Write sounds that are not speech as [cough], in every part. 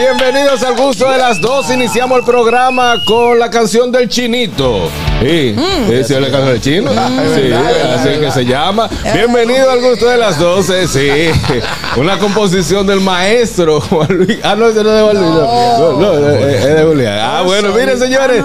Bienvenidos al gusto de las dos. Iniciamos el programa con la canción del chinito. Sí, esa es la canción del chino. Sí, así que se llama. Bienvenido al gusto de las 12. Sí, [laughs] una composición del maestro Juan Luis. Ah, no, ese no es de Juan Luis. No, no, no, es de Julián. Ah, bueno, miren, señores.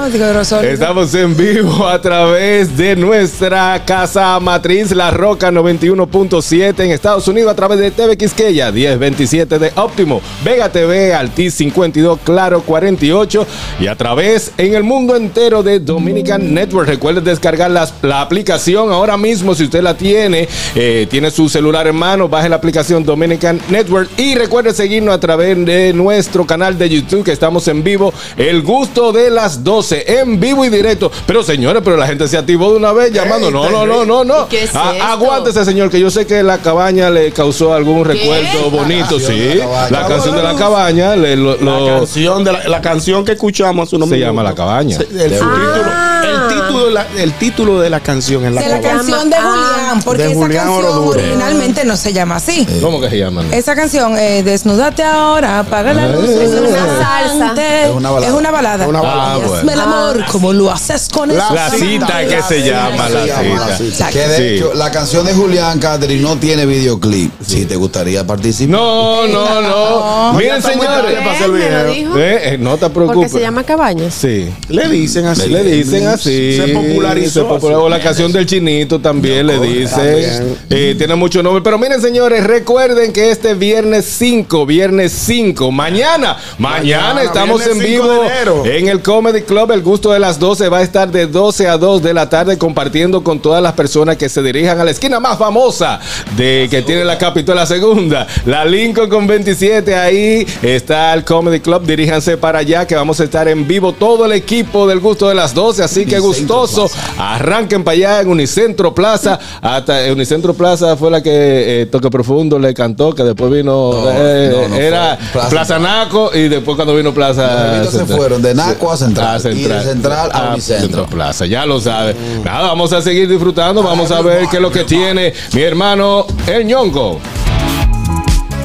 Estamos en vivo a través de nuestra casa matriz, La Roca 91.7 en Estados Unidos, a través de TV Quisqueya 1027 de Óptimo, Vega TV, Altiz 52, Claro 48 y a través en el mundo entero de Dominican Network. Recuerden descargar las- la aplicación ahora mismo si usted la tiene, eh, tiene su celular en mano, baje la aplicación Dominican Network y recuerde seguirnos a través de nuestro canal de YouTube que estamos en vivo, El Gusto de las 12, en vivo y directo. Pero señores, pero la gente se activó de una vez llamando. No, no, no, no, no. ¿Qué es Ah, esto? Aguántese, señor, que yo sé que la cabaña le causó algún recuerdo bonito, sí. La canción de la cabaña, le, lo- La lo- canción, de la, la canción que escuchamos hace unos Se minutos. llama La Cabaña. Se- El, subtítulo- el, título, de la- el título de la canción es La de la canción de Julián, porque De esa Julián canción originalmente no se llama así. ¿Cómo que se llama? Esa canción, eh, Desnúdate ahora, apaga la luz. Es una salsa. Es una balada. Es una balada. Una balada. Ah, bueno. Hazme el amor como lo haces con La eso. La cita que se llama, la cita. Exacto. Que de Sí. hecho, la canción de Julián Catherine no tiene videoclip. Si te gustaría participar. No, no, no. No, Miren, señores. para hacer el ¿Me lo video. dijo? Eh, eh, no te preocupes. Porque se llama Cabañas. Sí. Le dicen así. Le dicen así. Se popularizó. Se popularizó. O la canción del chinito también le dicen. también. Eh, tiene mucho nombre. Pero miren, señores, recuerden que este viernes 5, viernes 5, mañana, mañana, Mañana, estamos en viernes 5 vivo en el Comedy Club. El gusto de las 12 va a estar de 12 a 2 de la tarde compartiendo con todas las personas que se dirijan a la esquina más famosa de que tiene la capital, la segunda, la Lincoln con 27. Ahí está el Comedy Club. Diríjanse para allá que vamos a estar en vivo todo el equipo del gusto de las 12. Así que Unicentro Arranquen para allá en Unicentro Plaza. Hasta en Unicentro Plaza fue la que eh, Toque Profundo le cantó, que después vino. No, eh, no, no, era Plaza, Plaza Naco y después cuando vino Plaza. Se Central. fueron de Naco a Central, A y de Central a Unicentro. Plaza, ya lo sabe. Nada, vamos a seguir disfrutando. Vamos a ver qué es lo que tiene mi hermano El Ñongo.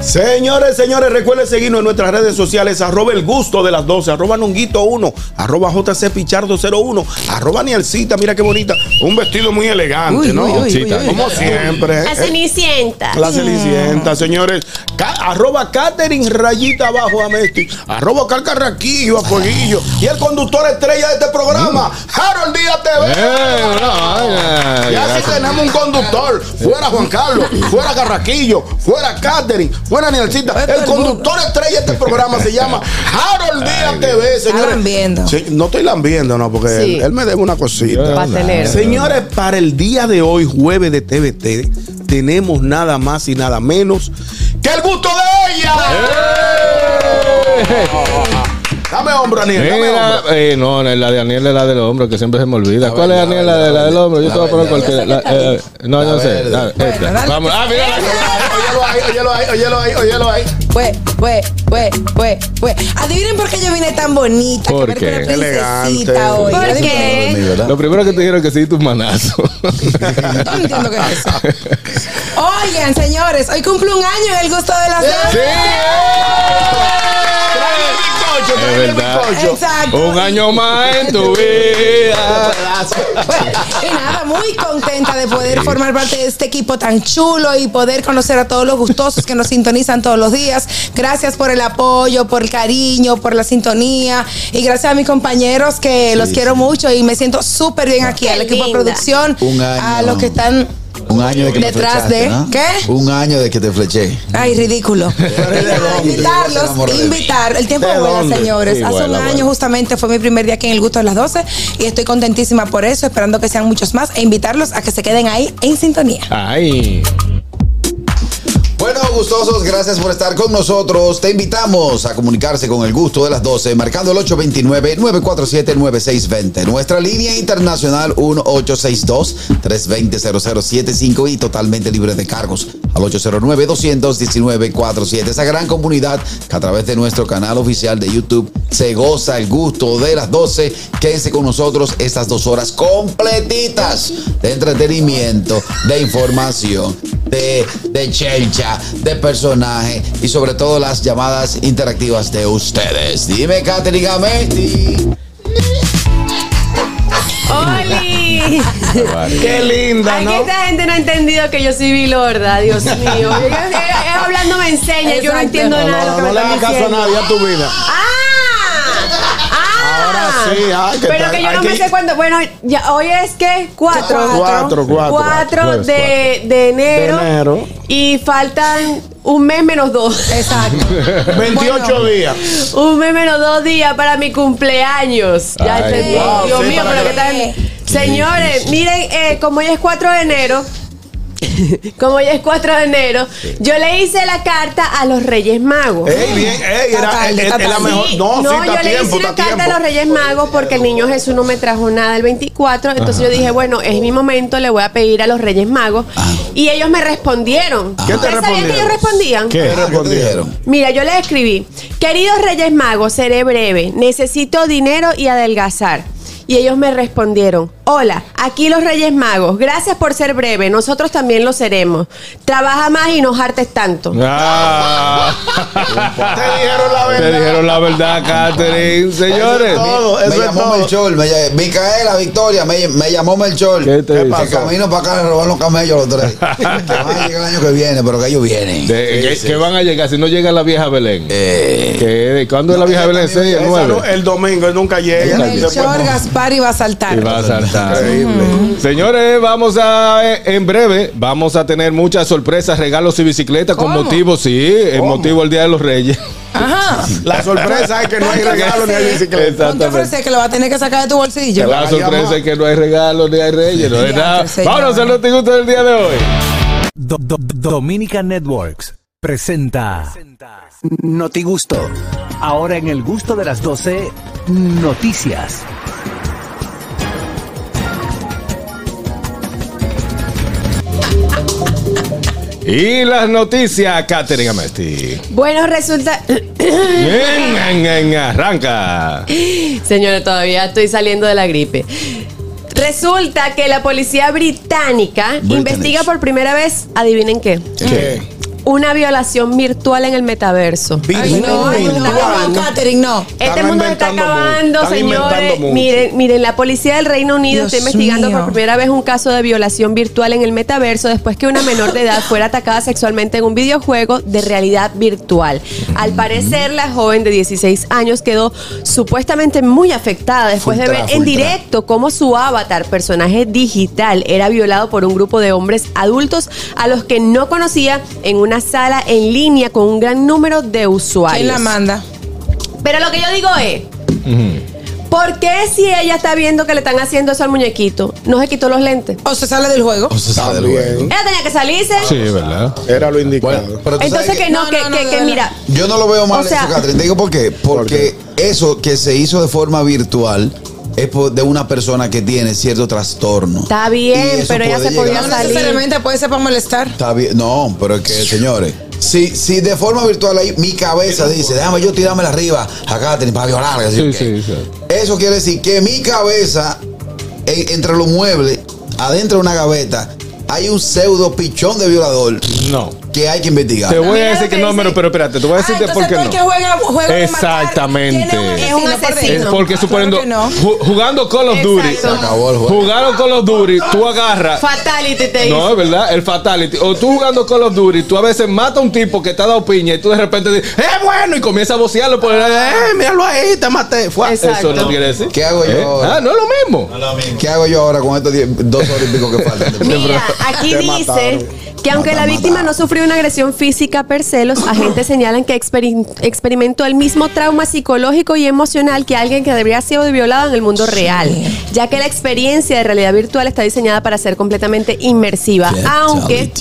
Señores, señores, recuerden seguirnos en nuestras redes sociales, arroba el gusto de las 12, arroba nonguito 1, arroba jc pichardo 01, arroba nielcita, mira qué bonita, un vestido muy elegante, Uy, ¿no? uy, uy, Chita, uy, uy. Como siempre. La eh, Cenicienta. La Cenicienta, señores. Ca- arroba Catherine Rayita abajo a Messi. Arroba Calcarraquillo a Fueguillo. Y el conductor estrella de este programa, Harold Díaz TV. Eh, vaina. Ya tenemos un conductor. Fuera Juan Carlos, fuera Carraquillo, fuera Catherine, fuera Nielcita. El conductor estrella de este programa se llama Harold Díaz TV, señores. lambiendo. Sí, no estoy lambiendo, no, porque Sí. él, él me debe una cosita. Señores, para el día de hoy, jueves de TVT, tenemos nada más y nada menos que el gusto de ella. Dame hombro, Aniel. Dame Mira, hombro. eh, no, la de Daniel es la del hombro, que siempre se me olvida. ¿Cuál es Daniel? la La de la del hombro. Yo te voy a poner verdad. cualquier. la- eh, no, yo sé. Ah. Vamos. Ah, mira. Ahí, óyelo ahí, óyelo ahí, óyelo ahí. Fue, fue, fue, fue, fue. Adivinen por qué yo vine tan bonita. ¿Por que qué? Elegante. princesita hoy. ¿Por qué? Lo primero que te dijeron que sí, tus manazos. No entiendo qué es eso. Oigan, señores, hoy cumple un año en el gusto de las ¡Sí! Es verdad. Exacto. Un año más en tu vida. Bueno, [laughs] y nada, muy contenta de poder formar parte de este equipo tan chulo y poder conocer a todos los gustosos que nos sintonizan todos los días. Gracias por el apoyo, por el cariño, por la sintonía. Y gracias a mis compañeros que los quiero mucho y me siento súper bien aquí, Qué al equipo de producción, Un año. a los que están Un año de que Detrás me flechaste, de- ¿no? ¿qué? Un año de que te fleché. Ay, ridículo. [laughs] Invitarlos, invitar. El tiempo ¿De vuela, señores. Sí, Hace un año vuela. justamente fue mi primer día aquí en el gusto de las 12 y estoy contentísima por eso, esperando que sean muchos más e invitarlos a que se queden ahí en sintonía. Ay. Bueno, gustosos, gracias por estar con nosotros. Te invitamos a comunicarse con el gusto de las 12, marcando el 829-947-9620. Nuestra línea internacional 1862-320-0075 y totalmente libre de cargos al 809-219-47. Esa gran comunidad que a través de nuestro canal oficial de YouTube se goza el gusto de las 12. Quédense con nosotros estas dos horas completitas de entretenimiento, de información, de, de chelcha, de personaje y sobre todo las llamadas interactivas de ustedes. Dime, Katherine Amesti. ¡Oli! Qué linda, ¿no? que esta gente no ha entendido que yo soy bilorda, Dios [laughs] mío. Hablando me enseña, yo no entiendo No, nada no, que no me le hagas caso a nadie a tu vida. ¡Ah! ¡Ah! Ahora sí, ay, que Pero tal- que yo no que- me sé cuándo. Bueno, ya, hoy es que cuatro. Cuatro, cuatro. Cuatro Jueves de, de enero. De enero. Y faltan un mes menos dos. Exacto. [laughs] 28 Bueno. días. Un mes menos dos días para mi cumpleaños. Ya Ay, entendí. wow, Dios sí, mío, pero que- qué tal. Señores, miren, eh, como hoy es 4 de enero. [laughs] Como hoy es 4 de enero, yo le hice la carta a los Reyes Magos. Ey, bien, ey, era, tarde, era, está era tarde. mejor. Sí, No, sí, yo le tiempo, hice una está carta a tiempo. los Reyes Magos porque el niño Jesús no me trajo nada el 24. Entonces yo dije, bueno, es mi momento, le voy a pedir a los Reyes Magos. Y ellos me respondieron. ¿Qué te ¿Ustedes sabían que respondieron? ellos respondían? ¿Qué? Ah, ¿qué te respondieron? Mira, yo le escribí, queridos Reyes Magos, seré breve, necesito dinero y adelgazar. Y ellos me respondieron, hola, aquí los Reyes Magos, gracias por ser breve, nosotros también lo seremos. Trabaja más y no hartes tanto. Ah. Te dijeron la verdad. Te dijeron la verdad, Catherine. Señores. Eso es todo, me es llamó todo. Melchor, me Micaela, Victoria, me, me llamó Melchor. ¿Qué te Que dice? camino para acá le roban los camellos los tres. [laughs] que van a llegar el año que viene, pero que ellos vienen. De- que, que van a llegar si no llega la vieja Belén. Eh, Que- ¿Cuándo es la vieja Belén? también- 6 Esa no- 9. el domingo él nunca llega. Melchor Gaspar y va a saltar. Y va a saltar. Increíble. Señores, vamos a, eh, en breve, vamos a tener muchas sorpresas, regalos y bicicletas con motivo, sí, el motivo del Día de los Reyes. Ajá. [laughs] La sorpresa es que no hay ¿Cuánto regalo ni hay bicicleta. ¿Cuánto ofrece que lo va a tener que sacar de tu bolsillo? La sorpresa es que no hay regalos ni hay reyes, no hay Ya, nada. Vámonos al noti gusto del día de hoy. Do- Do- Dominica Networks presenta Noti Gusto. Ahora en el gusto de las 12 noticias. Y las noticias, Katherine Amesti. Bueno, resulta... En, en, en, arranca. Señores, todavía estoy saliendo de la gripe. Resulta que la policía británica investiga por primera vez, adivinen qué, ¿Qué? Una violación virtual en el metaverso. No, no, Catherine, no. Este mundo se está acabando, señores. Miren, miren, la policía del Reino Unido Dios está investigando mío. por primera vez un caso de violación virtual en el metaverso después que una menor de edad fuera atacada sexualmente en un videojuego de realidad virtual. Al parecer, la joven de 16 años quedó supuestamente muy afectada después de ver en directo cómo su avatar, personaje digital, era violado por un grupo de hombres adultos a los que no conocía en una sala en línea con un gran número de usuarios. ¿Quién la manda? Pero lo que yo digo es, ¿por qué si ella está viendo que le están haciendo eso al muñequito, no se quitó los lentes? O se sale del juego. o se sabe del juego. Ella tenía que salirse. Sí, ¿verdad? Era lo indicado. Bueno, pero tú Entonces que no, No, que, no, no, que- que mira, Yo no lo veo mal O sea- eso, Catherine. Te digo por qué. Porque eso que se hizo de forma virtual es por- de una persona que tiene cierto trastorno. Está bien, pero ella se podía llegar- No salir. necesariamente puede ser para molestar. Está bien. No, pero es que, señores, si, si de forma virtual ahí mi cabeza dice, déjame yo tirármela arriba a Catherine para violarla. Sí, ¿sí? sí, sí. Eso quiere decir que mi cabeza, en- entre los muebles, adentro de una gaveta, hay un pseudo pichón de violador No. Que hay que investigar. Te voy a lo decir que que no, dice. pero, pero espérate, te voy a Ah, decirte por entonces qué no. Exactamente. Es un asesino por asesino. Es dentro. porque suponiendo, Claro que no. ju- jugando Call of Duty, jugando Call of Duty, tú agarras. Fatality te No, es verdad, el fatality. O tú jugando Call of Duty, tú a veces mata a un tipo que te ha dado piña y tú de repente dices, ¡eh, bueno! Y comienza a vocearlo por el Eh, míralo ahí, te maté. Fue. Exacto. Eso no quiere decir. ¿Qué hago yo ¿Eh? ahora? Ah, no es lo mismo. ¿Qué hago yo ahora con estos diez- dos horas y pico que faltan? Mira, aquí dice mataron. Que aunque la víctima no sufrió una agresión física per se, los [coughs] agentes señalan que experimentó el mismo trauma psicológico y emocional que alguien que debería sido violado en el mundo real, ya que la experiencia de realidad virtual está diseñada para ser completamente inmersiva, aunque.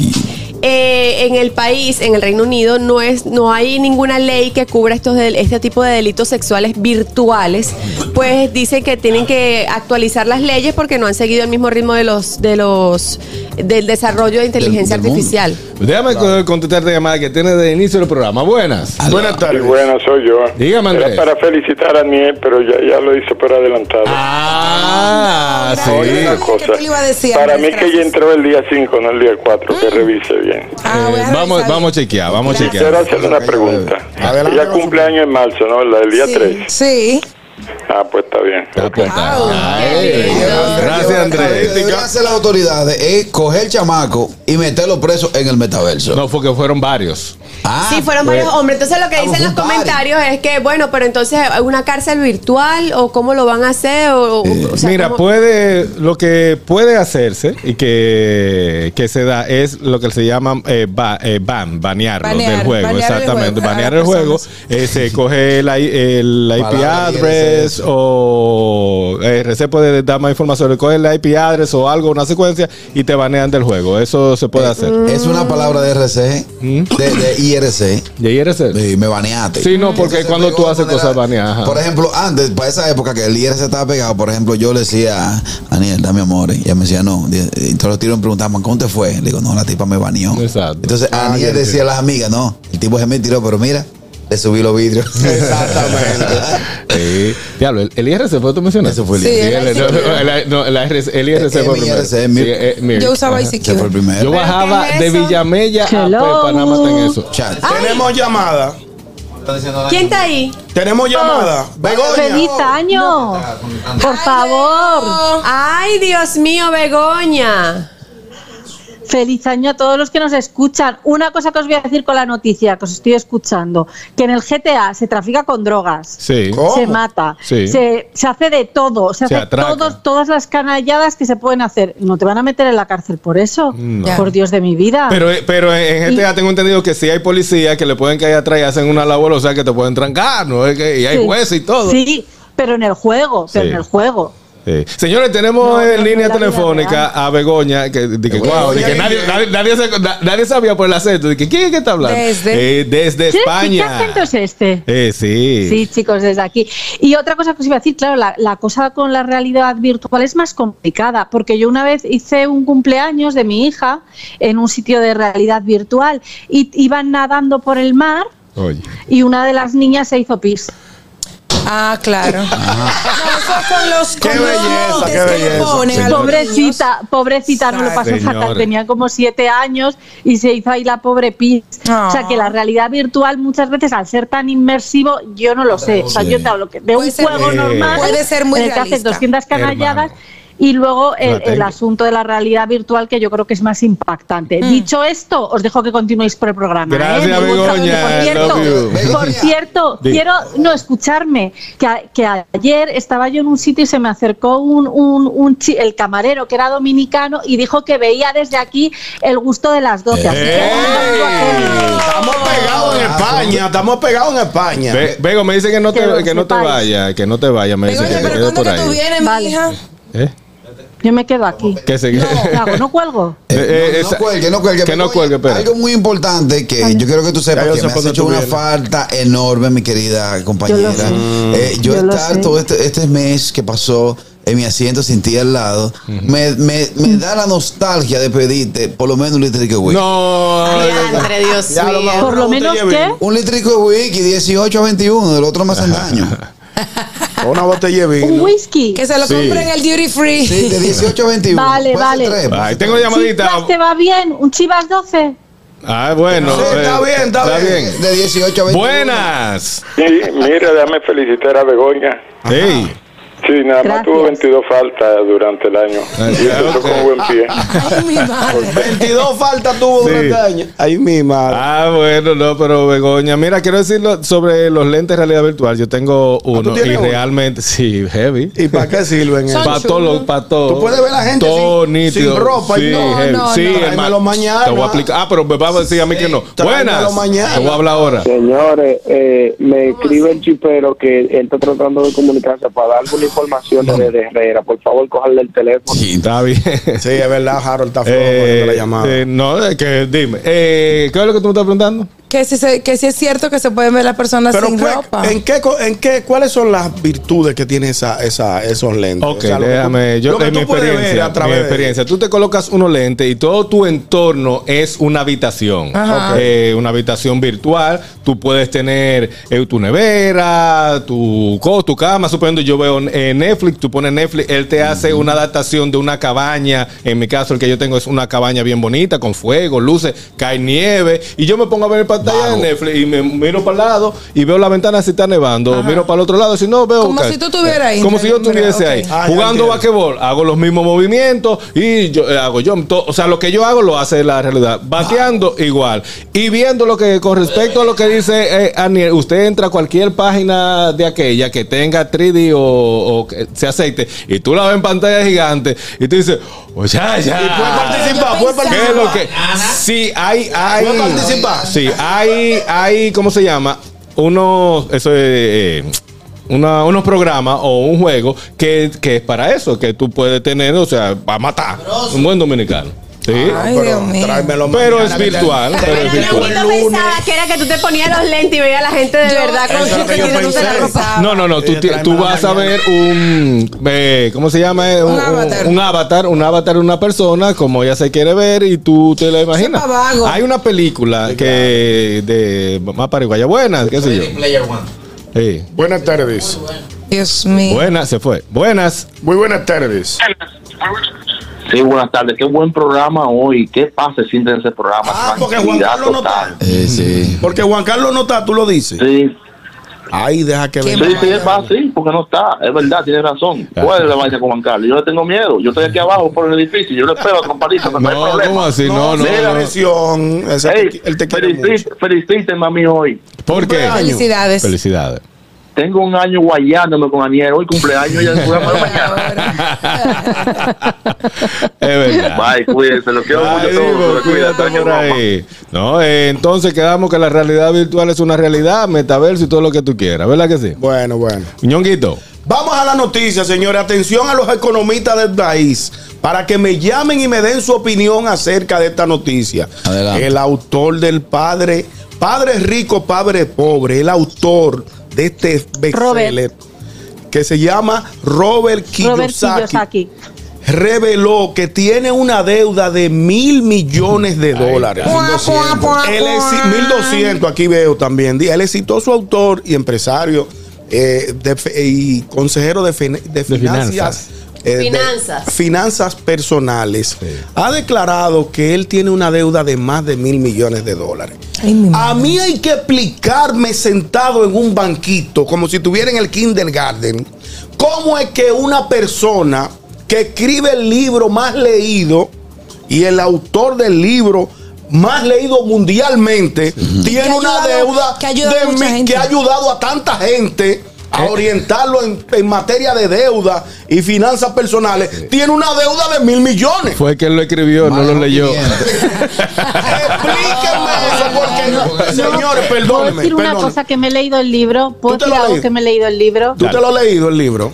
Eh, en el país, en el Reino Unido, no es, no hay ninguna ley que cubra estos del- este tipo de delitos sexuales virtuales. Pues dicen que tienen que actualizar las leyes porque no han seguido el mismo ritmo de los, de los, del desarrollo de inteligencia del artificial. Déjame co- contestarte llamada que tiene de inicio del programa. Buenas. Buenas Sí, tardes. bueno, soy yo. Dígame, Era Andrés. para felicitar a Niel, pero ya, ya lo hizo por adelantado. Ah, sí. una ¿Qué cosa. tú le ibas a decir, Para mí que ya entró el día 5, no el día 4, que revise bien. Ah, Eh, vamos, vamos a chequear, vamos a chequear. Quiero hacerle una pregunta. Adelante, Ella cumple años en marzo, ¿no? El día Sí. 3. Sí. Ah, pues está bien. Ay, Qué lindo. Gracias, Lo que Andrés. deberían hacer las autoridades es coger el chamaco y meterlo preso en el metaverso. No, fue que fueron varios. Ah, Sí, fueron pues, varios hombres. Entonces lo que ah, dicen los comentarios es que, bueno, pero entonces una cárcel virtual o cómo lo van a hacer o, o- o sea, Mira, ¿cómo- puede, lo que puede hacerse y que, que se da es lo que se llama eh, ba- eh, ban, banearlo Banear, del juego, banear el exactamente, juego a banear el juego, personas. eh, se coge el, I- el IP Palabra address IRC. o eh, RC puede dar más información, coge el IP address o algo, una secuencia y te banean del juego, eso se puede hacer. Es una palabra de RC, de, de IRC. ¿Y ahí eres él? Y me baneaste. Sí, no, porque cuando tú de haces manera- cosas baneadas, ajá. Por ejemplo, antes, para esa época que el IRC estaba pegado, por ejemplo, yo le decía, Daniel, dame amor. Y ella me decía, no. Todos los tiros me preguntaban, ¿cómo te fue? Le digo, no, la tipa me baneó. Exacto. Entonces, Daniel decía a las amigas, no, el tipo se me tiró, pero mira, le subí los vidrios. [laughs] Exactamente. Sí. Diablo, el, el IRC fue tú mencionaste. Ese fue el Sí, IRC. el el, no, el, no, el IRC, el IRC Eh, fue mi primero. IRC, mi- Sí, eh, mi- Yo usaba. Ese ICQ. fue el primero. Yo ¿Pero bajaba es de eso? Villamella a Hello. Panamá en eso. Chat. Tenemos llamada. ¿Quién está ahí? Tenemos llamada. Begoña. ¡Feliz año! Por favor, Ay, Dios mío, Begoña. Feliz año a todos los que nos escuchan. Una cosa que os voy a decir con la noticia que os estoy escuchando, que en el GTA se trafica con drogas. Se mata, Sí. se, se hace de todo, se, Se hace todos, todas las canalladas que se pueden hacer. ¿No te van a meter en la cárcel por eso? No. Por Dios de mi vida. Pero, eh, pero en GTA tengo entendido que sí hay policías que le pueden caer atrás y hacen una labor, o sea que te pueden trancar, ¿no? Y hay Sí. jueces y todo. Sí, pero en el juego, pero Sí. en el juego. Señores, tenemos No, en no, línea no, telefónica a Begoña, que, de que, de nadie, nadie, nadie se- na- nadie sabía por el acento. De que, ¿Quién es que está hablando? Desde- Eh, desde ¿Qué, España. ¿Qué acento es este? Eh, sí. Sí, chicos, desde aquí. Y otra cosa que os iba a decir, claro, la, la cosa con la realidad virtual es más complicada, porque yo una vez hice un cumpleaños de mi hija en un sitio de realidad virtual y iban nadando por el mar Oye. y una de las niñas se hizo pis. Ah, claro. No, eso con los Qué con belleza, qué ponen Pobrecita, pobrecita, no lo pasó Señores. fatal. Tenía como siete años y se hizo ahí la pobre pis. Ah. O sea que la realidad virtual muchas veces al ser tan inmersivo, yo no lo sé. O sea, Sí. yo te hablo que de Puede un ser- juego Eh, normal Puede ser muy en el que haces realista. 200 canalladas. Hermano. Y luego el, asunto de la realidad virtual que yo creo que es más impactante. Mm. Dicho esto, os dejo que continuéis por el programa. ¿eh? Gracias, Begoña. Por cierto, por cierto, quiero no escucharme que, a- que ayer estaba yo en un sitio y se me acercó un, un, un chi- el camarero que era dominicano y dijo que veía desde aquí el gusto de las 12. Así que. Estamos pegados en España. Estamos pegados en España. Bego, me dice que no Que te, que no te vaya, que no te vaya, me dice que te quedes ¿cuándo por que tú ahí. vienes, mi Vale. hija? ¿Eh? Yo me quedo aquí. Que se ¿Qué hago? ¿No cuelgo? [laughs] Eh, Eh, no, no cuelgue, no cuelgue. que no cuelgue, espera. Algo muy importante que yo quiero que tú sepas que me has hecho una falta enorme, mi querida compañera. Yo lo sé. Eh, yo, Yo lo estar sé. todo este, este mes que pasó en mi asiento sin ti al lado, me, me, me da la nostalgia de pedirte por lo menos un litrico de whisky. No. Diantre, Dios lo mío. Por lo menos vino. Un litrico de whisky, 18 a 21, del otro me hacen [laughs] daño. [laughs] Una botella de Un vino. whisky. Que se lo Sí. compren en el duty free. Sí, de 18 a 21. Vale, Puede vale. tres, Ay, tengo llamadita. Chivas te va bien, un Chivas 12. Ah, bueno. Sí, está eh, bien, está bien. De 18 a 21. Buenas. Sí, mira, déjame felicitar a Begoña. Hey. Sí, nada más tuvo 22 faltas durante el año. Ah, Y empezó con buen pie. [laughs] Ay, mi madre. 22 faltas tuvo Sí. durante años. Ahí mi madre. Ah, bueno, no, pero Begoña, mira, quiero decirlo sobre los lentes de realidad virtual. Yo tengo uno y uno? realmente, sí, heavy. ¿Y para qué sirven? [laughs] Para todo, lo- pa' todo. Tú puedes ver a la gente todo sin- nítido. sin ropa y sí, no, heavy. no, sí, no. hermano. Mañana. Te voy a explicar. Ah, pero me vas a decir a mí que no. Buenas. mañana. Te voy a hablar ahora. Señores, eh, me escribe el chipero que él está tratando de comunicarse para dar alguna informaciones de, de Herrera. Por favor, cójale el teléfono. Está bien. Sí, es verdad, Harold está flojo Eh, la llamada. eh, no, es que dime. Eh, ¿Qué es lo que tú me estás preguntando? Que si, se- que si es cierto que se pueden ver las personas Pero sin ¿qué- ropa. ¿en qué, co- en qué, ¿cuáles son las virtudes que tiene esa, esa, esos lentes? Ok, O sea, lo que tú- déjame, yo lo que en mi tú puedes ver experiencia, a mi través de- experiencia, tú te colocas unos lentes y todo tu entorno es una habitación, Ajá. Eh, una habitación virtual. Tú puedes tener eh, tu nevera, tu co- tu cama. Suponiendo yo veo eh, Netflix, tú pones Netflix, él te hace una adaptación de una cabaña. En mi caso, el que yo tengo es una cabaña bien bonita con fuego, luces, cae nieve y yo me pongo a ver pantalla de Netflix y me miro para el lado y veo la ventana si está nevando. Miro para el otro lado si no veo Como si tú estuvieras ahí. Como si yo estuviese ahí Ah, jugando basquetbol, hago los mismos movimientos y yo eh, hago yo. to- o sea, lo que yo hago lo hace la realidad. Bateando igual. Y viendo lo que, con respecto a lo que dice eh, Aniel, usted entra a cualquier página de aquella que tenga 3D o, o que se aceite y tú la ves en pantalla gigante y tú dices, oye, ya. Y puedes participar, puedes ¿Qué es participar. lo que? Sí, hay, hay. ¿Puedes participar? Sí, hay, hay, ¿cómo se llama? Unos, eso es, eh, una- unos programas o un juego que, que es para eso, que tú puedes tener, o sea, para matar. Un buen dominicano. Sí. Ay, Pero Dios mío. tráemelo Pero mañana, es virtual, pero es virtual. Lunes. pensaba que era que tú te ponías los lentes y veías a la gente de Yo- verdad con lo que yo la. No, no, no, tú, vas a ver un, eh, ¿cómo se llama? Un avatar. Un avatar, un avatar de una persona, como ella se quiere ver y tú te la imaginas. Hay una película que de más paraguaya buena, qué sé yo. Sí. Buenas tardes. Dios mío. Buenas, se fue. Buenas. Muy buenas tardes. Sí, buenas tardes. Qué buen programa hoy. ¿Qué pasa se siente en ese programa? Ah, porque Juan Tranquilidad Carlos no total. está. Eh, sí. Porque Juan Carlos no está, tú lo dices. Sí, Ay, deja que venga. sí, sí, es fácil, porque no está. Es verdad, tiene razón. ¿Cuál es la vaina con Juan Carlos? Yo le tengo miedo. Yo estoy aquí abajo por el edificio. Yo le espero a trompadito, no, No, hay ¿cómo problema. así? No, no. no, la no. lesión. Ese Ey, te- él te quiere mucho. felicit- felicítenme a mí hoy. ¿Por qué? Felicidades. Felicidades. Tengo un año guayándome con Aniel. Hoy cumpleaños ya mañana. [laughs] es verdad. Bye, cuídense. Los quiero mucho a Divo, todos. cuídate Cuídate, por ahí. No, eh, entonces quedamos que la realidad virtual es una realidad, metaverso y todo lo que tú quieras, ¿verdad que sí? Bueno, bueno. Ñonguito. Vamos a la noticia, señores. Atención a los economistas del país para que me llamen y me den su opinión acerca de esta noticia. Adelante. El autor del padre, Padre Rico, Padre Pobre, el autor de este bestseller que se llama Robert Robert Kiyosaki, Kiyosaki. reveló que tiene una deuda de mil millones de dólares. Pua. 1200, aquí veo también. El exitoso autor y empresario eh, de y consejero de, fin- de finanzas. finanzas. Eh, de Finanzas. finanzas personales. Ha declarado que él tiene una deuda de más de mil millones de dólares. Ay, mi A mí hay que explicarme sentado en un banquito, como si estuviera en el kindergarten, cómo es que una persona que escribe el libro más leído y el autor del libro más leído mundialmente tiene una ayudado- deuda de que ha ayudado a tanta gente a orientarlo en, en materia de deuda y finanzas personales. Tiene una deuda de mil millones. Fue que él lo escribió, no lo leyó. [laughs] Explíquenme eso, porque, señores, ¿Puedo perdónenme. decir una perdónenme. cosa que me he leído el libro? ¿Puedo ¿Tú te decir lo has algo leído? que me he leído el libro? ¿Tú te lo has leído el libro?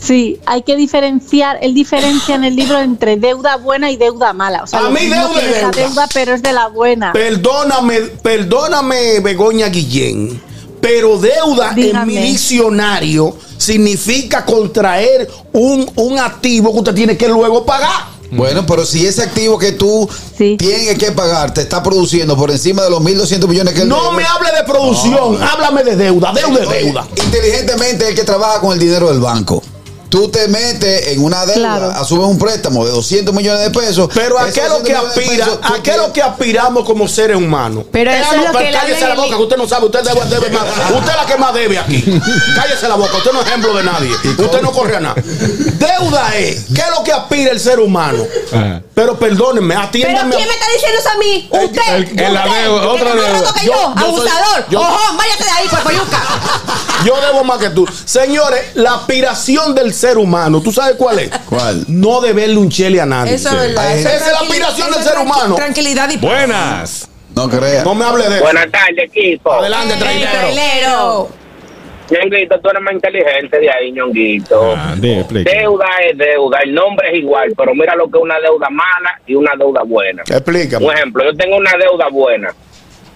Sí, hay que diferenciar, él diferencia en el libro entre deuda buena y deuda mala. O sea, A mí deuda es esa deuda. deuda, pero es de la buena. Perdóname, perdóname, Begoña Guillén. Pero deuda Dígame. en mi diccionario significa contraer un, un activo que usted tiene que luego pagar. Bueno, pero si ese activo que tú Sí. tienes que pagar te está produciendo por encima de los 1.200 millones que No debe, me hable de producción, háblame de deuda, deuda Oye, deuda. Inteligentemente el que trabaja con el dinero del banco. Tú te metes en una deuda, Claro. asumes un préstamo de 200 millones de pesos. Pero ¿a qué es lo 200 que aspira? pesos, ¿A qué es lo que aspiramos como seres humanos? Pero eso es lo que cállese la el boca, que usted no sabe, usted debe, debe más. [laughs] Usted es la que más debe aquí. Cállese la boca, usted no es ejemplo de nadie. Usted no corre a nada. Deuda es, ¿qué es lo que aspira el ser humano? Ajá. Pero perdónenme, ¿Pero atiéndanme. quién me está diciendo eso a mí? El- Usted. el- el- la usted, deuda, que otra deuda. que Yo- yo, yo soy- abusador. yo- Ojón, váyate de ahí, Puercoyuca. Yo debo más que tú. Señores, la aspiración del ser humano, ¿tú sabes cuál es? ¿Cuál? No deberle un chele a nadie. Eso es verdad. Esa es la aspiración del ser humano. Tranquilidad y Buenas. No creas. No me hable de eso. Buenas tardes, equipo. Adelante. Trailero. Ñonguito, tú eres más inteligente de ahí, Ñonguito. Ah. Deuda es deuda, el nombre es igual, pero mira lo que es una deuda mala y una deuda buena. Explícame. Un ejemplo, yo tengo una deuda buena.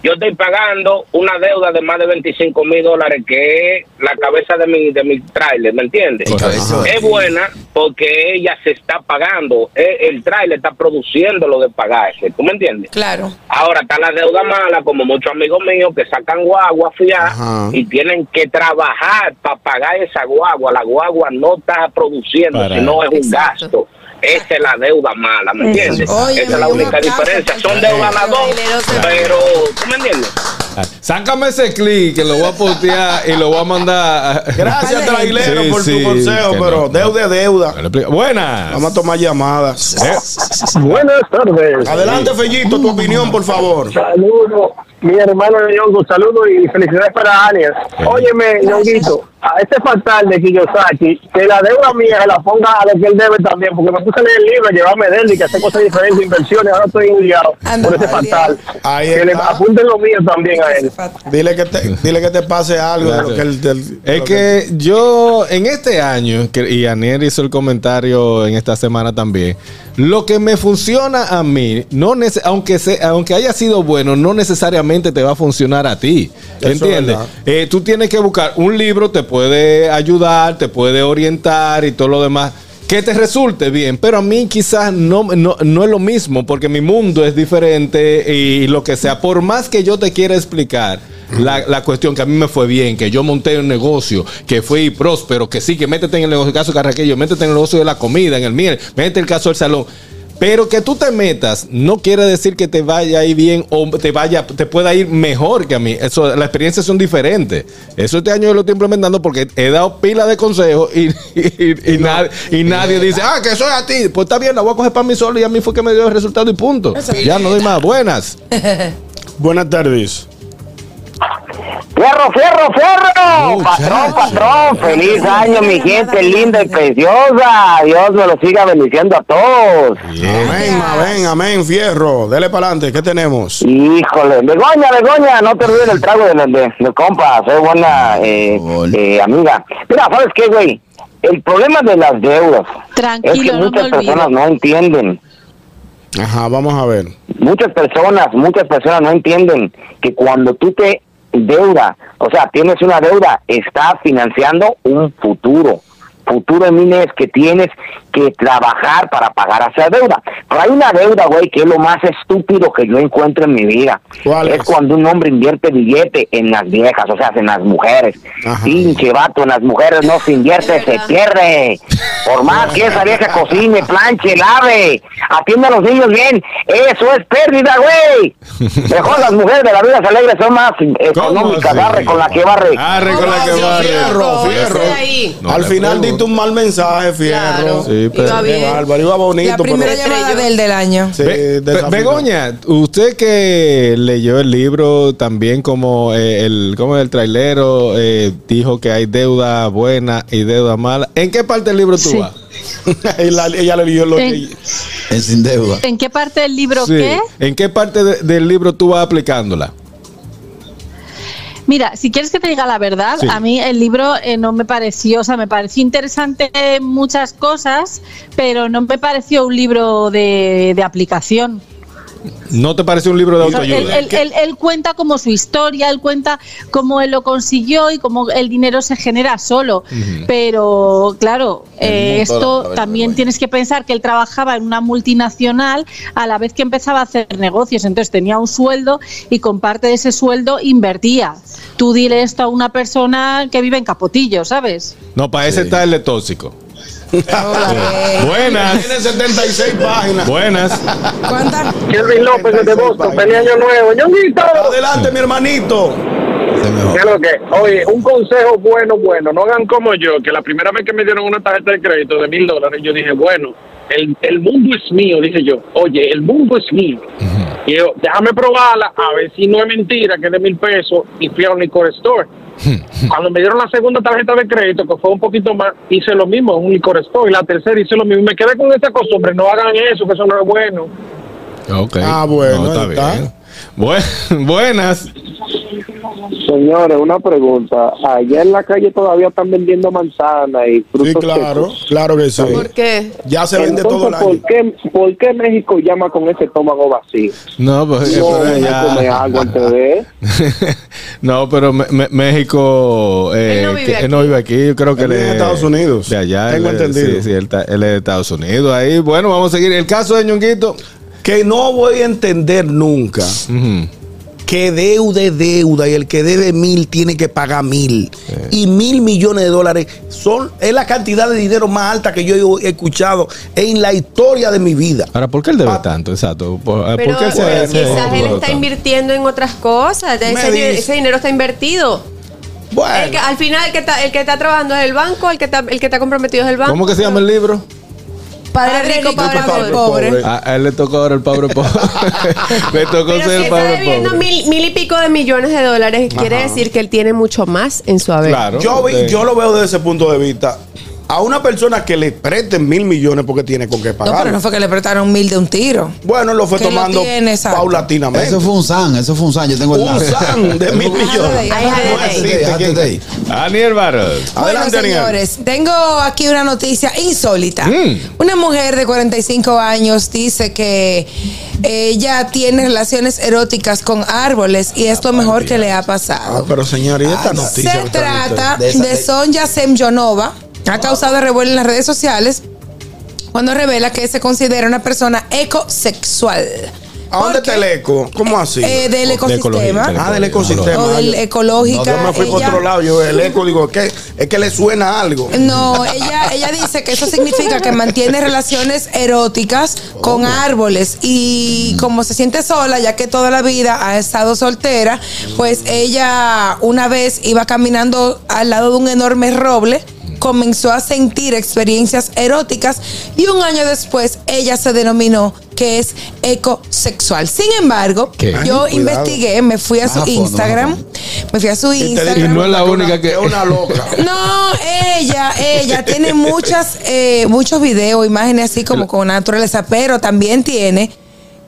Yo estoy pagando una deuda de más de 25 mil dólares, que es la cabeza de mi, de mi trailer, ¿me entiendes? Es buena porque ella se está pagando, eh, el trailer está produciendo lo de pagarse, ¿tú me entiendes? Claro. Ahora está la deuda mala, como muchos amigos míos que sacan guagua fiar Ajá. y tienen que trabajar para pagar esa guagua. La guagua no está produciendo, Para- sino es un Exacto. gasto. Esa es la deuda mala, ¿me entiendes? Oye, Esa es la única diferencia. Son deudas las dos, pero ¿tú me entiendes? Sácame ese clic que lo voy a postear y lo voy a mandar. a- Gracias, trailero, Sí, por sí, tu consejo, pero no. deuda es deuda. Buenas. Vamos a tomar llamadas. Eh, Buenas tardes. Adelante, Fellito, tu opinión, por favor. Saludos, mi hermano Ñongo, saludos y felicidades para Anias. Óyeme, Ñonguito, a este fatal de Kiyosaki, que la deuda mía se la ponga a lo que él debe también, porque me puse a leer el libro, llevarme de él y que hacer cosas diferentes, inversiones, ahora estoy enviado Anda, por ese fatal. Ahí que le apunten lo mío también a él. Dile que te, dile que te pase algo de lo que él. del- Es lo que yo en este año, que- y Aniel hizo el comentario en esta semana también, lo que me funciona a mí, no aunque, se- aunque haya sido bueno, no necesariamente te va a funcionar a ti. ¿Entiendes? Eh, tú tienes que buscar un libro, te puede ayudar, te puede orientar y todo lo demás. Que te resulte bien, pero a mí quizás no, no, no es lo mismo, porque mi mundo es diferente y lo que sea, por más que yo te quiera explicar, la, la cuestión que a mí me fue bien, que yo monté un negocio, que fui próspero, que sí, que métete en el negocio, caso Carraquillo, métete en el negocio de la comida, en el miel, métete el caso del salón. Pero que tú te metas no quiere decir que te vaya a ir bien o te vaya, te pueda ir mejor que a mí. Eso, las experiencias son diferentes. Eso este año yo lo estoy implementando porque he dado pila de consejos y, [laughs] y, y nadie, y nadie dice, ah, que eso es a ti. Pues está bien, la voy a coger para mí solo y a mí fue que me dio el resultado y punto. Ya no doy más. Buenas. [laughs] Buenas tardes. ¡Fierro, fierro, fierro! Patrón, patrón, feliz año, mi gente linda y preciosa. Dios me lo siga bendiciendo a todos. Amén, amén, amén, fierro. Dele para adelante, ¿qué tenemos? Híjole, Begoña, Begoña, no te olvides del trago de, de, de compa, soy buena eh, eh, amiga. Mira, ¿sabes qué, güey? El problema de las deudas Tranquilo, es que no me muchas personas no entienden. Ajá, vamos a ver. Muchas personas, muchas personas no entienden que cuando tú te deuda, o sea, tienes una deuda, estás financiando un futuro. Futuro en es que tienes que trabajar para pagar esa deuda. Pero hay una deuda, güey, que es lo más estúpido que yo encuentro en mi vida. ¿Cuál es, es? cuando un hombre invierte billete en las viejas, o sea, en las mujeres. Ajá. Pinche vato, en las mujeres no se invierte, se pierde. Por más que esa vieja cocine, planche, lave, atienda a los niños bien, eso es pérdida, güey. Mejor las mujeres de la vida alegre son más económicas, barre con la que barre. Arre con la que barre. Fierro, fierro. ese ahí. No Al final diste un mal mensaje, fierro. Claro. Sí, pero- Iba bien. bárbaro, iba bonito. La primera pero- llamada del del año. Sí, Be- Be- desafinado. Begoña, usted que leyó el libro también como eh, el como el trailero eh, dijo que hay deuda buena y deuda mala. ¿En qué parte del libro tú Sí. vas? [laughs] ella, ella le dio lo En- que. En sin deuda. ¿En qué parte del libro Sí. qué? ¿En qué parte de- del libro tú vas aplicándola? Mira, si quieres que te diga la verdad, Sí. a mí el libro eh, no me pareció, o sea, me pareció interesante muchas cosas, pero no me pareció un libro de, de aplicación. ¿No te parece un libro de él, autoayuda? él- él- él cuenta como su historia, él cuenta cómo él lo consiguió y cómo el dinero se genera solo. Pero claro, eh, esto también tienes que pensar que él trabajaba en una multinacional a la vez que empezaba a hacer negocios. Entonces tenía un sueldo y con parte de ese sueldo invertía. Tú dile esto a una persona que vive en Capotillo, ¿sabes? No, para ese Sí. está el de tóxico. Hola, Buenas. Tiene 76 páginas. Buenas. ¿Cuántas? Kelvin López desde Boston, feliz año nuevo. Ñonguito. Adelante, mi hermanito. Ese es mejor. ¿Qué es lo que? Oye, un consejo bueno, bueno. No hagan como yo, que la primera vez que me dieron una tarjeta de crédito de mil dólares, yo dije, bueno, el, el mundo es mío, dije yo. Oye, el mundo es mío. Y yo, déjame probarla, a ver si no es mentira, que es de mil pesos, y fui a un licor store. [laughs] Cuando me dieron la segunda tarjeta de crédito, que fue un poquito más, hice lo mismo un licor store. Y la tercera hice lo mismo. Y me quedé con esa costumbre. No hagan eso, que eso no es bueno. Ok. Ah, bueno, No, está. bien. Bu- [laughs] buenas. Señores, una pregunta. Allá en la calle todavía están vendiendo manzanas y Sí, frutos claro, secos. claro que sí. ¿Por qué? Ya se vende todo el Entonces, año. ¿por qué, ¿por qué México llama con ese estómago vacío? No, pues, No, pero me ya- come algo antes de... no, pero Me- Me- México eh, Él no vive que- él aquí. no vive aquí. Yo creo que Él él vive en es Estados Unidos. De allá. Tengo él entendido. Sí, sí, él, él es de Estados Unidos. Ahí, bueno, vamos a seguir. El caso de Ñonguito. Que no voy a entender nunca Ujú. Que deuda es deuda y el que debe mil tiene que pagar mil. Y mil millones de dólares son, es la cantidad de dinero más alta que yo he escuchado en la historia de mi vida. Ahora, ¿por qué él debe Ah. tanto? Exacto. ¿Por, eh, Pero por qué se- quizás él está invirtiendo en otras cosas. Ese, dinero está invertido. Bueno, El que- al final, el que, está, el que está trabajando es el banco, el que está, el que está comprometido es el banco. ¿Cómo que se llama el libro? Padre, Padre rico, rico, padre, padre pobre. pobre. A, a él le tocó ahora el pobre pobre. [laughs] le tocó Pero ser si el pobre debiendo pobre. mil, mil y pico de millones de dólares, quiere decir que él tiene mucho más en su haber. Claro. yo, vi- yo lo veo desde ese punto de vista. A una persona que le presten mil millones porque tiene con qué No, pagar. pero no fue que le prestaron mil de un tiro. Bueno, lo fue Que lo tomando tiene, paulatinamente. Eso fue un san, eso fue un san. Yo tengo el un san de mil millones. No. Daniel Barros. Adelante, bueno, Daniel. señores, tengo aquí una noticia insólita. Mm. Una mujer de 45 años dice que ella tiene relaciones eróticas con árboles y es lo mejor que le ha Ah, pasado. pero señor, ¿y esta noticia? Se trata De de Sonja Semyonova. Ha causado revuelo en las redes sociales cuando revela que se considera una persona ecosexual. ¿A dónde está el eco? ¿Cómo así? eh, del De ecosistema. ecología, ah, del ecosistema. O del Yo- ecológica. Yo me fui por ella- otro lado. Yo el eco digo, ¿qué? es que le suena algo. No, ella, ella dice que eso significa que mantiene relaciones eróticas con árboles y como se siente sola, ya que toda la vida ha estado soltera, pues ella una vez iba caminando al lado de un enorme roble comenzó a sentir experiencias eróticas y un año después ella se denominó que es ecosexual. Sin embargo, ¿Qué? yo Ay, investigué, me fui a su Instagram, me fui a su Instagram. Y no es la única que- Es una loca. [laughs] No, ella, ella tiene muchas, eh, muchos videos, imágenes así como con naturaleza, pero también tiene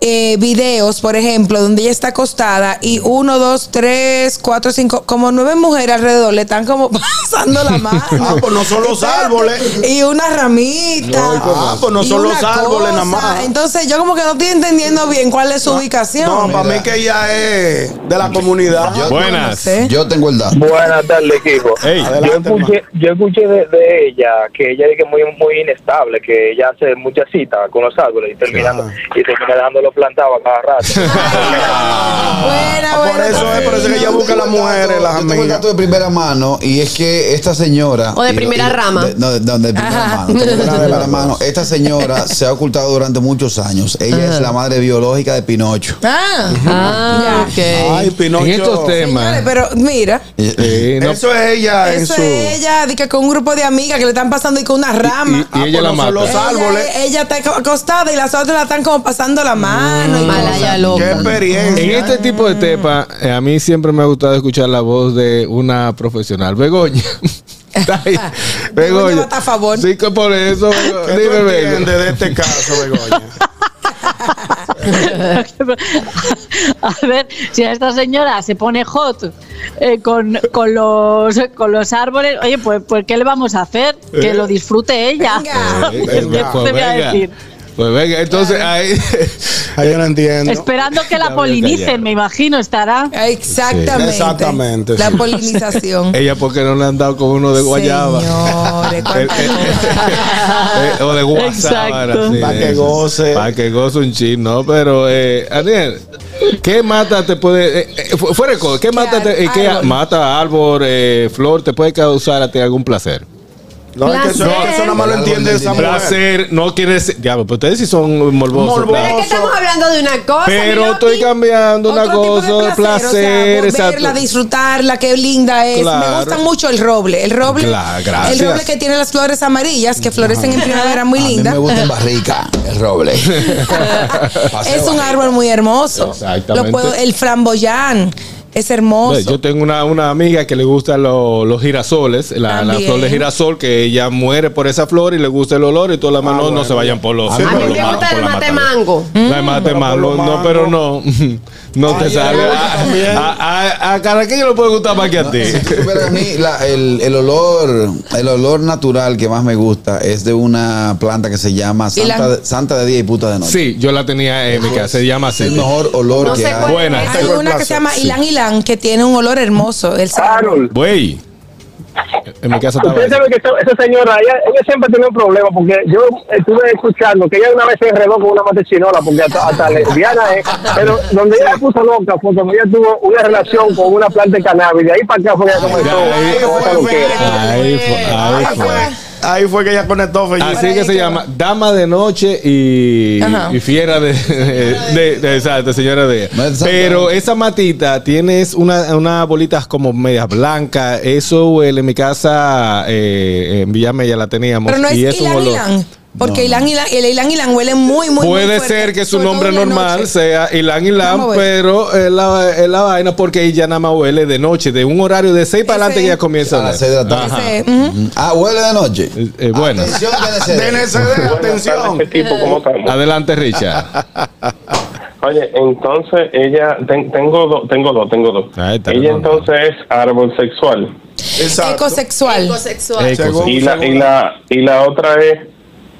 eh, videos, por ejemplo, donde ella está acostada y uno, dos, tres, cuatro, cinco, como nueve mujeres alrededor le están como [laughs] pasando la mano. [laughs] Ah, pues no son los árboles. Y una ramita. No, ah, pues no y son una los árboles nada más. Entonces yo como que no estoy entendiendo bien cuál es su ubicación. No, para mí que ella es de la comunidad. Yo- Buenas. No sé. Yo tengo el dato. Buenas tardes, equipo. Yo escuché, yo escuché de, de ella que ella es que muy muy inestable, que ella hace muchas citas con los árboles y terminando Ajá. y termina dejándolo plantado a cada rato. [laughs] Buena, Ah, por buena, eso es, por eso que ella busca a las mujeres, las Yo tengo el amigas. dato de primera mano y es que esta señora. O de primera y- rama. de- no, de, no, de primera Ajá. mano. de primera [laughs] mano. Esta señora se ha ocultado durante muchos años. Ella es la madre biológica de Pinocho. Ah, Ah, ya. ok. Ay, Pinocho. En estos temas. Señores, pero mira, Sí, no, Eso es ella en eso su. es ella, de que con un grupo de amigas que le están pasando y con una rama. y, y ella pues la mata. los ella, árboles. ella está acostada y las otras la están como pasando la mano. Y Malaya cosas. Qué loca. En experiencia. este tipo de temas, eh, a mí siempre me ha gustado escuchar la voz de una profesional. Begoña. [laughs] Está ahí. Begoña va a favor. Sí, que por eso. ¿Qué tú Dime, Bego. entiendes de este caso, Begoña? [laughs] A ver, si a esta señora se pone hot eh, con, con, los, con los árboles, oye, pues, pues ¿qué le vamos a hacer? Que lo disfrute ella. Venga. Eh, [laughs] ¿Qué venga, te voy a venga. decir? Pues venga, entonces ahí. [laughs] Ahí yo no entiendo. Esperando que la policen, me imagino, estará. Exactamente. Exactamente, La sí. polinización. [laughs] Ella, porque no le han dado con uno de guayaba? Señores, [laughs] Eh, cosa. Eh, o de guasábara. Exacto. sí, Pa' de que goce. Pa' que goce un chin, ¿no? Pero, eh, Daniel, ¿qué mata te puede. eh, eh, fu- fuera de cosa, ¿qué, mata, te, eh, qué árbol? mata árbol, eh, flor, te puede causar a ti algún placer? No, es que eso, Placer. eso nada más lo entiende esa mujer. Placer no quiere decir. Diablo, pero ustedes sí son morbosos. Morboso. Pero es que estamos hablando de una cosa. Pero estoy cambiando una cosa de placer, o sea, por exacto. verla, disfrutarla, qué linda es. Claro. Me gusta mucho el roble. El roble, Claro, el roble que tiene las flores amarillas, que florecen en primavera muy A mí linda. me gusta en barrica, el roble. [laughs] [laughs] Es un árbol muy hermoso. Exactamente. Lo puedo- el framboyán. Es hermoso. Yo tengo una, una amiga que le gustan lo- los girasoles, la, la flor de girasol, que ella muere por esa flor y le gusta el olor y todas las manos no se vayan por los A mí me gusta el mate mango. La mate pero mango, los no, pero no, [laughs] no te sale. ay, A, también. a, Caraquillo le puede gustar más que a ti. Que a mí la- el, el olor el olor natural que más me gusta es de una planta que se llama ¿Y la- Santa, de, Santa de día y puta de noche. Sí, yo la tenía en mi casa, se llama así. el mejor olor No que hay. Buena. Hay una que se llama sí. Ilan Que tiene un olor hermoso. El Harold, Güey. En mi casa usted sabe que esa, esa señora, ella, ella siempre tiene un problema porque yo estuve escuchando que ella una vez se enredó con una mate chinola porque hasta, hasta lesbiana es, pero donde ella se puso loca fue cuando ella tuvo una relación con una planta de cannabis, de ahí para acá fue que ella comenzó ahí. Ahí fue. Ahí fue. Ahí fue que ella conectó. Fellito. Así que se llama Dama de Noche y, Fiera de, de, de- Exacto, señora de. Pero esa matita tienes una, unas bolitas como medias blancas. Eso, huele en mi casa, eh, en Villamella la teníamos. Pero no es y es un olor. Porque Ilan Ilan, el Ilan Ilan huele muy, muy muy Puede fuerte, ser que su nombre normal sea Ilan Ilan, pero es la, es la vaina porque ella nada más huele de noche, de un horario de 6 para adelante ella comienza A las de la tarde. Ah, huele de noche. Eh, eh, bueno, Atención, DNCD. Atención. tardes, este tipo, ¿cómo estamos? adelante, Richard. [laughs] Oye, entonces ella, ten- tengo dos, tengo dos, tengo dos. Ahí está, ella no, no. entonces es árbol sexual. Exacto. Ecosexual. Ecosexual. Eco, Según- Y la, y la, y la otra es,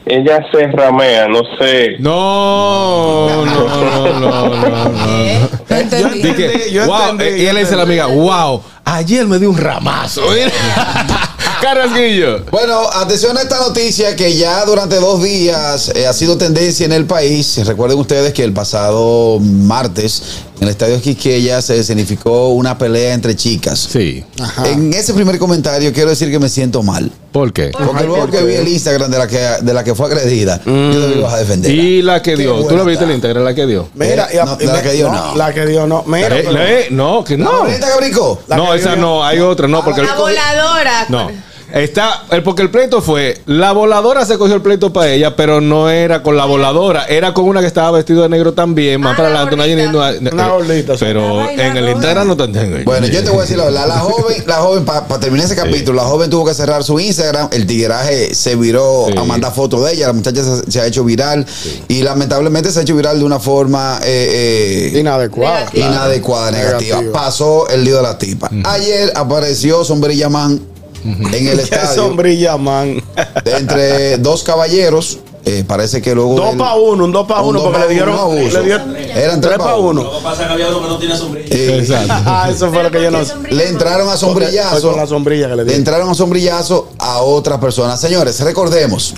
ella se ramea, no sé. No, no, no, no, no, no. [laughs] Entendí. Entendí, yo wow, entendí, eh, y él le dice a la amiga, wow, ayer me dio un ramazo. [laughs] Carrasquillo. Bueno, atención a esta noticia que ya durante dos días eh, ha sido tendencia en el país. Recuerden ustedes que el pasado martes en el estadio Quisqueya se escenificó una pelea entre chicas. Sí. En ese primer comentario quiero decir que me siento mal. ¿Por qué? Porque luego que vi el Instagram de la que, de la que fue agredida, yo debí vas a defender. Y la que Qué dio. ¿Tú lo viste el Instagram? La que dio. Mira, y- No, y la me- que dio no. La que dio no. Mira, Eh, pero- eh, no, que ¿La no. bonita que brincó? La No, que esa dio- no, hay otra, no, porque La voladora. no. Está, el, porque el pleito fue, la voladora se cogió el pleito para ella, pero no era con la voladora, era con una que estaba vestida de negro también, más Ah, para la adelante, una Una gordita, sí. Pero en el. Instagram no te tengo. Bueno, yo te voy a decir la verdad. La [laughs] joven, la joven para terminar ese capítulo, la joven tuvo que cerrar su Instagram. El tigueraje se viró Sí. a mandar fotos de ella. La muchacha se, se ha hecho viral y lamentablemente se ha hecho viral de una forma eh, eh, Inadecuada. inadecuada, negativa. Negativa. Pasó el lío de la tipa. Ayer apareció Sombrilla Man en el [laughs] Qué estadio sombrilla, man. de entre dos caballeros. Eh, parece que luego. Dos del- pa' uno, un dos pa' un uno, dos porque pa' le dieron- uno, le dieron- Eran tres para uno. Lo que pasa es que había uno que no tiene sombrilla. Eh, Exacto. [laughs] Ah, eso fue lo que yo no sé. le entraron a Fue sombrillazo. con la sombrilla que le Le entraron a sombrillazo a otras personas. Señores, recordemos,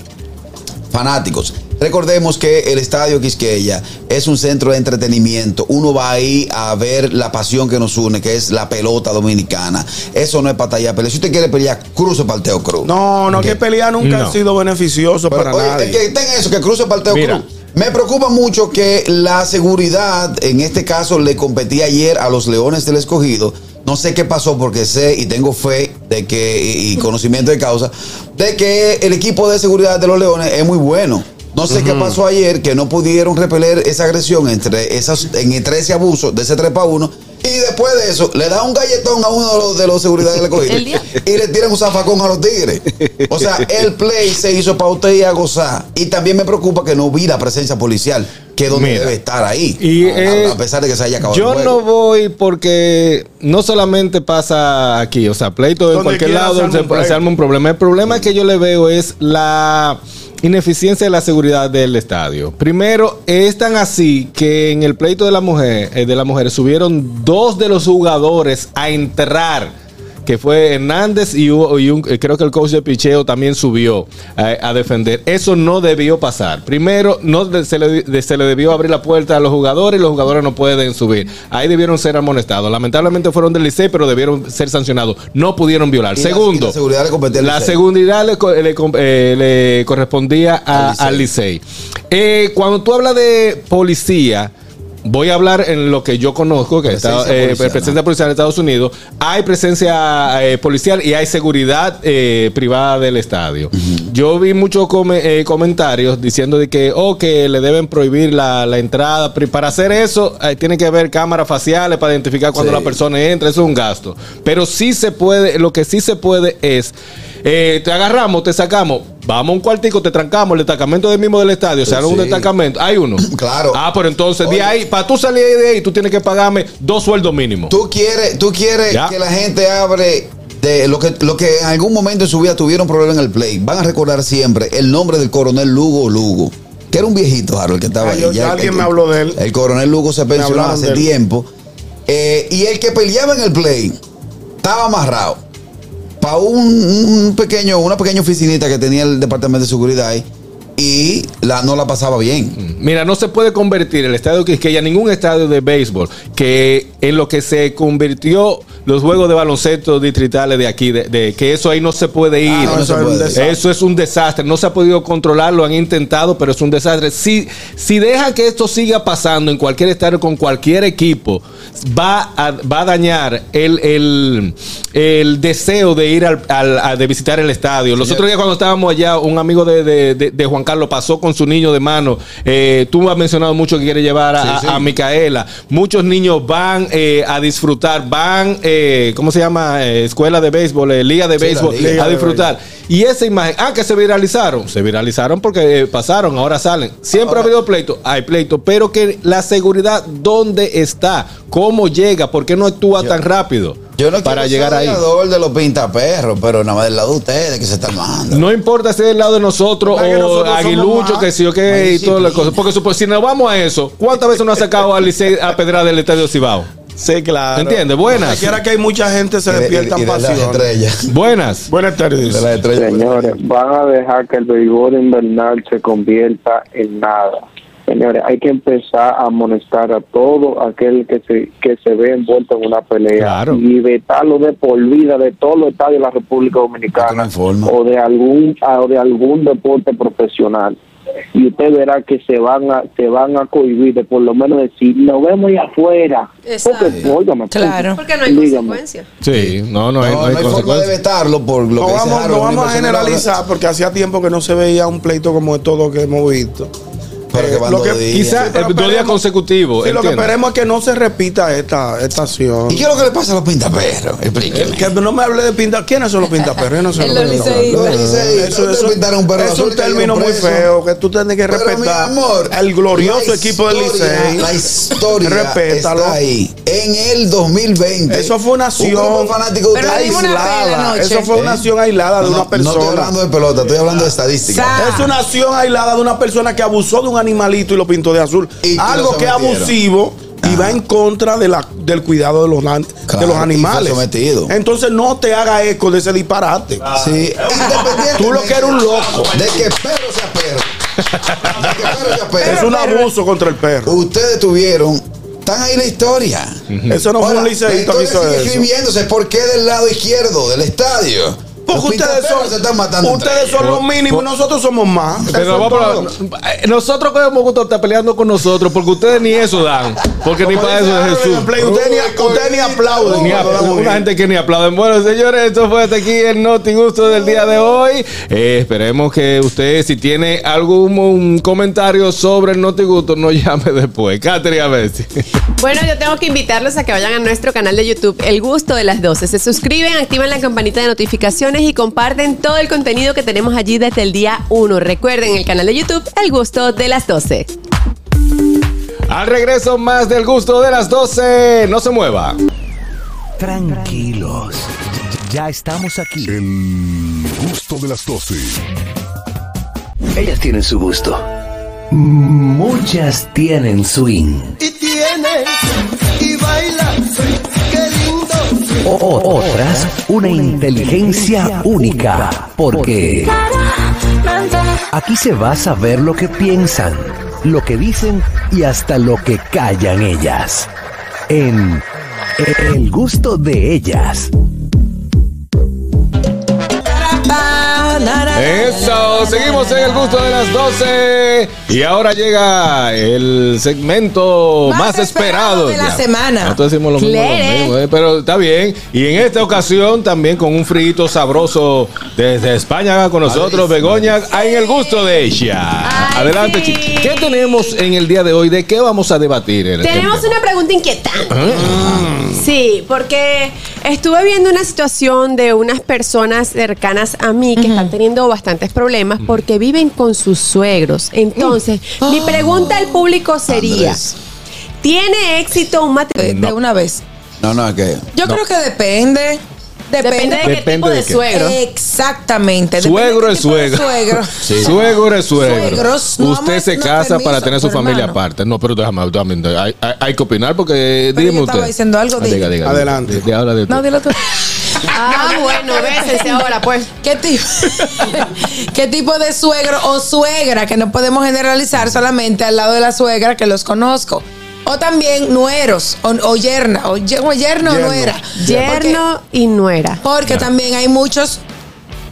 fanáticos, recordemos que el Estadio Quisqueya es un centro de entretenimiento. Uno va ahí a ver la pasión que nos une, que es la pelota dominicana. Eso no es batalla pelea. Si usted quiere pelear, cruce para el Teo Cruz. No, no, ¿Qué? que pelear nunca No. ha sido beneficioso Pero, para oye, nadie. es que ten eso, que cruce para el Teo Mira. Cruz. Me preocupa mucho que la seguridad, en este caso, le competía ayer a los Leones del Escogido. No sé qué pasó porque sé y tengo fe de que y conocimiento de causa de que el equipo de seguridad de los Leones es muy bueno. No sé qué pasó ayer que no pudieron repeler esa agresión entre esas en- entre ese abuso de ese 3 para 1 y después de eso le da un galletón a uno de los de los seguridad del día- y le tiran un zafacón a los tigres. O sea, el play se hizo para usted ir a gozar. Y también me preocupa que no vi la presencia policial, que es donde Mira. debe estar ahí. Y, a, eh, a pesar de que se haya acabado Yo el no voy porque no solamente pasa aquí, o sea, pleito en Donde cualquier lado se se arma un problema. El problema que yo le veo es la ineficiencia de la seguridad del estadio. Primero, es tan así que en el pleito de la mujer, eh, de las mujeres subieron dos de los jugadores a entrar que fue Hernández y, hubo- y un- eh, creo que el coach de picheo también subió eh, a defender. Eso no debió pasar. Primero, no se, le, se le debió abrir la puerta a los jugadores y los jugadores no pueden subir. Ahí debieron ser amonestados. Lamentablemente fueron del Licey, pero debieron ser sancionados. No pudieron violar. Segundo, la seguridad le competía la seguridad le, le eh, le correspondía a- Al Licey. al Licey. Eh, cuando tú hablas de policía, voy a hablar en lo que yo conozco, que Presencia está, eh, policial, presencia policial de Estados Unidos. Hay presencia eh, policial y hay seguridad eh, privada del estadio. yo vi muchos come- eh, comentarios diciendo de que, oh, que le deben prohibir la, la entrada. Para hacer eso, tiene que haber cámaras faciales para identificar cuando Sí. la persona entra. Eso es un gasto. Pero sí se puede, lo que sí se puede es, eh, te agarramos, te sacamos, vamos a un cuartico, te trancamos, el destacamento del mismo del estadio, se hace un Sí. destacamento, hay uno. [clears throat] Claro. Ah, pero entonces, de ahí, para tú salir de ahí, tú tienes que pagarme dos sueldos mínimos. Tú quieres, tú quieres Ya. que la gente abre de lo que, lo que en algún momento de su vida tuvieron problemas en el play. Van a recordar siempre el nombre del coronel Lugo Lugo. Que era un viejito, Harold, que estaba Ah, ahí. yo- ya alguien el- me habló de él. El coronel Lugo se pensionó hace tiempo. Eh, y el que peleaba en el play estaba amarrado para un, un pequeño, una pequeña oficinita que tenía el departamento de seguridad ahí. Y la, no la pasaba bien. Mira, no se puede convertir el estadio Quisqueya ningún estadio de béisbol que en lo que se convirtió los juegos de baloncesto distritales de aquí, de, de- que eso ahí no se puede ir. no, eso es un desastre. Eso es un desastre. No se ha podido controlar, lo han intentado, pero es un desastre. Si, si deja que esto siga pasando en cualquier estadio con cualquier equipo, va a, va a dañar el, el, el deseo de ir al, al- a- de visitar el estadio. Los otros días cuando estábamos allá, un amigo de, de- de- de Juan Carlos pasó con su niño de mano. Eh, tú has mencionado mucho que quiere llevar a, Sí, a- sí. a Micaela. Muchos niños van eh, a disfrutar, van, eh, ¿cómo se llama? Eh, escuela de béisbol, eh, liga de Sí, béisbol, liga a disfrutar. Y esa imagen, ah, que se viralizaron. Se viralizaron porque pasaron, ahora salen. Siempre ha habido pleito, hay pleito, pero que la seguridad, ¿dónde está? ¿Cómo llega? ¿Por qué no actúa tan rápido Yo no para quiero llegar ser ahí? odiador de los pintaperros, pero nada más del lado de ustedes que se están mandando. No importa si es del lado de nosotros o nosotros aguilucho, que sí o que y todas las cosas. Porque supo- si nos vamos a eso, ¿cuántas veces nos ha sacado a Licey a pedrar del estadio Cibao? Sí, claro. ¿Entiendes? Buenas. Quiera que hay mucha gente se despierta pasión. estrellas. Buenas. Buenas tardes. De las estrellas. Señores, van a dejar que el béisbol invernal se convierta en nada. Señores, hay que empezar a amonestar a todo aquel que se que se ve envuelto en una pelea Claro. y vetarlo de por vida de todos los estadios de la República no Dominicana hay o de algún o de algún deporte profesional. Y usted verá que se van a se van a cohibir de por lo menos decir, nos vemos ahí afuera. Exacto. Porque, óigame, Claro. Porque no hay dígame. consecuencia. Sí, no, no No, hay, no no hay hay forma de consecuencia. vetarlo por lo No que dice vamos, Harold, no vamos a generalizar porque hacía tiempo que no se veía un pleito como todo lo que hemos visto. Pero que Eh, van lo dos que- días. Quizá Sí, pero eh, dos días esperemos- consecutivos. Sí, lo que esperemos es que no se repita esta, esta acción. ¿Y qué es lo que le pasa a los pintaperros? Explíqueme. Que no me hable de pinta. ¿Quiénes son los pintaperros? Yo no sé [laughs] Los liceístas, Eso, es un término muy feo que tú tienes que Pero, respetar. mi amor, el glorioso equipo del Licey. La historia Respétalo. está ahí. En el 2020. Eso fue una acción Un fanático Pero aislada. Eso fue una acción aislada de No, una no, persona. No estoy hablando de pelota, estoy hablando de estadística. Sa- Es una acción aislada de una persona que abusó de un animalito y lo pintó de azul. Y- Algo que es abusivo y va en contra de la, del cuidado de los, Claro, de los animales. sometido. Entonces no te haga eco de ese disparate. Sí, Tú lo que eres un loco. De que perro sea perro. De que perro sea perro. Es un abuso contra el perro. Ustedes tuvieron. Están ahí la historia. Eso no fue Ahora, un que hizo sigue eso. escribiéndose. ¿Por qué del lado izquierdo del estadio? Porque Los ustedes son, se están matando entre ustedes son los mínimos nosotros somos más. Pero vamos a- eh, nosotros que hemos gusto estar peleando con nosotros porque ustedes ni eso dan. Porque ni para eso es Jesús. el play, Usted ni, usted ni aplaude. Ni cuando apl- damos una gente que ni aplauden. Bueno, señores, esto fue hasta aquí el Noti Gusto del día de hoy. Eh, esperemos que usted, si tiene algún un comentario sobre el Noti Gusto, nos llame después. Catherine, a ver si. Bueno, yo tengo que invitarlos a que vayan a nuestro canal de YouTube, El Gusto de las 12. Se suscriben, activan la campanita de notificaciones y comparten todo el contenido que tenemos allí desde el día 1. Recuerden el canal de YouTube, El Gusto de las 12. Al regreso, más del gusto de las 12. No se mueva. Tranquilos. Ya estamos aquí. El gusto de las 12. Ellas tienen su gusto. Muchas tienen swing. Y tienes y lindo. O- otras, una inteligencia única. Porque aquí se va a saber lo que piensan, lo que dicen y hasta lo que callan ellas. En El gusto de ellas. Eso, seguimos en el gusto de las 12 y ahora llega el segmento más, Más esperado esperado, de la Ya. semana. Nosotros decimos lo mismo, lo mismo, eh, pero está bien. Y en esta ocasión también con un frito sabroso desde España con nosotros, Begoña, en el gusto de ella. Ay, Adelante, sí. chicos. ¿Qué tenemos en el día de hoy? ¿De qué vamos a debatir? en el Tenemos una pregunta inquietante. Ah. Sí, porque estuve viendo una situación de unas personas cercanas a mí que están teniendo bastantes problemas porque viven con sus suegros. Entonces, mi pregunta al público sería, Andrés. ¿tiene éxito un De, matrimonio? de una vez. No, no, es que. Yo creo que depende. Depende, Depende de qué Depende tipo de de, qué. suegro. Exactamente. Suegro es suegro. suegro. Sí. [laughs] Suegro es suegro. Suegros, no Usted se casa permiso, para tener su familia hermano. aparte. No, pero déjame, déjame, hay, hay- hay que opinar porque Pero dígame yo usted. estaba diciendo algo, Ah, di. diga, diga, Adelante. diga. Di- habla de No, dilo tú. [laughs] Ah, bueno, [laughs] bésense ahora, pues. ¿Qué tipo, ¿Qué tipo de suegro o suegra que no podemos generalizar solamente al lado de la suegra que los conozco? O también nueros o, o yerna, o, ye- o yerno o nuera. Yerno y nuera. Porque, también hay muchos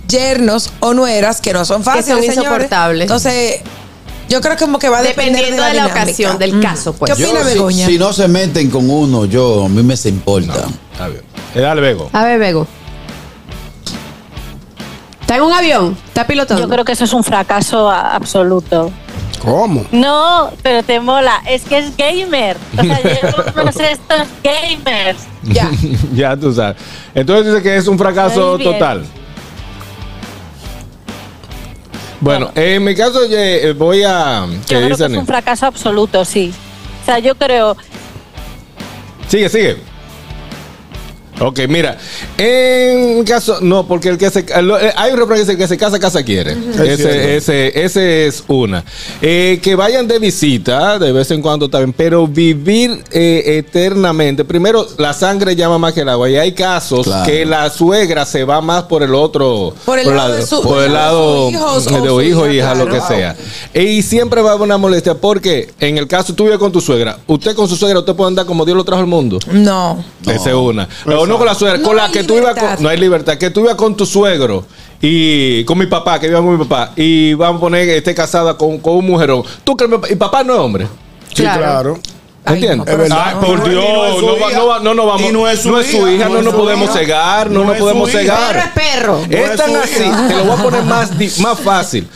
yernos o nueras que no son fáciles. son señores. insoportables. Entonces, yo creo como que va a depender Dependiendo de de la, ocasión, del Mm. caso, pues. ¿Qué opina Yo, si, Begoña? si no se meten con uno, yo, a mí me se importa. Está bien. Eh, dale, Bego. A ver, Bego. ¿Está en un avión? ¿Está pilotando? Yo creo que eso es un fracaso absoluto. ¿Cómo? No, pero te mola. Es que es gamer. O sea, yo conocer estos gamers. Ya. [laughs] ya tú sabes. Entonces dice que es un fracaso total. Bueno, en mi caso eh, voy a... Yo ¿Qué creo que dicen? es un fracaso absoluto, sí. O sea, yo creo. Sigue, sigue. Ok, mira, en caso, no, porque el que se, lo- eh, hay un refrán que dice que se casa, casa quiere. Ese, ese, ese es una. Eh, que vayan de visita de vez en cuando también, pero vivir eh, eternamente. Primero, la sangre llama más que el agua. Y hay casos Claro. que la suegra se va más por el otro, Por el lado de su- por el lado de sus hijos de o su hijo, hija, lo que sea. Y siempre va a haber una molestia porque en el caso tú vives con tu suegra, usted con su suegra, usted puede andar como Dios lo trajo al mundo. No. Esa es una. O no con la suegra, No con la que tú ibas libertad. con. No hay libertad. Que tú ibas con tu suegro y con mi papá, que viva con mi papá, y vamos a poner que esté casada con, con un mujerón. Tú que mi papá, y papá no es hombre. Sí, Claro. claro. Ay, ¿Entiendes? no, Es verdad. Ay, por Dios, no es su no, va- no, va- no, no vamos. Y no es su hija, hija, no, no es nos su podemos hija. cegar, no, No nos es su podemos cegar. Perro es perro. No es es tan su así, te lo voy a poner más, más fácil.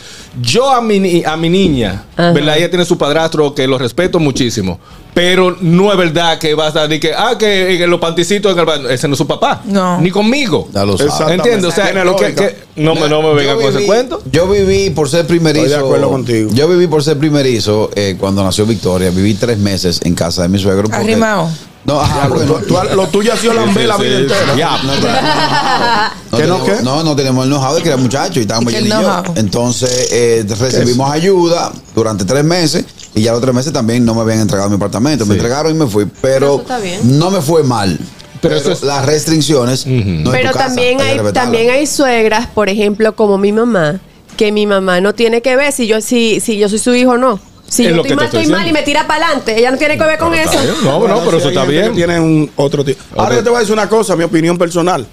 Yo a mi, a mi niña, Ajá. ¿verdad? Ella tiene su padrastro que lo respeto muchísimo. Pero no es verdad que va a estar ni que, ah, que, que los panticitos en el baño. Ese no es su papá. No. Ni conmigo. Ya lo. ¿Entiendes? O sea, Tiene lo que, lógica. que- no, me, no me vengan Yo con ese viví- cuento. Yo viví por ser primerizo. Estoy de acuerdo contigo. Yo viví por ser primerizo eh, cuando nació Victoria. Viví tres meses en casa de mi suegro. Arrimao. No, ajá, porque Tú- no- tú- lo tuyo ha sido lamber la vida entera. Ya. no, [laughs] claro. No ¿Qué no teníamos- qué? No, no teníamos el know-how de que era muchacho y estábamos ¿Y qué Jenny y yo. Entonces eh, recibimos ayuda durante tres meses y ya los tres meses también no me habían entregado mi apartamento. Me entregaron y me fui, Pero no me fue mal. Pero Pero, eso es- las restricciones no Pero casa, también hay que hay, también hay suegras, por ejemplo, como mi mamá, que mi mamá no tiene que ver si yo, si, si yo soy su hijo o no. Si Es yo lo estoy mal, estoy estoy mal y me tira para adelante. Ella no tiene que ver con Pero eso. No, no, pero eso está bien. Tiene un otro tipo. Ahora yo te voy a decir una cosa, mi opinión personal.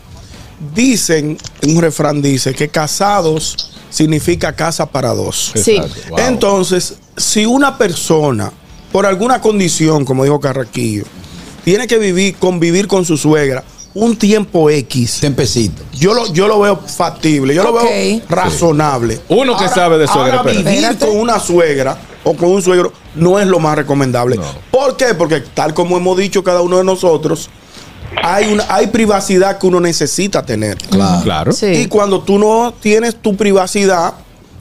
Dicen, un refrán dice que casados significa casa para dos. Sí. Wow. Entonces, si una persona, por alguna condición, como dijo Carraquillo, tiene que vivir, convivir con su suegra un tiempo X, Tempecito. yo lo, yo lo veo factible, yo lo veo razonable. Uno que sabe de suegra, ahora vivir Espérate. con una suegra o con un suegro no es lo más recomendable. No. ¿Por qué? Porque tal como hemos dicho cada uno de nosotros, hay, una, hay privacidad que uno necesita tener. Claro. Claro. Sí. Y cuando tú no tienes tu privacidad,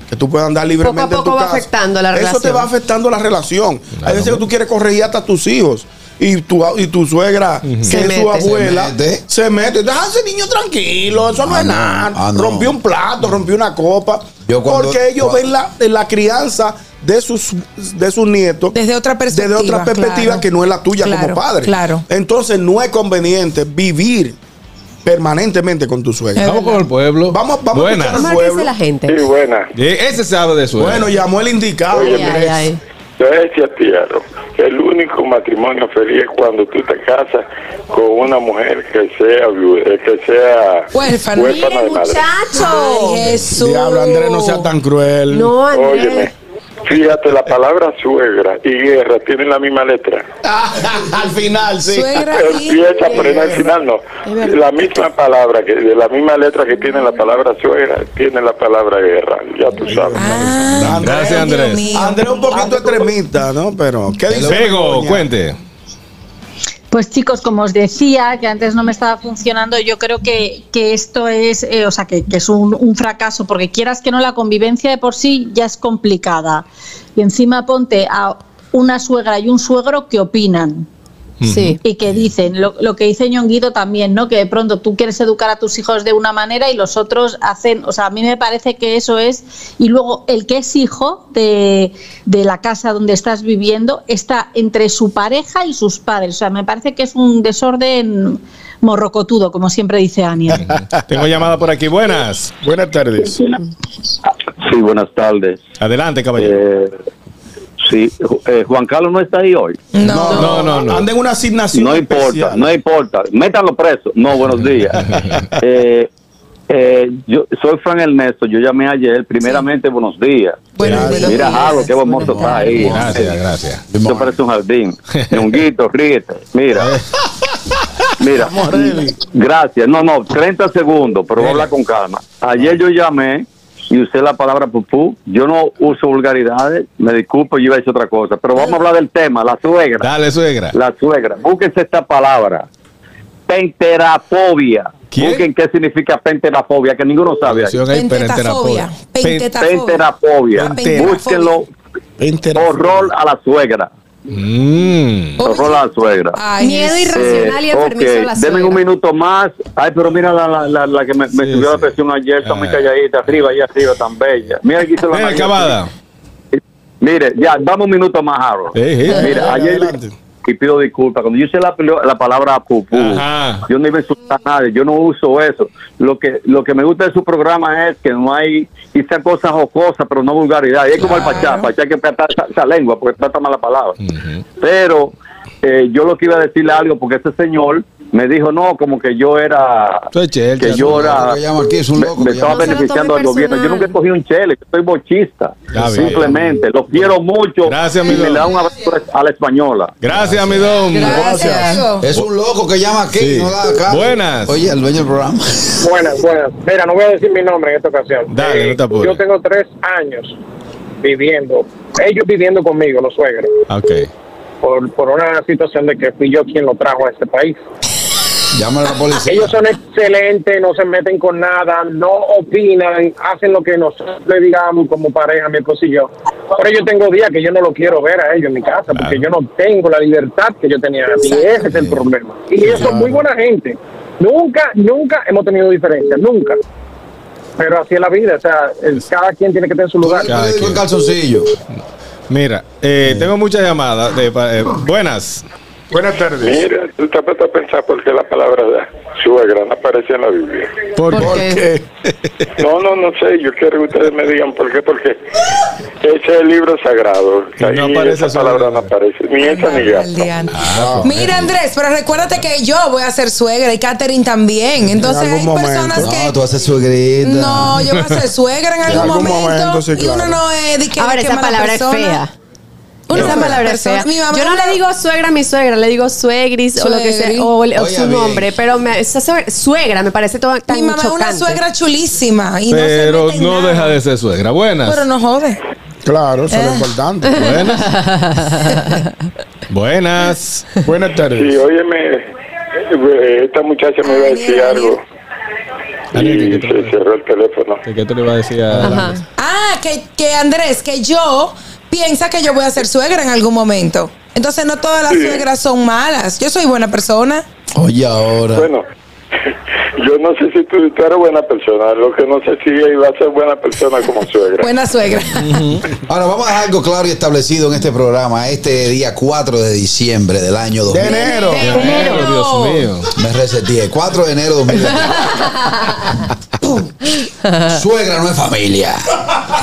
que tú puedas andar libremente Poco a poco en tu va casa, afectando la Eso te relación. va afectando la relación. Claro. Hay veces que tú quieres corregir hasta tus hijos. Y tu, y tu suegra, que Se es mete. su abuela, Se mete. se mete. Deja a ese niño tranquilo, eso no Ah, es no. nada. Ah, no. Rompió un plato, rompió una copa. Yo cuando- porque ellos cuando- ven la, la crianza de sus, de sus nietos Desde otra perspectiva, desde otra perspectiva claro. que no es la tuya Claro, como padre. claro. Entonces no es conveniente vivir permanentemente con tu suegra. Vamos con el pueblo. Vamos- vamos a Buenas. escuchar Vamos a ver qué dice la gente. Sí, buena. Eh, Ese sabe de suegra. Bueno, llamó el indicado. Ay, Oye, ay, decía Piero, que el único matrimonio feliz es cuando tú te casas con una mujer que sea eh, que sea Huérfana. huérfana de madre. Muchacho. Ay, Jesús. Diablo, Andrés, no sea tan cruel. No, Andrés. Óyeme, fíjate, la palabra suegra y guerra tienen la misma letra. [laughs] Al final, sí. Suegra y Empieza, pero al final no. La misma palabra, que de la misma letra que tiene la palabra suegra, tiene la palabra guerra. Ya tú sabes. Ah, Gracias, Andrés. Andrés un poquito extremista, ¿no? Pero, ¿qué dice? Pego, Begoña? cuente. Pues chicos, como os decía, que antes no me estaba funcionando, yo creo que, que esto es, eh, o sea, que, es un, un fracaso, porque quieras que no, la convivencia de por sí ya es complicada. Y encima ponte a una suegra y un suegro que opinan. Sí. Y que dicen, lo, lo que dice Ñonguito también, ¿no? Que de pronto tú quieres educar a tus hijos de una manera y los otros hacen, o sea, a mí me parece que eso es, y luego el que es hijo de, de la casa donde estás viviendo está entre su pareja y sus padres, o sea, me parece que es un desorden morrocotudo, como siempre dice Ania. [laughs] Tengo llamada por aquí. Buenas. Buenas tardes. Sí, buenas tardes. Adelante, caballero. Eh, sí, eh, Juan Carlos no está ahí hoy. No, No, no, no. Anda en una asignación No importa, especial. no importa. Métanlo preso. No, buenos [laughs] días. Eh, eh, yo soy Fran Ernesto. Yo llamé ayer. Primeramente, buenos días. Bueno, Mira. Jalo, qué hermoso está ahí. Gracias, gracias. Esto parece un jardín. [laughs] Ñonguito, ríete. Mira. Mira, gracias. No, no, 30 segundos, pero voy a hablar con calma. Ayer yo llamé y usé la palabra pupú. Yo no uso vulgaridades, me disculpo, yo iba a decir otra cosa. Pero vamos a hablar del tema, la suegra. Dale, suegra. La suegra. Búsquense esta palabra. Penterafobia. ¿Quién? Busquen qué significa penterafobia, que ninguno sabe. penterapia. Pentetafobia. Penterafobia. Penterafobia. Búsquenlo. Penterafobia. Horror a la suegra. Mm. A la suegra. Ay, Miedo irracional y Eh, enfermizo a ok, la denme un suegra. minuto más. Ay, pero mira la, la, la, la que me, me Sí, subió la presión ayer, está muy Ay. calladita, arriba, allá arriba, tan bella. Mira, aquí se María. acabada. Mire, ya, dame un minuto más, Harold. Mira, ayer, Adelante. Y pido disculpas, cuando yo usé la, la palabra pupú, Ajá. yo no iba a insultar a nadie, yo no uso eso. Lo que lo que me gusta de su programa es que no hay, quizá cosas jocosas, pero no vulgaridad. Y es como el pachá, pachá que tratar esa, lengua, porque trata mala palabra. Pero eh, yo lo que iba a decirle algo, porque ese señor me dijo, no, como que yo era, chelcha, que yo era, loco que llama aquí, es un me- loco me, que estaba beneficiando al gobierno. Yo nunca he cogido un chele, soy bochista. Ya. Simplemente, los quiero mucho. Gracias, y mi me don. le da un abrazo a la española. Gracias, mi don. Gracias. Es un loco que llama aquí Sí. no da caso. Buenas. Oye, el dueño del programa. Buenas, buenas. Mira, no voy a decir mi nombre en esta ocasión. Dale, no te apures. Yo tengo tres años viviendo, ellos viviendo conmigo, los suegros, Ok. por, por una situación de que fui yo quien lo trajo a este país. Llámale a la policía. Ellos son excelentes, no se meten con nada, no opinan, hacen lo que nosotros le digamos como pareja, mi esposo y yo. Pero yo tengo días que yo no lo quiero ver a ellos en mi casa, porque yo no tengo la libertad que yo tenía. Y ese es el problema. Y ellos son muy buena gente. Nunca, nunca hemos tenido diferencias, nunca. Pero así es la vida, o sea, el- cada quien tiene que tener su lugar. Cada quien. calzoncillo. Mira, eh, tengo muchas llamadas. De, eh, buenas. Buenas tardes. Mira, tú te a pensar por qué la palabra suegra no aparece en la Biblia. ¿Por, ¿Por qué? No, no, no sé. Yo quiero que ustedes me digan por qué. Porque ese es el libro sagrado. Y no Ahí aparece esa palabra no aparece. Ni esa ni Al gata. diante. Mira, Andrés, pero recuérdate que yo voy a ser suegra y Catherine también. Entonces En hay personas momento. que. No, tú haces suegrita. No, yo voy a ser suegra en algún, algún momento, momento, sí, Y uno claro. no es de que Ahora, esa palabra es persona. fea. Esa mala palabra es fea. Yo no una- le digo suegra a mi suegra, le digo suegris o lo que sea, o, su bien. nombre, pero me, esa suegra, me parece todo tan Mi mamá es una suegra chulísima. Y no se Pero no nada. deja de ser suegra. Buenas. Pero no jode. Claro, eso es lo Eh. importante. Buenas. [laughs] Buenas. Buenas tardes. Sí, óyeme, eh, esta muchacha me iba a decir algo. Y ¿qué te- se cerró el teléfono. ¿Qué te le iba a decir a Ajá. Ah, que, que Andrés, que yo piensa que yo voy a ser suegra en algún momento. Entonces no todas las Sí. suegras son malas. Yo soy buena persona. Oye, ahora. Bueno, [laughs] yo no sé si tú, tú eres buena persona. Lo que no sé si iba a ser buena persona como [laughs] suegra. Buena suegra. Ahora vamos a dejar algo claro y establecido en este programa, este día 4 de diciembre del año De 2000. enero. De enero. Dios mío. Me reseteé. 4 de enero de 2020. [laughs] Suegra no es familia.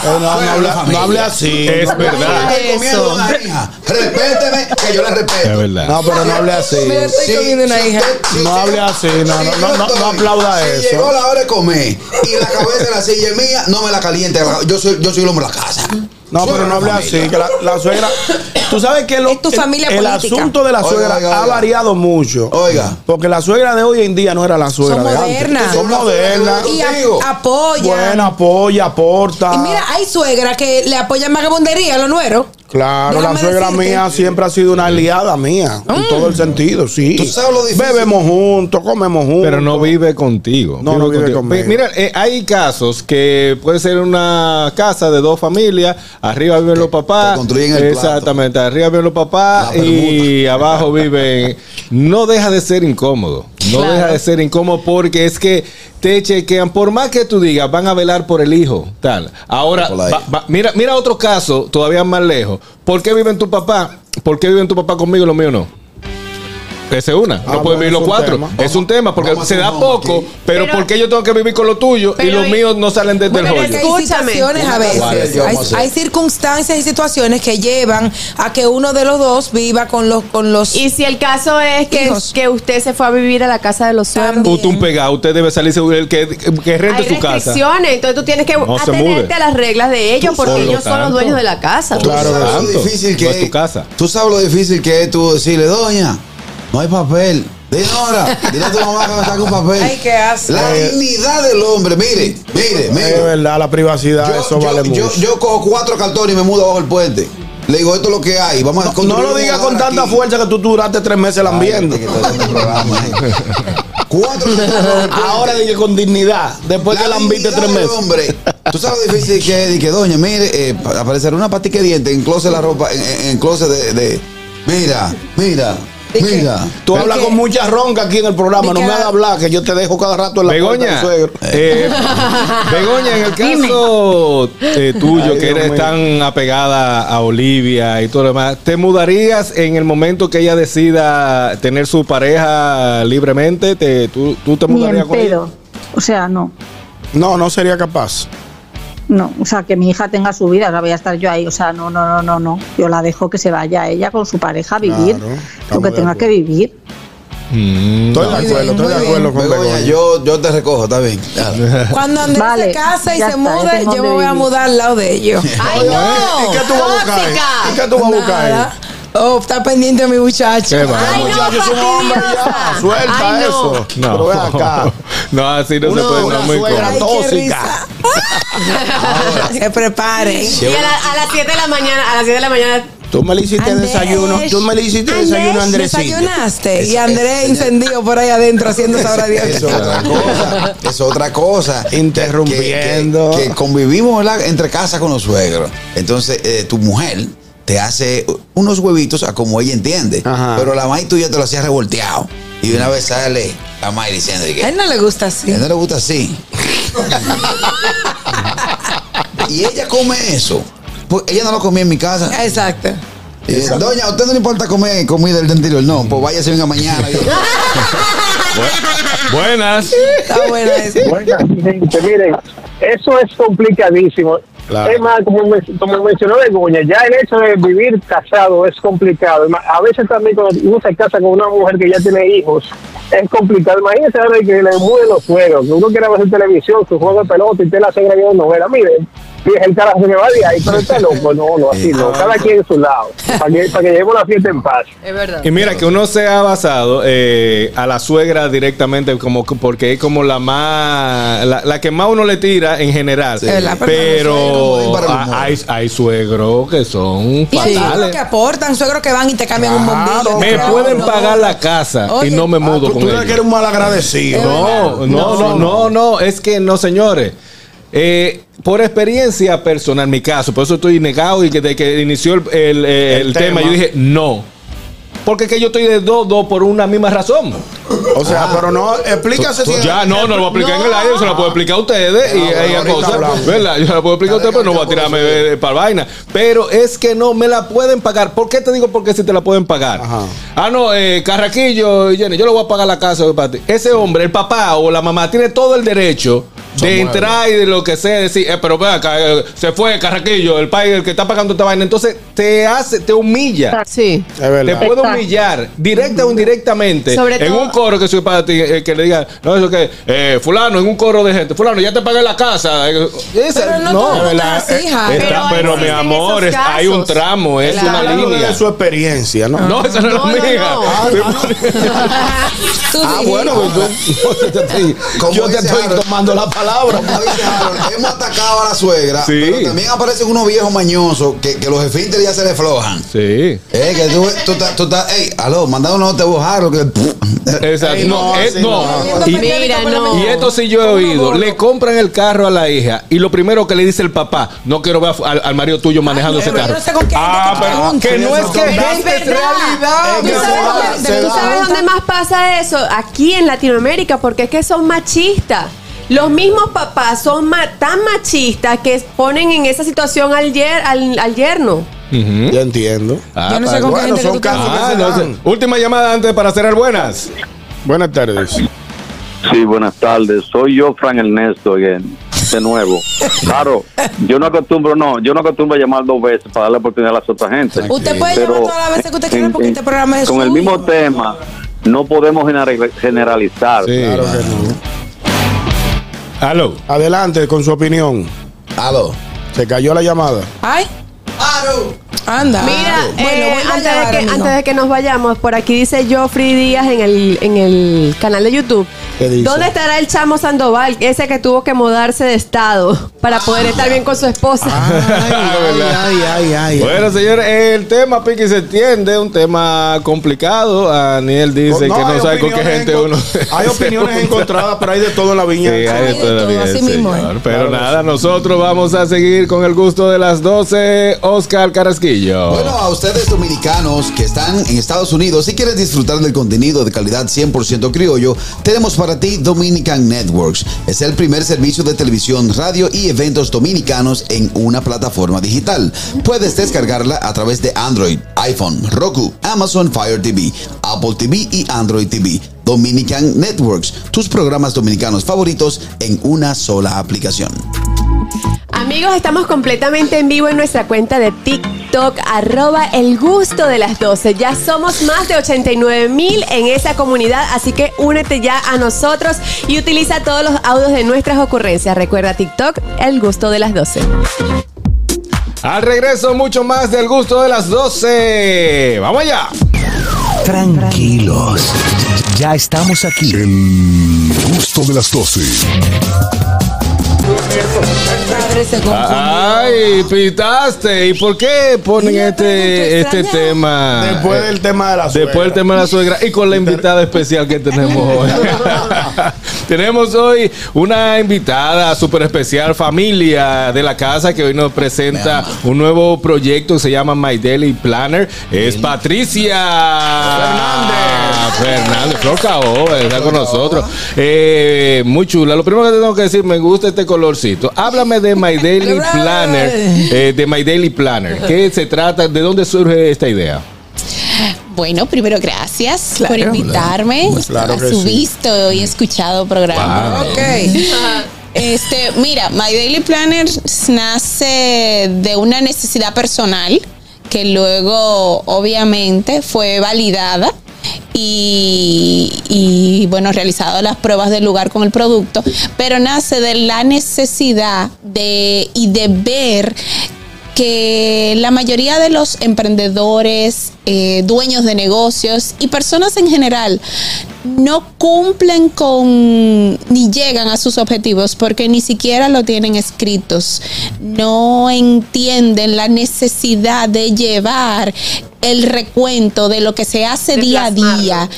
no, no hable- no hable así. Es No, verdad. Estoy comiendo Eso. una hija. Respéteme, que yo la Es respeto. verdad. No, pero no hable así. Estoy comiendo una hija. No hable así, no, no, no, no, no aplauda si eso. llegó la hora de comer y la cabeza de la silla es mía, no me la caliente. Yo soy, yo soy el hombre de la casa. No, pero no hable así, que la, la suegra. Tú sabes que lo- Es tu el- familia el, política. asunto de la Oiga, suegra oiga, ha oiga. variado mucho. Oiga. Porque la suegra de hoy en día no era la suegra Son de modernas. antes. Son modernas. Y a- apoya. Buena, apoya, aporta. Y mira, hay suegra que le apoyan vagabundería a los nueros. Claro, Déjame la suegra decirte. mía siempre ha sido una aliada mía. En todo el sentido, sí. ¿Tú sabes lo difícil? Bebemos juntos, comemos juntos. Pero no vive contigo. No, no vive conmigo. Mira, eh, hay casos que puede ser una casa de dos familias, arriba viven los papás. te construyen el plato. Exactamente, arriba viven los papás y abajo viven. No deja de ser incómodo. No Claro. deja de ser incómodo porque es que te chequean, por más que tú digas, van a velar por el hijo. Tal. Ahora, va- mira, mira otro caso, todavía más lejos. ¿Por qué viven tu papá? ¿Por qué viven tu papá conmigo y los míos no? Esa es una. No Ah, pueden bueno, vivir los cuatro. tema. Es un tema porque se da poco, aquí. pero, Pero- ¿por qué yo tengo que vivir con lo tuyo y los y- míos no salen desde Bueno, el porque rollo? hay Escúchame. situaciones a veces, hay, hay circunstancias y situaciones que llevan a que uno de los dos viva con los con los Y si el caso es que, Hijos. que usted se fue a vivir a la casa de los suegros. Usted un pegado, usted debe salirse el que, que rente Hay su casa. entonces tú tienes que No atenerte a las reglas de ellos porque Por lo ellos son los tanto. dueños de la casa. Tú Claro, sabes tanto. lo difícil que No es tu casa. Tú sabes lo difícil que es tú decirle, doña, no hay papel. Dile ahora, dile a tu mamá que me saque un papel. Ay, qué asco. La Eh, dignidad del hombre, mire, mire, Es mire. verdad, la privacidad, Yo, eso yo- vale yo- mucho. yo cojo cuatro cartones y me mudo abajo el puente. Le digo, esto es lo que hay. Vamos a no lo digas con tanta aquí. fuerza que tú duraste tres meses lambiendo. Que eh. Cuatro. [laughs] Ahora dije con dignidad, después que La lambiste dignidad tres del meses. hombre. Tú sabes lo difícil que es. Dije, doña, mire, eh, pa- aparecerá una patica de diente en closet de la ropa, en, en, en closet de, de- Mira, mira, mira. Tú hablas con mucha ronca aquí en el programa, no me hagas hablar, que yo te dejo cada rato en la puerta Begoña, del suegro. eh, [laughs] Begoña, en el caso eh, tuyo, Ay, que eres mío. tan apegada a Olivia y todo lo demás, ¿te mudarías en el momento que ella decida tener su pareja libremente? ¿Te, tú, ¿Tú te Ni mudarías en con ella? pedo. O sea, no. No, no sería capaz. No, o sea, que mi hija tenga su vida, la voy a estar yo ahí. O sea, no, no, no, no, no. Yo la dejo que se vaya ella con su pareja a vivir Claro, lo que tenga que vivir. Mm, Estoy de acuerdo, estoy de acuerdo con Begoña, yo, yo te recojo, está bien. Dale. [laughs] Cuando Andrés Vale, se casa y se mude, yo me voy a mudar al lado de ellos. ¡Ay, ¿Y no! qué tú vas a buscar? ¿Y qué tú vas a buscar. Oh, está pendiente mi muchacho. Qué va. Ay, no, Muchacho, es un hombre ya. Suelta Ay, no. eso. No, Pero ven acá. [laughs] no, así no Una- se puede. una no, muy suegra tóxica. [laughs] Se preparen. Y a, la- a las 7 de la mañana, a las 7 de la mañana, Tú me le hiciste Andrés, desayuno. Tú me le hiciste desayuno, Andresito. Desayunaste. y Andrés encendido por ahí adentro haciendo [laughs] sabrá Dios. Es otra cosa. Es otra cosa. Interrumpiendo. Que, que- que convivimos ¿verdad? entre casa con los suegros. Entonces, eh, tu mujer te hace unos huevitos a como ella entiende. Ajá. Pero la maíz tuya te lo hacía revolteado. Y una vez sale la maíz diciendo que A él no le gusta así. a él no le gusta así. [laughs] y ella come eso. Pues ella no lo comía en mi casa. Exacto. Y dice, Doña, ¿a usted no le importa comer comida del anterior? No, pues váyase venga mañana. Buenas. Está bueno eso. Buena gente, miren, eso es complicadísimo. Claro. Es más, como, me- como mencionó Begoña, ya el hecho de vivir casado es complicado. Es A veces también cuando uno se casa con una mujer que ya tiene hijos, es complicado. Imagínese ahora que le muden los juegos, que uno quiere ver televisión, que juega pelota y te la suegra viendo novela. Mire, dije, el carajo se me va de ahí, pero está loco. No, no, así no. Cada quien en su lado. Para que, para que llevemos la fiesta en paz. es verdad. Y mira que uno se ha basado eh, a la suegra directamente como porque es como la más la, la que más uno le tira en general. Sí. Es pero Para el humor. hay, hay suegros que son Y hay suegros fatales. que aportan, suegros que van y te cambian un bombillo. Me Claro, pueden no. pagar la casa Oye. y no me Ah, mudo tú, con tú eres ellos. eres un mal agradecido. No, no, no, no, no, es que no, señores. Eh, por experiencia personal, en mi caso, por eso estoy negado y que desde que inició el, el- el El tema, tema. yo dije no. Porque es que yo estoy de dos, dos por una misma razón. O sea, pero no, explícase si. Ya, no, no lo voy a explicar en el aire, se lo puedo explicar a ustedes y Ah, cosas, hablamos. ¿verdad? Yo se la puedo explicar a ustedes, pero no voy a tirarme eh, para vaina. Pero es que no me la pueden pagar. ¿Por qué te digo por qué si te la pueden pagar? Ah, no, eh, Carraquillo y Jenny, yo le voy a pagar la casa para ti. Ese hombre, el papá o la mamá, tiene todo el derecho de entrar y de lo que sea, decir, eh, pero ve acá, eh, se fue Carraquillo, el país, el que está pagando esta vaina. Entonces te hace, te humilla. Sí. Es verdad. Te puede humillar directa o indirectamente Sobre en todo- un coro que soy para ti, eh, que le diga, no, eso que, eh, fulano, en un coro de gente, fulano, ya te pagué la casa. Esa- Pero no así, hija. Eh, está- Pero pero, mi amor, es- hay un tramo, es una línea. de su experiencia, ¿no? No, esa no, No, no, [laughs] es mía. [laughs] [laughs] Ah, bueno, pues tú- yo te estoy, Como [laughs] yo te estoy Harold. tomando la palabra. Como dice Harold, hemos atacado a la suegra, Sí. pero también aparecen unos viejos mañosos que, que los esfínteres ya se le flojan. Sí. Eh, que tú, tú, estás- tú estás, ey, aló, mandado una nota de voz, Harold, que Exacto. Ey, no, no, es- así no. no. Y, Mira, no. y esto sí yo he oído. Le compran el carro a la hija y lo primero que le dice el papá, no quiero ver al, al marido tuyo manejando ese carro. no sé con qué gente ah, que pero que no es que Es realidad. ¿Tú sabes dónde más pasa eso? Aquí en Latinoamérica, porque es que son machistas. Los mismos papás son ma- tan machistas que ponen en esa situación al, yer- al, al yerno. Yo entiendo. Ah, Yo no sé pa- con qué bueno, gente son casos. Ah, que se no dan. Última llamada antes para cerrar buenas. Buenas tardes. Sí, buenas tardes. Soy yo, Fran Ernesto, again, de nuevo. Claro, yo no acostumbro, no, yo no acostumbro a llamar dos veces para darle oportunidad a las otras gente. Usted puede Pero llamar todas las veces que usted quiera porque en- este programa es Con el mismo tema, no podemos general- generalizar. Sí. Claro que no. Aló. Adelante con su opinión. aló. Se cayó la llamada. Ay. Anda. Mira, bueno, eh, antes, de que, antes de que nos vayamos, por aquí dice Joffrey Díaz en el, en el canal de YouTube. ¿Qué dice? ¿Dónde estará el chamo Sandoval? Ese que tuvo que mudarse de estado para poder estar bien con su esposa. Ay, ay, ay, ay, ay. Bueno, señor, el tema Piqui se entiende, un tema complicado. Aniel dice No, que no sabe con qué gente uno. [laughs] Hay opiniones encontradas, pero hay de todo en la viña. hay de Hay de todo todo, bien, así mismo señor. es. Pero Claro, nada, nosotros vamos a seguir con el gusto de las 12. Oscar Carasquillo. Bueno, a ustedes dominicanos que están en Estados Unidos y quieren disfrutar del contenido de calidad 100% criollo, tenemos para ti Dominican Networks. Es el primer servicio de televisión, radio y eventos dominicanos en una plataforma digital. Puedes descargarla a través de Android, iPhone, Roku, Amazon Fire TV, Apple TV y Android TV. Dominican Networks, tus programas dominicanos favoritos en una sola aplicación. Amigos, estamos completamente en vivo en nuestra cuenta de TikTok, arroba el gusto de las 12. Ya somos más de 89 mil en esa comunidad, así que únete ya a nosotros y utiliza todos los audios de nuestras ocurrencias. Recuerda TikTok, el gusto de las 12. Al regreso, mucho más del gusto de las 12. Vamos allá. Tranquilos. Ya estamos aquí. El gusto de las 12. comienzo. Padre se confundió. Ay, pitaste. ¿Y por qué ponen este, este tema? Después del tema de la Después del suegra. tema de la suegra y con la invitada especial que tenemos hoy. [laughs] [laughs] tenemos hoy una invitada súper especial, familia de la casa, que hoy nos presenta un nuevo proyecto que se llama My Daily Planner. Es Patricia Fernández. Fernández, Flor está con nosotros. Eh, muy chula. Lo primero que tengo que decir, me gusta este colorcito. Háblame de My Daily Planner. eh, de My Daily Planner. ¿Qué se trata? ¿De dónde surge esta idea? Bueno, primero gracias por Claro. invitarme Claro a su sí. visto y escuchado programa. Ok. Este, mira, My Daily Planner nace de una necesidad personal que luego obviamente fue validada y, y, bueno, realizado las pruebas del lugar con el producto, pero nace de la necesidad de y de ver que la mayoría de los emprendedores, eh, dueños de negocios y personas en general no cumplen con ni llegan a sus objetivos porque ni siquiera lo tienen escritos. No entienden la necesidad de llevar el recuento de lo que se hace De día a día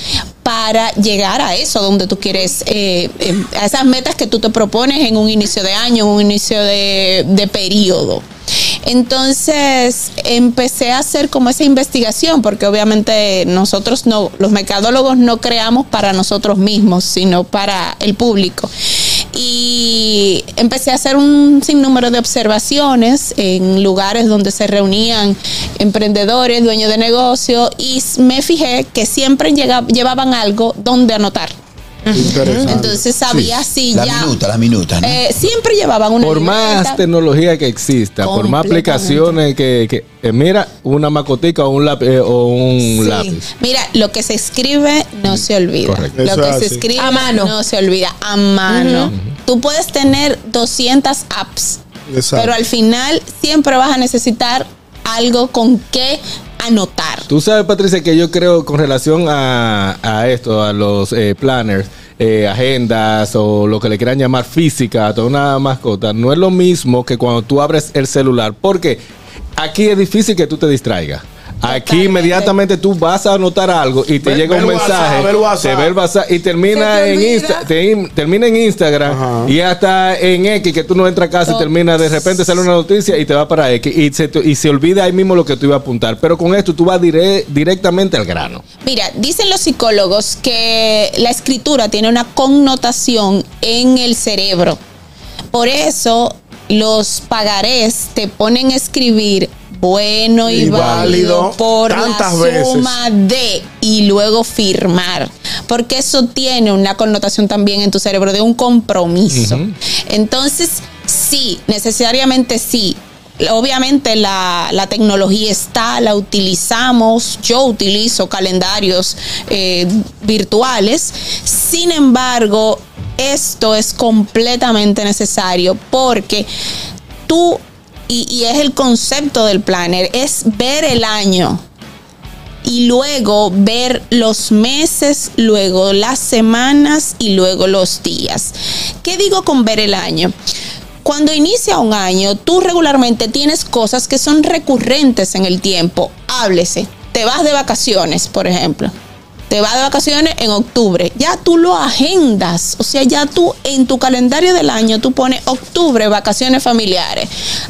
para llegar a eso donde tú quieres, eh, eh, a esas metas que tú te propones en un inicio de año, en un inicio de, de periodo. Entonces empecé a hacer como esa investigación, porque obviamente nosotros no, los mercadólogos no creamos para nosotros mismos, sino para el público. Y empecé a hacer un sinnúmero de observaciones en lugares donde se reunían emprendedores, dueños de negocio, y me fijé que siempre llevaban algo donde anotar. Entonces sabía si La ya. minuta, la minuta, ¿no? Eh, siempre llevaban una Por más tecnología que exista, por más aplicaciones que, que- eh, mira, una macotica o un lápiz, eh, o un Sí. lápiz. Mira, lo que se escribe no se olvida. Correcto. Lo Eso que es se así. escribe A mano. no se olvida. A mano. Tú puedes tener 200 apps, Exacto. pero al final siempre vas a necesitar algo con qué anotar. Tú sabes, Patricia, que yo creo con relación a, esto, a los eh, planners, eh, agendas o lo que le quieran llamar física a toda una mascota, no es lo mismo que cuando tú abres el celular, porque aquí es difícil que tú te distraigas. Aquí inmediatamente tú vas a anotar algo y te Ve- llega ve un WhatsApp, mensaje, WhatsApp. te ve el WhatsApp y termina te en olvida. Insta, te- termina en Instagram y hasta en X que tú no entras a casa y termina de repente sale una noticia y te va para X y se, te- y se olvida ahí mismo lo que tú ibas a apuntar. Pero con esto tú vas dire- directamente al grano. Mira, dicen los psicólogos que la escritura tiene una connotación en el cerebro. Por eso los pagarés te ponen a escribir bueno y, Y válido, válido por tantas la veces. suma de y luego firmar. Porque eso tiene una connotación también en tu cerebro de un compromiso. Entonces, sí, necesariamente sí. Obviamente la, la tecnología está, la utilizamos, yo utilizo calendarios eh, virtuales, sin embargo, esto es completamente necesario porque tú, y, es el concepto del planner, es ver el año y luego ver los meses, luego las semanas y luego los días. ¿Qué digo con ver el año? Cuando inicia un año, tú regularmente tienes cosas que son recurrentes en el tiempo. Háblese, te vas de vacaciones, por ejemplo. Te vas de vacaciones en octubre. Ya tú lo agendas. O sea, ya tú en tu calendario del año tú pones octubre, vacaciones familiares.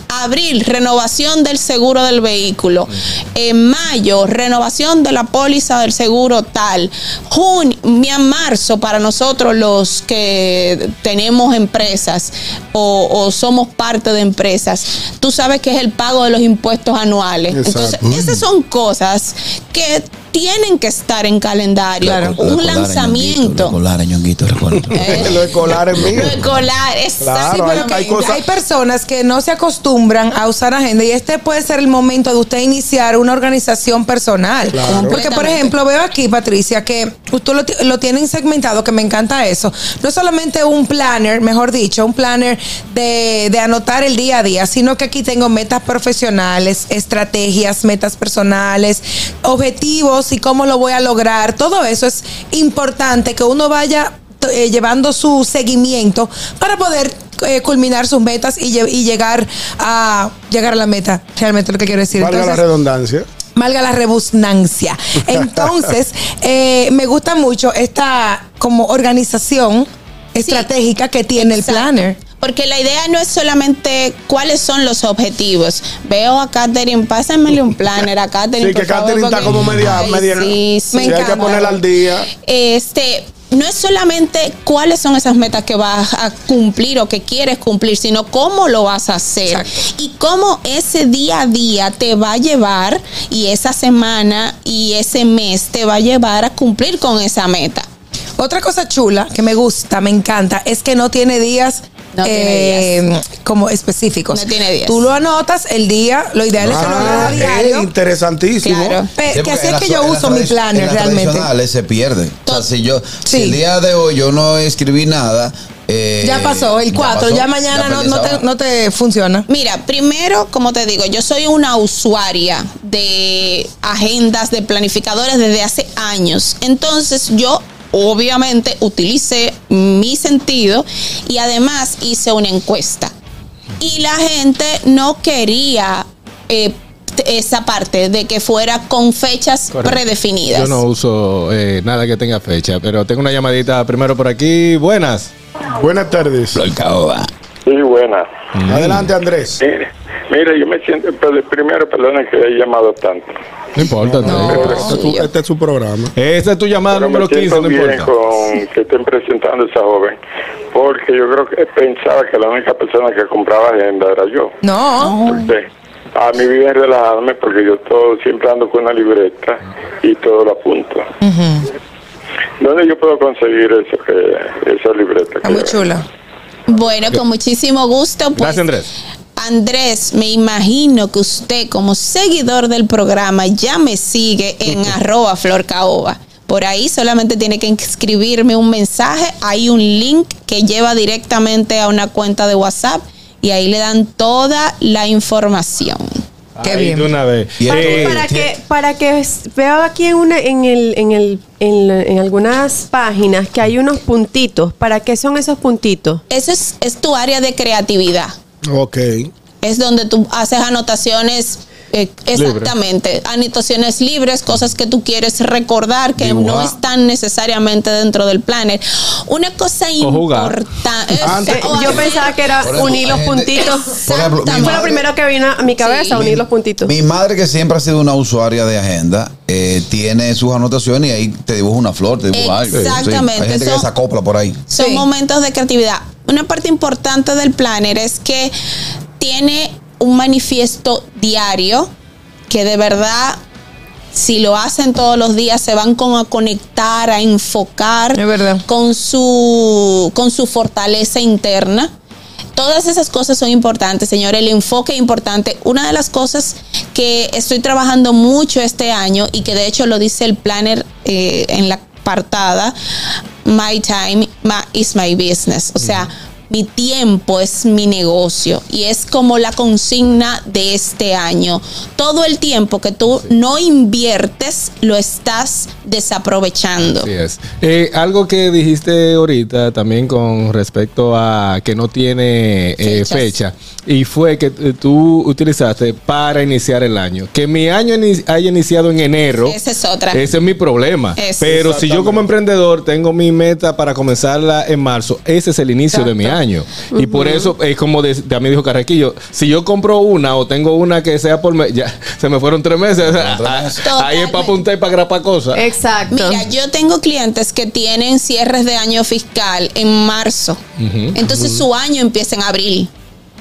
Abril, renovación del seguro del vehículo. En mayo, renovación de la póliza del seguro tal. Junio, marzo, para nosotros los que tenemos empresas o, o somos parte de empresas, tú sabes que es el pago de los impuestos anuales. Exacto. Entonces, esas son cosas que tienen que estar en calendario. Un lanzamiento. Escolar, ñonguito, recuerda. [laughs] Lo escolar es mío. Lo escolar, Claro, exacto. hay- Porque hay cosas- hay personas que no se acostumbran a usar agenda y este puede ser el momento de usted iniciar una organización personal. Claro. Porque, por ejemplo, veo aquí, Patricia, que usted lo, lo tienen segmentado, que me encanta eso. No solamente un planner, mejor dicho, un planner de, de anotar el día a día, sino que aquí tengo metas profesionales, estrategias, metas personales, objetivos y cómo lo voy a lograr. Todo eso es importante que uno vaya eh, llevando su seguimiento para poder eh, culminar sus metas y, lle- y llegar a llegar a la meta. Realmente lo que quiero decir. Valga la Entonces, redundancia. Valga la rebusnancia. [laughs] Entonces, eh, me gusta mucho esta como organización estratégica que tiene Exacto. el planner. Porque la idea no es solamente cuáles son los objetivos. Veo a Katherine, pásenmele un planner a Katherine. Sí, que favor, Katherine está porque- como media- Ay, media- Sí, sí. Sí, hay que ponerla al día. Este, no es solamente cuáles son esas metas que vas a cumplir o que quieres cumplir, sino cómo lo vas a hacer y cómo ese día a día te va a llevar y esa semana y ese mes te va a llevar a cumplir con esa meta. Otra cosa chula que me gusta, me encanta, es que no tiene días. No tiene eh, como específicos. No tiene días. Tú lo anotas el día, lo ideal es que lo hagas Ah, a eh, diario. interesantísimo. Claro. Pe- Sí, que así es que yo uso mi planner realmente. se pierde. O sea, si yo, si el día de hoy yo no escribí nada. eh, Ya pasó, el 4, ya, mañana no, te, no te funciona. Mira, primero, como te digo, yo soy una usuaria de agendas, de planificadores desde hace años. Entonces, yo obviamente utilicé mi sentido y además hice una encuesta. Y la gente no quería eh, esa parte de que fuera con fechas Correcto. predefinidas. Yo no uso eh, nada que tenga fecha, pero tengo una llamadita primero por aquí. Buenas. Buenas tardes. Flor Caoba. Sí, buena. Adelante, Andrés. Mire, Mire, yo me siento, pero primero, perdona que haya llamado tanto. No importa. no. Este es tu- este es su programa. Esa es tu llamada Pero número me 15, siento no bien importa. con que estén presentando a esa joven, porque yo creo que pensaba que la única persona que compraba agenda era yo. No. Entonces, a mí bien relajarme porque yo todo siempre ando con una libreta y todo lo apunto. ¿Dónde yo puedo conseguir eso que esa libreta? Está muy chula. Bueno, con muchísimo gusto. Pues, Gracias, Andrés. Andrés, me imagino que usted como seguidor del programa ya me sigue en [laughs] arroba florcaoba. Por ahí solamente tiene que escribirme un mensaje. Hay un link que lleva directamente a una cuenta de WhatsApp y ahí le dan toda la información. Ahí de una vez. Para, Eh, para que, para que veo aquí en una, en el, en el, en, en algunas páginas que hay unos puntitos. ¿Para qué son esos puntitos? Eso es, es tu área de creatividad. Ok. Es donde tú haces anotaciones. Eh, exactamente, anotaciones libres, cosas que tú quieres recordar que no están necesariamente dentro del planner. Una cosa importante. Antes- Eh, yo pensaba que era ejemplo, unir los gente- puntitos. [laughs] Por ejemplo, mi Fue lo primero que vino a mi cabeza, unir los puntitos. Mi madre, que siempre ha sido una usuaria de agenda, eh, tiene sus anotaciones y ahí te dibuja una flor, te dibuja algo. Sí, Exactamente, Hay gente que se acopla por ahí. Son Sí. momentos de creatividad. Una parte importante del planner es que tiene un manifiesto diario que de verdad, si lo hacen todos los días, se van como a conectar, a enfocar Es verdad. con su, con su fortaleza interna. Todas esas cosas son importantes, señor. El enfoque es importante. Una de las cosas que estoy trabajando mucho este año y que de hecho lo dice el planner eh, en la apartada, My time ma- is my business. O sea, mi tiempo es mi negocio y es como la consigna de este año. Todo el tiempo que tú no inviertes lo estás desaprovechando. Así es. Eh, algo que dijiste ahorita también con respecto a que no tiene eh, fecha y fue que eh, tú utilizaste para iniciar el año. Que mi año haya iniciado en enero. Esa es otra. Ese es mi problema. Pero si yo como emprendedor tengo mi meta para comenzarla en marzo, ese es el inicio de mi año. Y por eso es como de, de- a mí dijo Carrequillo, si yo compro una o tengo una que sea por mes, ya se me fueron tres meses. [laughs] Ahí es para apuntar y para grapar cosas. Exacto. Mira, yo tengo clientes que tienen cierres de año fiscal en marzo. Entonces su año empieza en abril.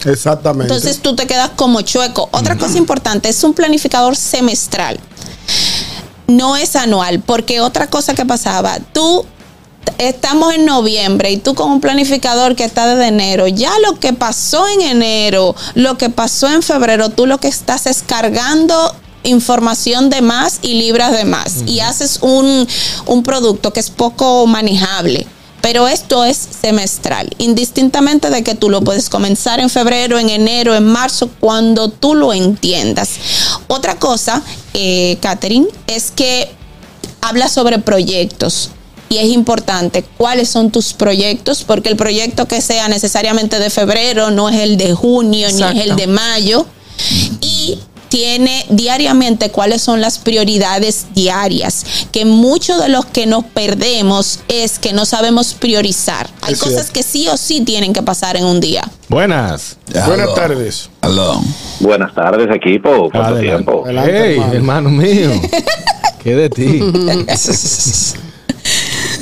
Exactamente. Entonces tú te quedas como chueco. Otra cosa importante, es un planificador semestral. No es anual, porque otra cosa que pasaba, tú estamos en noviembre y tú con un planificador que está desde enero, ya lo que pasó en enero, lo que pasó en febrero, tú lo que estás es cargando información de más y libras de más y haces un, un producto que es poco manejable. Pero esto es semestral, indistintamente de que tú lo puedes comenzar en febrero, en enero, en marzo, cuando tú lo entiendas. Otra cosa, eh, Catherine, es que habla sobre proyectos. Y es importante cuáles son tus proyectos, porque el proyecto que sea necesariamente de febrero no es el de junio ni es el de mayo. Y tiene diariamente cuáles son las prioridades diarias, que mucho de los que nos perdemos es que no sabemos priorizar. Hay Es cosas cierto. que sí o sí tienen que pasar en un día. Buenas. Buenas tardes. Aló. Buenas tardes, equipo. ¿Cuánto Adelante. tiempo? Adelante, Hey, hermano. hermano mío. [laughs] ¿Qué de ti? [laughs]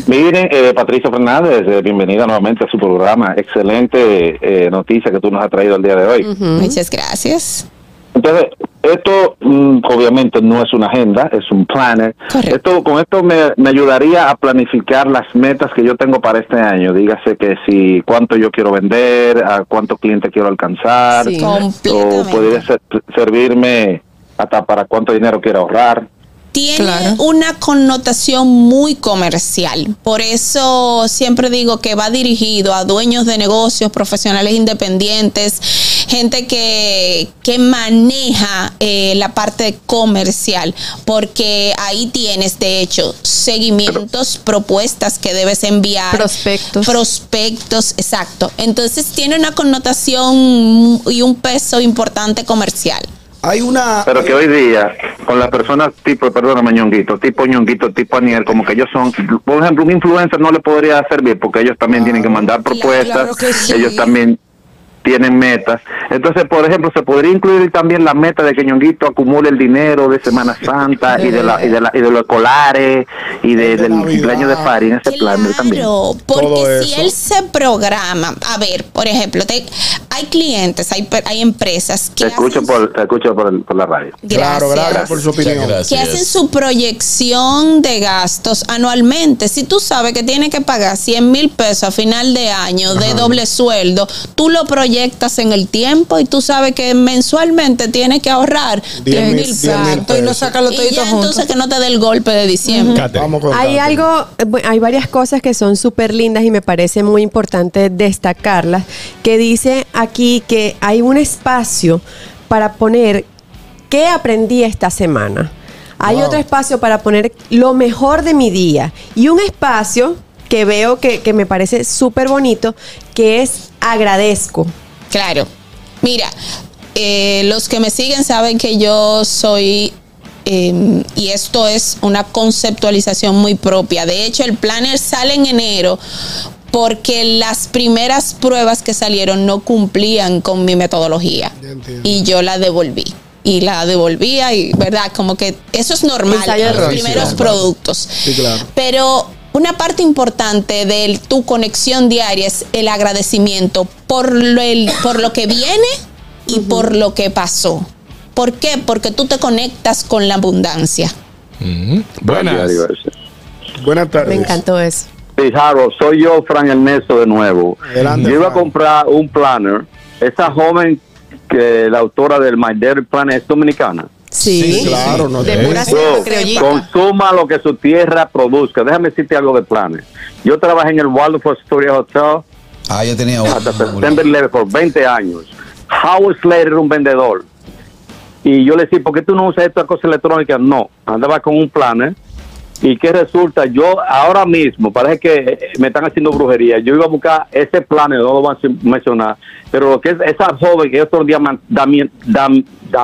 Miren, eh, Patricia Fernández, eh, bienvenida nuevamente a su programa. Excelente eh, noticia que tú nos has traído el día de hoy. Muchas gracias. Entonces, esto mm, obviamente no es una agenda, es un planner. Correcto. Esto, con esto me, me ayudaría a planificar las metas que yo tengo para este año. Dígase que si cuánto yo quiero vender, a cuántos clientes quiero alcanzar, Sí. o podría ser- servirme hasta para cuánto dinero quiero ahorrar. Tiene Claro. una connotación muy comercial. Por eso siempre digo que va dirigido a dueños de negocios, profesionales independientes, gente que, que maneja eh, la parte comercial, porque ahí tienes, de hecho, seguimientos, propuestas que debes enviar. Prospectos. Prospectos, exacto. Entonces tiene una connotación y un peso importante comercial. Hay una. Pero que hoy día, con las personas tipo, perdóname, ñonguito, tipo ñonguito, tipo Aniel, como que ellos son, por ejemplo, un influencer no le podría servir porque ellos también tienen que mandar propuestas, claro que sí. ellos también tienen metas. Entonces, por ejemplo, se podría incluir también la meta de que Ñonguito acumule el dinero de Semana Santa y de, la, y de, la, y de los escolares y de- del cumpleaños de París en ese plan también. Claro, porque si él se programa, a ver, por ejemplo, te- hay clientes, hay, hay empresas que Te escucho por, te escucho por, el- por la radio. Claro, gracias por su opinión. que hacen su proyección de gastos anualmente. Si tú sabes que tienes que pagar 100 mil pesos a final de año de doble sueldo, tú lo proyectas en el tiempo y tú sabes que mensualmente tienes que ahorrar 10 mil pesos. Y no saca los Y toditos ya entonces que no te dé el golpe de diciembre. Hay algo, eh, hay varias cosas que son súper lindas y me parece muy importante destacarlas, que dice aquí que hay un espacio para poner qué aprendí esta semana. Hay Wow. otro espacio para poner lo mejor de mi día y un espacio que veo que, que me parece súper bonito, que es agradezco. Claro. Mira, eh, los que me siguen saben que yo soy, eh, y esto es una conceptualización muy propia. De hecho, el planner sale en enero porque las primeras pruebas que salieron no cumplían con mi metodología y yo la devolví. Y la devolvía y, ¿verdad? Como que eso es normal los primeros Sí, productos. Sí, claro. Pero una parte importante de tu conexión diaria es el agradecimiento por lo, el- por lo que viene y por lo que pasó. ¿Por qué? Porque tú te conectas con la abundancia. Buenas. Buenas tardes. Me encantó eso. Sí, Harold, soy yo, Fran Ernesto, de nuevo. Adelante, yo iba a comprar un planner. Esa joven que la autora del My Dairy Planner es dominicana. Sí, claro, no de pura consuma lo que su tierra produzca. Déjame decirte algo de planes. Yo trabajé en el Waldorf Astoria Hotel Ah, yo tenía uno. hasta September 11 por 20 años. Howard Slater era un vendedor. Y yo le decía, ¿por qué tú no usas esta cosa electrónica? No, andaba con un planner. ¿Y qué resulta? Yo ahora mismo, parece que me están haciendo brujería. Yo iba a buscar ese planner, no lo voy a mencionar, pero lo que es esa joven que es otro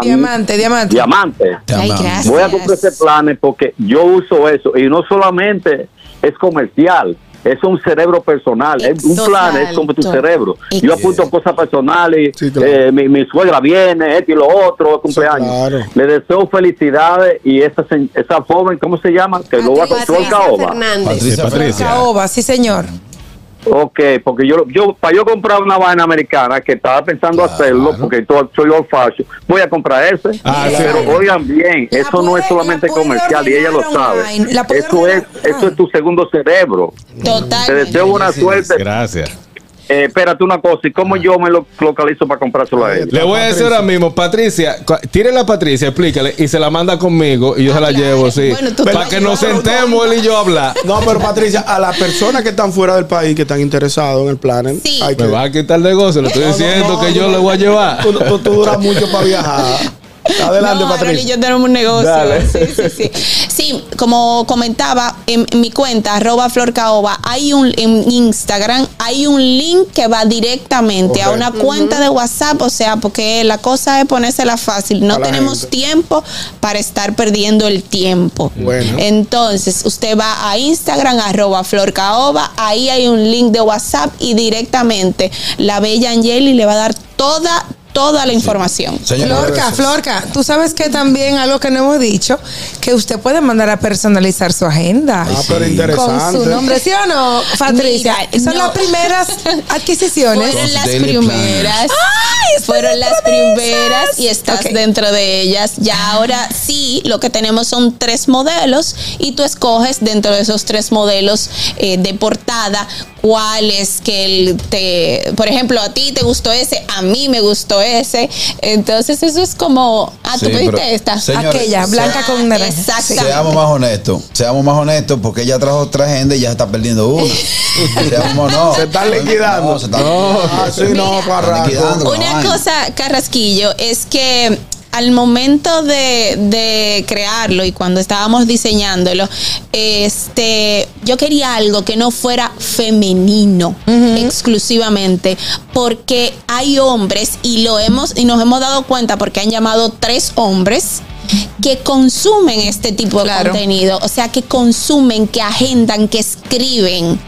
diamante, Diamante, diamante. diamante. Ay, gracias. Voy a comprar ese plan porque yo uso eso y no solamente es comercial, es un cerebro personal. Es un plan es como tu cerebro. Yo apunto cosas personales. claro. eh, mi, mi suegra viene, esto y lo otro, cumpleaños. Le deseo felicidades y esa, esa joven, ¿cómo se llama? Que lo va a Patricia Caoba. Fernández. Patricia Caoba, sí, señor. Ok, porque yo, yo para yo comprar una vaina americana que estaba pensando hacerlo, porque to- soy old fashion, voy a comprar ese. Ah, sí. pero oigan bien, eso no es solamente comercial y ella lo sabe. Eso es, eso es tu segundo cerebro. Total. Te deseo buena suerte. Gracias. Eh, espérate una cosa, ¿y cómo yo me lo localizo para comprárselo a ella? Le voy a decir ahora mismo, Patricia, tírele a Patricia, explícale, y se la manda conmigo y yo se la llevo, sí. Bueno, tú Para que nos sentemos él y yo a hablar. No, pero Patricia, a las personas que están fuera del país, que están interesados en el plan, hay que... Me va a quitar el negocio, le estoy No, no, diciendo no, que yo no, le voy a llevar. Tú, tú- tú duras mucho para viajar. Adelante, No, Harold y Patricia. yo tenemos un negocio. Dale. Sí, sí, sí. Sí, como comentaba, en, en mi cuenta, arroba florcaoba, hay un, en Instagram, hay un link que va directamente a una cuenta de WhatsApp, o sea, porque la cosa es ponérsela fácil. No tenemos gente. tiempo para estar perdiendo el tiempo. Bueno. Entonces, usted va a Instagram, arroba florcaoba, ahí hay un link de WhatsApp y directamente la bella Angeli le va a dar toda, toda la información. Florca, Florca, tú sabes que también algo que no hemos dicho, que usted puede mandar a personalizar su agenda. Ah, pero Con interesante. su nombre, ¿sí o no, Patricia? Mira, Son no. las primeras [laughs] adquisiciones. Fueron las primeras. fueron las primeras y estás dentro de ellas. Ya ahora sí, lo que tenemos son tres modelos y tú escoges dentro de esos tres modelos eh, de portada cuál es que el te, por ejemplo, a ti te gustó ese, a mí me gustó ese. Entonces eso es como, ah, tú pediste esta. señores, Aquella, blanca con naranja. Exactamente. Seamos más honestos, seamos más honestos porque ella trajo otra agenda y ya se está perdiendo una. [laughs] Seamos no. Se están liquidando. No, se Ah, sí, no, liquidando. la Una cosa, Carrasquillo, es que al momento de, de crearlo y cuando estábamos diseñándolo, este, yo quería algo que no fuera femenino exclusivamente, porque hay hombres y lo hemos y nos hemos dado cuenta porque han llamado tres hombres que consumen este tipo de contenido, o sea, que consumen, que agendan, que escriben.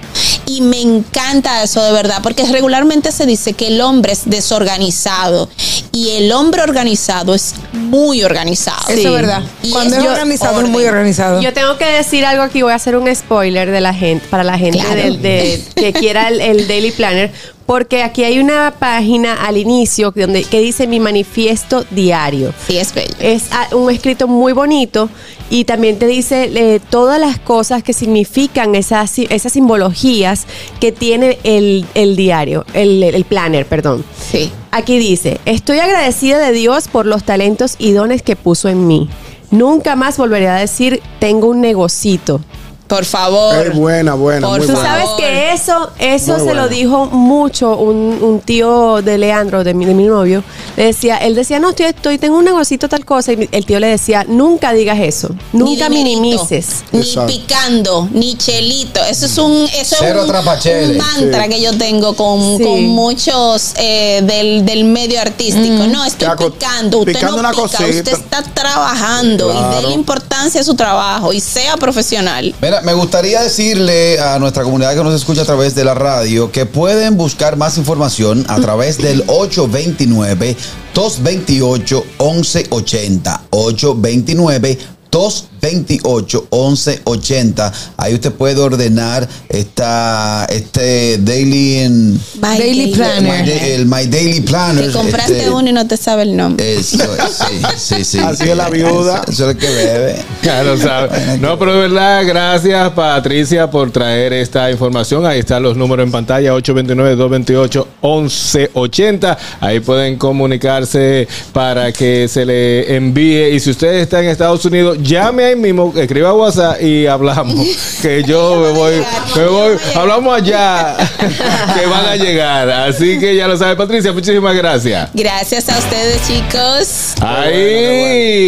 Y me encanta eso de verdad, porque regularmente se dice que el hombre es desorganizado y el hombre organizado es muy organizado. Eso es verdad. Y Cuando es yo- organizado, es muy organizado. Yo tengo que decir algo aquí, voy a hacer un spoiler de la gente, para la gente Claro. de- [laughs] que quiera el, el Daily Planner, porque aquí hay una página al inicio donde, que dice mi manifiesto diario. Sí, es bello. Es ah, un escrito muy bonito y también te dice eh, todas las cosas que significan esas, esas simbologías que tiene el, el diario, el, el planner, perdón. Sí. Aquí dice, estoy agradecida de Dios por los talentos y dones que puso en mí. Nunca más volveré a decir, tengo un negocito. Por favor. Es buena, buena, Por muy Tú buena. sabes que eso, eso Muy se buena. lo dijo mucho un, un tío de Leandro, de mi, de mi novio. Le decía, él decía, no, estoy, estoy, tengo un negocito tal cosa. Y el tío le decía, nunca digas eso. Nunca Ni minimices. Ni Exacto. picando, ni chelito. Eso es un, eso Cero es un, mantra Sí. que yo tengo con, Sí. con muchos eh, del, del medio artístico. No, estoy picando. Usted picando no una pica, cosita. usted está trabajando y Claro. déle importancia a su trabajo y sea profesional. Mira, me gustaría decirle a nuestra comunidad que nos escucha a través de la radio que pueden buscar más información a través del 829 228 1180 829 228 1180 ahí usted puede ordenar esta este daily en Daily Planner. El My Daily Planner Que compraste este, uno y no te sabe el nombre. eso es, sí, sí, sí. [laughs] Así es la viuda. Eso, eso es lo que bebe. Ya lo sabe. [laughs] No, pero de verdad, gracias Patricia por traer esta información. Ahí están los números en pantalla, 829-228-1180. Ahí pueden comunicarse para que se le envíe. Y si usted está en Estados Unidos, llame ahí mismo, escriba WhatsApp y hablamos. [laughs] Que yo me voy, me voy, hablamos allá, [laughs] que van a llegar. Así que ya lo sabe Patricia, muchísimas gracias. Gracias a ustedes, chicos. Ahí.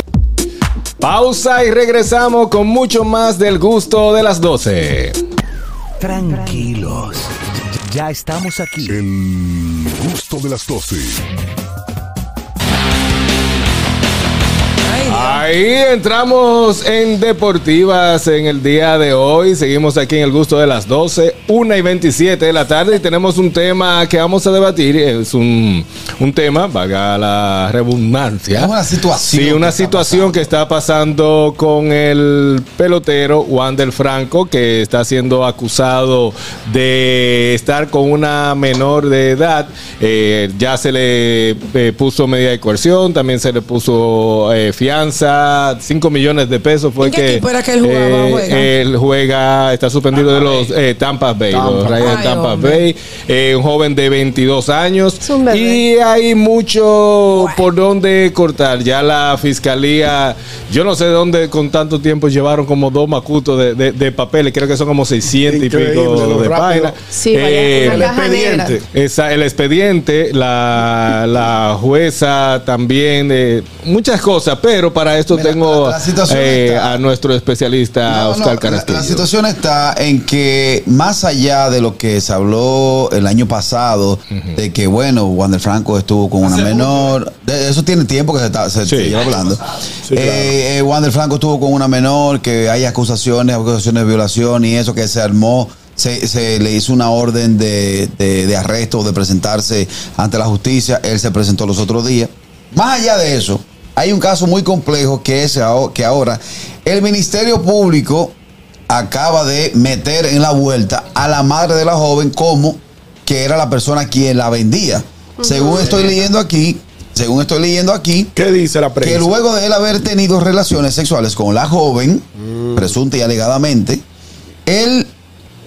Pausa y regresamos con mucho más del gusto de las 12. Tranquilos. Ya estamos aquí. El gusto de las 12. Ahí entramos en Deportivas en el día de hoy. Seguimos aquí en el gusto de las 12, 1 y 27 de la tarde y tenemos un tema que vamos a debatir. Es un, un tema, valga la redundancia. Una situación Sí, que una está situación que está pasando con el pelotero Wander Franco, que está siendo acusado de estar con una menor de edad. Eh, ya se le eh, puso medida de coerción, también se le puso eh, fianza, 5 millones de pesos fue ¿En qué que equipo era que él jugaba, eh, juega? él juega, está suspendido de los eh, Tampa Bay, los Tampa. Rays de Ay, Tampa hombre. Bay, eh, un joven de 22 años Es un bebé. y hay mucho por donde cortar. Ya la fiscalía, yo no sé de dónde con tanto tiempo llevaron como dos macutos de, de- de papeles, creo que son como 600 y Increíble, pico lo de páginas. Sí, Eh, El expediente. esa- el expediente, la, la jueza también, eh, muchas cosas, pero para esto Mira, tengo la- la situación eh, está- a nuestro especialista No, no, Oscar la- Carasquillo. La, situación está en que más allá de lo que se habló el año pasado, de que bueno, Wander Franco estuvo con una menor, de eso tiene tiempo que se, está, se, Sí. se lleva hablando. Sí, claro. Eh, eh, Wander Franco estuvo con una menor, que hay acusaciones, acusaciones de violación y eso que se armó. Se, se le hizo una orden de, de, de arresto, de presentarse ante la justicia. Él se presentó los otros días. Más allá de eso, hay un caso muy complejo que es que ahora el Ministerio Público acaba de meter en la vuelta a la madre de la joven como que era la persona quien la vendía. Según estoy leyendo aquí, según estoy leyendo aquí, ¿Qué dice la prensa? que luego de él haber tenido relaciones sexuales con la joven, presunta y alegadamente, él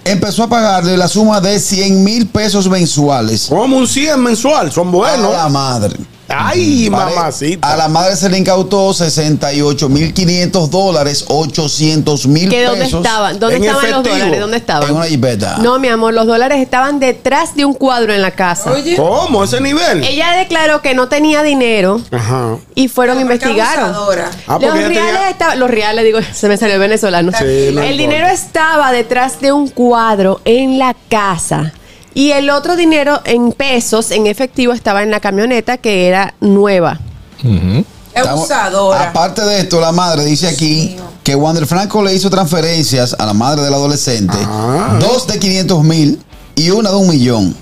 empezó a pagarle la suma de 100 mil pesos mensuales Como un 100 mensual, son buenos. a la madre. Ay, mamacita. A la madre se le incautó 68 mil 500 dólares, 800 mil ¿Que pesos. dónde estaban? ¿Dónde estaban los dólares? ¿Dónde estaban? En una jipeta. No, mi amor, los dólares estaban detrás de un cuadro en la casa. ¿Cómo? ¿Ese nivel? Ella declaró que no tenía dinero Ajá. y fueron a abusadora. Ah, los reales tenía- estaban, los reales, digo, [laughs] se me salió el venezolano. Sí, no el importa. dinero estaba detrás de un cuadro en la casa. Y el otro dinero en pesos, en efectivo, estaba en la camioneta que era nueva. Estamos- abusadora. Aparte de esto, la madre dice aquí que Wander Franco le hizo transferencias a la madre del adolescente, Ah. dos de 500 mil y una de un millón.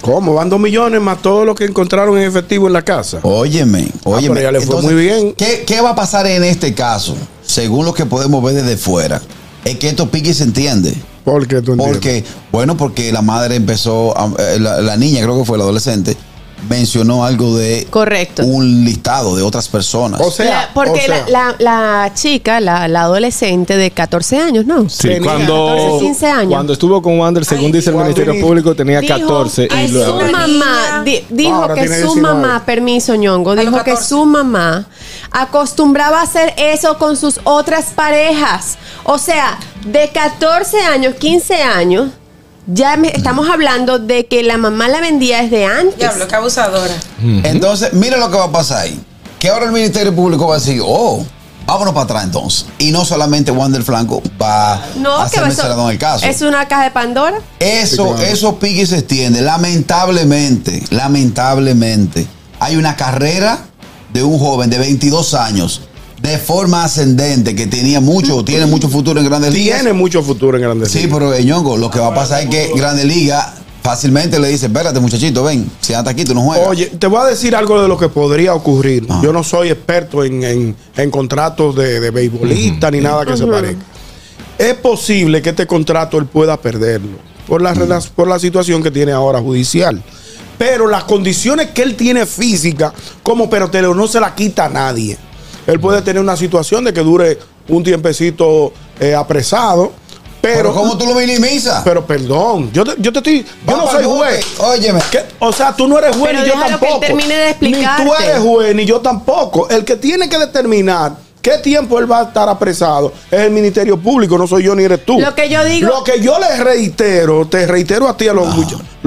¿Cómo? Van dos millones más todo lo que encontraron en efectivo en la casa. Óyeme, óyeme. pero ya le fue muy bien. ¿qué, qué va a pasar en este caso? Según lo que podemos ver desde fuera, es que esto pique y se entiende. ¿Por qué tú entiendes? Porque, bueno, porque la madre empezó, a- eh, la, la niña, creo que fue la adolescente, mencionó algo de Correcto. un listado de otras personas. O sea, La- porque o sea, la, la- la chica, la, la adolescente de 14 años, ¿no? Sí, Tenía cuando, 14, 15 años. cuando estuvo con Wander, según dice el Ministerio Público, tenía Dijo 14 que y luego... su mamá di- dijo Ahora que su 19. mamá, permiso ñongo, dijo que 14. su mamá acostumbraba a hacer eso con sus otras parejas. O sea, de 14 años, 15 años, ya me- estamos hablando de que la mamá la vendía desde antes. Diablo, qué abusadora. Entonces, mira lo que va a pasar ahí. Que ahora el Ministerio Público va a decir, oh, vámonos para atrás entonces. Y no solamente Wander Franco va No, a mencionado en el caso. es una caja de Pandora. Eso, Sí, claro. eso pique y se extiende. Lamentablemente, lamentablemente, hay una carrera de un joven de 22 años de forma ascendente que tenía mucho, tiene mucho futuro en Grandes Ligas. tiene mucho futuro en Grandes Sí, Ligas. pero eh, Ñongo, lo que va a pasar es que Grandes Ligas fácilmente le dice, espérate muchachito, ven, siéntate aquí, tú no juegas. Oye, te voy a decir algo de lo que podría ocurrir. Ah. Yo no soy experto en, en- en contratos de, de beisbolista ni nada que se parezca. Es posible que este contrato él pueda perderlo por la, rela- por la situación que tiene ahora judicial. Pero las condiciones que él tiene física como pelotero no se la quita a nadie. Él puede tener una situación de que dure un tiempecito eh, apresado. Pero, Pero ¿cómo tú lo minimizas? Pero perdón, yo te, yo te estoy. Yo no soy juez. Óyeme. ¿Qué? O sea, tú no eres juez Pero ni yo déjalo que él tampoco. termine de Ni tú explicarte. eres juez ni yo tampoco. El que tiene que determinar qué tiempo él va a estar apresado es el Ministerio Público, no soy yo ni eres tú. Lo que yo digo- Lo que yo les reitero, te reitero a ti, a los,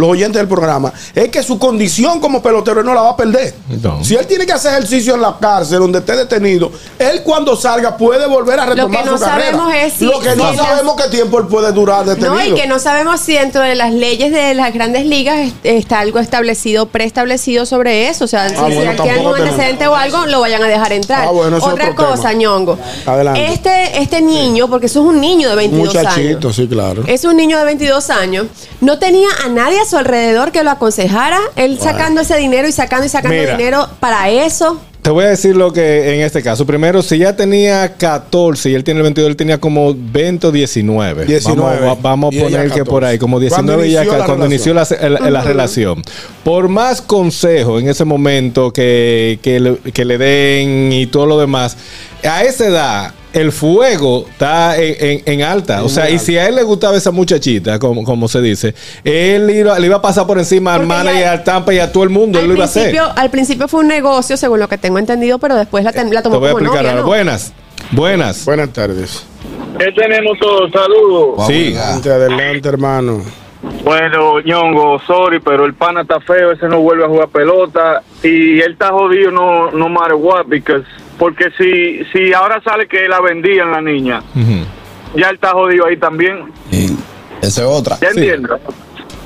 oyentes del programa, es que su condición como pelotero él no la va a perder. No. Si él tiene que hacer ejercicio en la cárcel donde esté detenido, él cuando salga puede volver a retomar no su carrera. sabemos es si- Lo que no si las- sabemos qué tiempo él puede durar detenido. No, y que no sabemos si dentro de las leyes de las grandes ligas es- está algo establecido, preestablecido sobre eso. O sea, si, Ah, si bueno, tampoco algún antecedente o algo, lo vayan a dejar entrar. Ah, bueno, Otra cosa, tema. Ñongo. Adelante. Este, este niño, porque eso es un niño de 22 Muchachito, años. sí, claro. Es un niño de 22 años. No tenía a nadie a su alrededor que lo aconsejara. Él sacando ese dinero y sacando y sacando Mira. dinero para eso. Te voy a decir lo que en este caso. Primero, si ya tenía 14 y él tiene el 22, él tenía como 20 o 19. 19. Vamos, a- vamos Y a poner que por ahí, como 19 Cuando y ya inició ca- la cuando inició la, la- la relación. Por más consejo en ese momento que, que, le, que le den y todo lo demás, a esa edad. El fuego está en, en- en alta. O sea, y si a él le gustaba esa muchachita, como, como se dice, él iba- le iba a pasar por encima al Porque manager, ya- al Tampa y a todo el mundo. Él lo iba a hacer. al principio fue un negocio, según lo que tengo entendido, pero después la, ten- la Te tomó voy a como explicar novia, ahora. ¿no? Buenas. Buenas. Buenas tardes. ¿Qué tenemos todos? Saludos. Sí. Adelante, adelante, hermano. Bueno, ñongo, sorry, pero el pana está feo, ese no vuelve a jugar pelota y él está jodido no, no matter what, because, porque si, si ahora sale que la vendían la niña, ya él está jodido ahí también, Y esa es otra. ¿ya entiendes?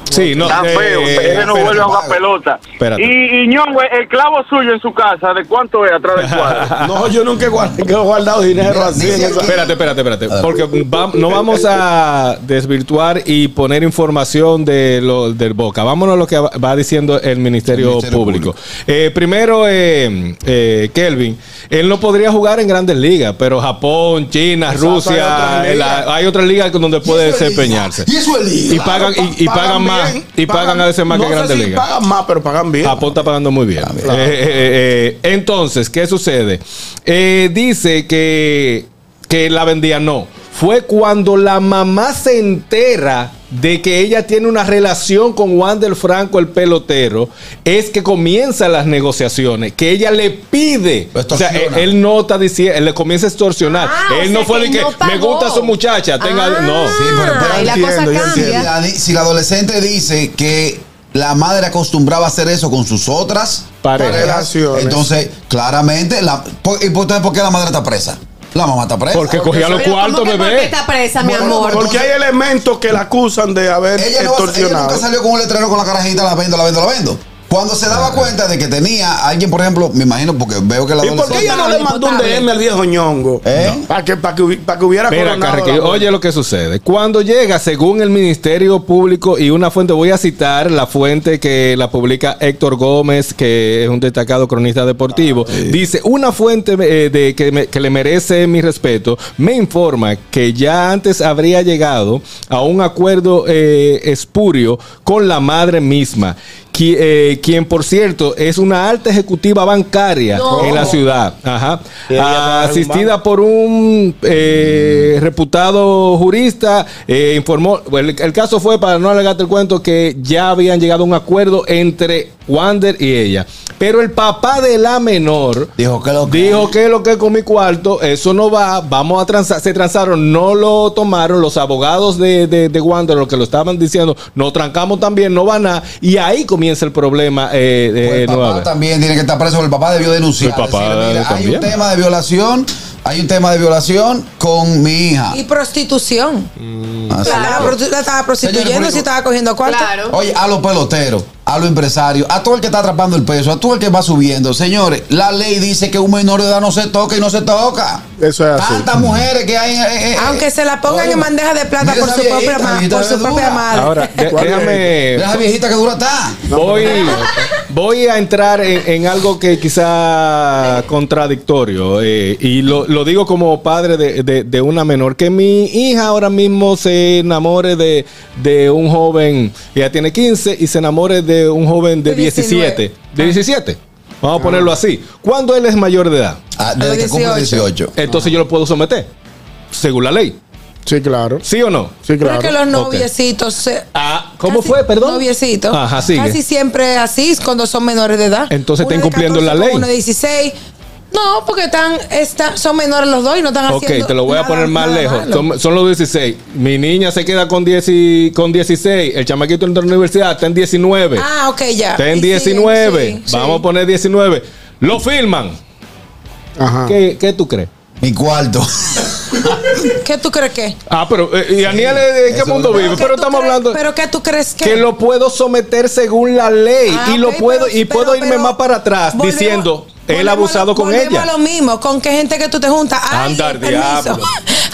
Sí, no. Está eh, feo, ese no espérate, vuelve a jugar pelota. Espérate. Y, y ñongo, el clavo suyo en su casa, ¿de cuánto es atrás del cuadro? [laughs] No, yo nunca he guard- he guardado dinero así. en esa- Espérate, espérate, espérate. Porque va- no vamos a desvirtuar y poner información de lo, del Boca. Vámonos a lo que va, diciendo el Ministerio, El Ministerio Público. Público. Eh, primero, eh, eh, Kelvin, él no podría jugar en grandes ligas, pero Japón, China, Exacto, Rusia, hay otras la- ligas. hay otras ligas donde puede desempeñarse. Y eso es liga. Y pagan, y, y pagan, más. Bien, Y pagan, a veces más no que grandes si ligas. Pagan más, pero pagan bien. Japón está pagando muy bien. Claro. Eh, eh, eh, entonces, ¿qué sucede? Dice que, que la vendía no. Fue cuando la mamá se entera de que ella tiene una relación con Wander Franco, el pelotero, es que comienzan las negociaciones, que ella le pide. O sea, él, él no está diciendo, él le comienza a extorsionar. Ah, él no fue que de que no me gusta su muchacha, tenga. Ah, no. Sí, pero la cosa entiendo, cambia. Si la, si la adolescente dice que la madre acostumbraba a hacer eso con sus otras Parejas. Relaciones. entonces claramente, la, por- ¿y por, por qué la madre está presa? La mamá está presa. Porque cogía los cuartos, ¿cómo que por qué bebé. está presa, mi Bueno, amor? porque- hay elementos que la acusan de haber ella, no, ella extorsionado. nunca salió con un letrero con la carajita, la vendo, la vendo, la vendo. Cuando se daba cuenta de que tenía alguien, por ejemplo, me imagino, porque veo que la ¿Y por qué ella no le mandó un DM al viejo ñongo? ¿Eh? Para que, para que, para que hubiera Mira, Carrequillo, oye lo que sucede. Cuando llega, según el Ministerio Público y una fuente, voy a citar la fuente que la publica Héctor Gómez, que es un destacado cronista deportivo, dice, una fuente eh, de, que, me- que le merece mi respeto, me informa que ya antes habría llegado a un acuerdo eh, espurio con la madre misma. Qui- eh, quien por cierto es una alta ejecutiva bancaria No. en la ciudad, Ajá. asistida por un eh, reputado jurista, eh, informó, bueno, el, el caso fue, para no alargarte el cuento, que ya habían llegado a un acuerdo entre Wander y ella. Pero el papá de la menor Dijo que lo que. dijo que lo que es con mi cuarto, eso no va, vamos a transar, se transaron, no lo tomaron, los abogados de, de, de Wander, lo que lo estaban diciendo, nos trancamos también, no van a, y ahí comienza el problema eh, Pues el papá también tiene que estar preso. El papá debió denunciar. El papá mira, hay también. un tema de violación. Hay un tema de violación con mi hija. Y prostitución. La, estaba prosti- la estaba prostituyendo si estaba cogiendo cuarto. Claro. Oye, a los peloteros, a los empresarios, a todo el que está atrapando el peso, a todo el que va subiendo. Señores, la ley dice que un menor de edad no se toca y no se toca. Eso es así. Tantas mujeres que hay. eh, eh, Aunque se la pongan Oye, en bandeja de plata por su propia, viejita, ma- viejita por su propia madre. Ahora, déjame... Esa viejita que dura está. Voy, voy a entrar en, en algo que quizá contradictorio eh, y lo, lo digo como padre de, de- de una menor, que mi hija ahora mismo se enamore de, de un joven, ella tiene 15 y se enamore de un joven de De 19. 17. De 17. Vamos a ponerlo así. ¿Cuándo él es mayor de edad? Ah, desde que cumple 18. 18. Entonces yo lo puedo someter, según la ley. Sí, claro. ¿Sí o no? Sí, claro. que los noviecitos. se- Ah, ¿Cómo casi- fue? Perdón. Noviecitos. Ajá, sigue. Casi siempre así cuando son menores de edad. Entonces Uno está incumpliendo 14 la ley. Uno de 16. No, porque están, están, son menores los dos y no están Ok, haciendo. te lo voy a poner más nada lejos. Son, son los 16. Mi niña se queda con, 10 y- con 16. El chamaquito entra a la universidad, está en 19. Ah, ok, ya. está en Y siguen, 19. sí, sí. Vamos a poner 19. Lo filman. Ajá. ¿Qué, qué tú crees? Mi cuarto. [laughs] ¿Qué tú crees que? Ah, pero eh, ¿y Aniel eh, en qué Eso mundo no- vive? ¿Qué Pero estamos crees- hablando ¿Pero qué tú crees que? que lo puedo someter según la ley Ah, y lo puedo pero- y pero- puedo irme pero más para atrás volvemos- diciendo él volvemos abusado lo- con ella. a lo mismo, con qué gente que tú te juntas. Anda, Alguien, permiso. diablo.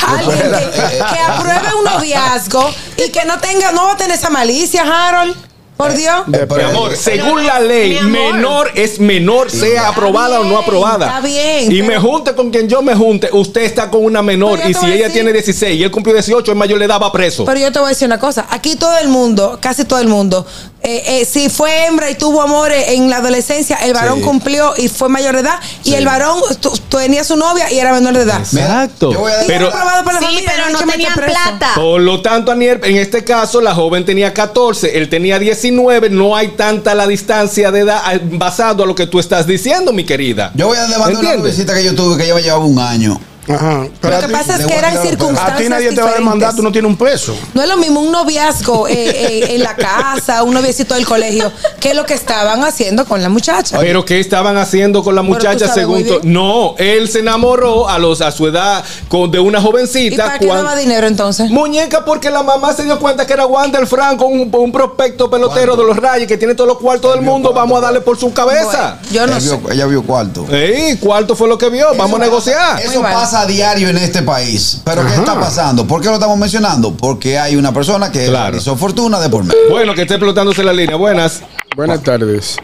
[laughs] Alguien que, que apruebe un noviazgo y que no tenga, no va a tener esa malicia, Harold. Por Dios. Eh, Mi amor, según la ley, menor es menor, sea aprobada o no aprobada. está bien, Y pero- me junte con quien yo me junte, usted está con una menor. Y si ella decir- tiene 16 y él cumplió 18, es mayor le daba preso. Pero yo te voy a decir una cosa. Aquí todo el mundo, casi todo el mundo, eh, eh, si fue hembra y tuvo amores en la adolescencia, el varón Sí. cumplió y fue mayor de edad. Y el varón tu- tenía su novia y era menor de edad. Exacto. Yo voy a- Y era Pero, aprobado por la Sí, familia, pero no meter tenían plata. por lo tanto, Aniel, en este caso, la joven tenía 14, él tenía 19. No hay tanta la distancia de edad eh, basado a lo que tú estás diciendo, mi querida. Yo voy a demandar una visita que yo tuve que lleva llevaba un año. Ajá. Pero Lo que ti- pasa es que a eran circunstancias a ti nadie te va a demandar, tú no tienes un peso. No es lo mismo un noviazgo eh, eh, en la casa, un noviecito del colegio, que lo que estaban haciendo con la muchacha. Pero ¿qué estaban haciendo con la muchacha según. No, él se enamoró a los a su edad con, de una ¿Y jovencita. para qué daba dinero entonces? Muñeca, porque la mamá se dio cuenta que era Wander Franco, un, un prospecto pelotero de los Rayos que tiene todos los cuartos del mundo. Vamos a darle por su cabeza. Bueno, yo no ella, sé. vio, ella vio cuarto. Ey, cuarto fue lo que vio. Vamos a negociar. Eso mal. Pasa a diario en este país. Pero ¿qué Ajá. está pasando? ¿Por qué lo estamos mencionando? Porque hay una persona que Claro. hizo fortuna de por medio. Bueno, que esté explotándose la línea. Buenas. Buenas tardes.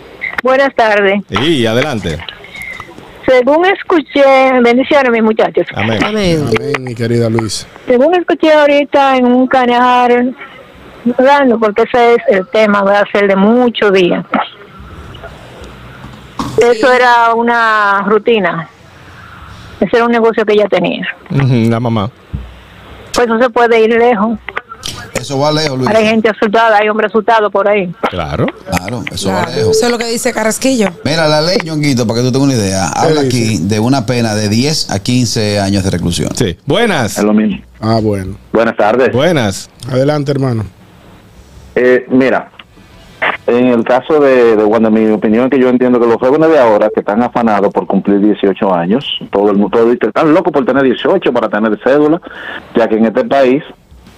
Buenas tardes. Y adelante. Según escuché, bendiciones mis muchachos. Amén. Amén. Amén, mi querida Luis. Según escuché ahorita en un canal, hablando, porque ese es el tema, va a ser de muchos días. Eso era una rutina. Ese era un negocio que ella tenía. La mamá. Pues no se puede ir lejos. Eso va lejos, Luis. Hay gente asustada, hay hombres asustados por ahí. Claro. Claro, eso Claro, va lejos. Eso es lo que dice Carrasquillo. Mira, la ley, Ñonguito, para que tú tengas una idea, habla dice? aquí de una pena de 10 a 15 años de reclusión. Sí. Buenas. Es lo mismo. Ah, bueno. Buenas tardes. Buenas. Adelante, hermano. Eh, mira, en el caso de, de Wanda, mi opinión es que yo entiendo que los jóvenes de ahora que están afanados por cumplir 18 años, todo el mundo están locos por tener 18 para tener cédula, ya que en este país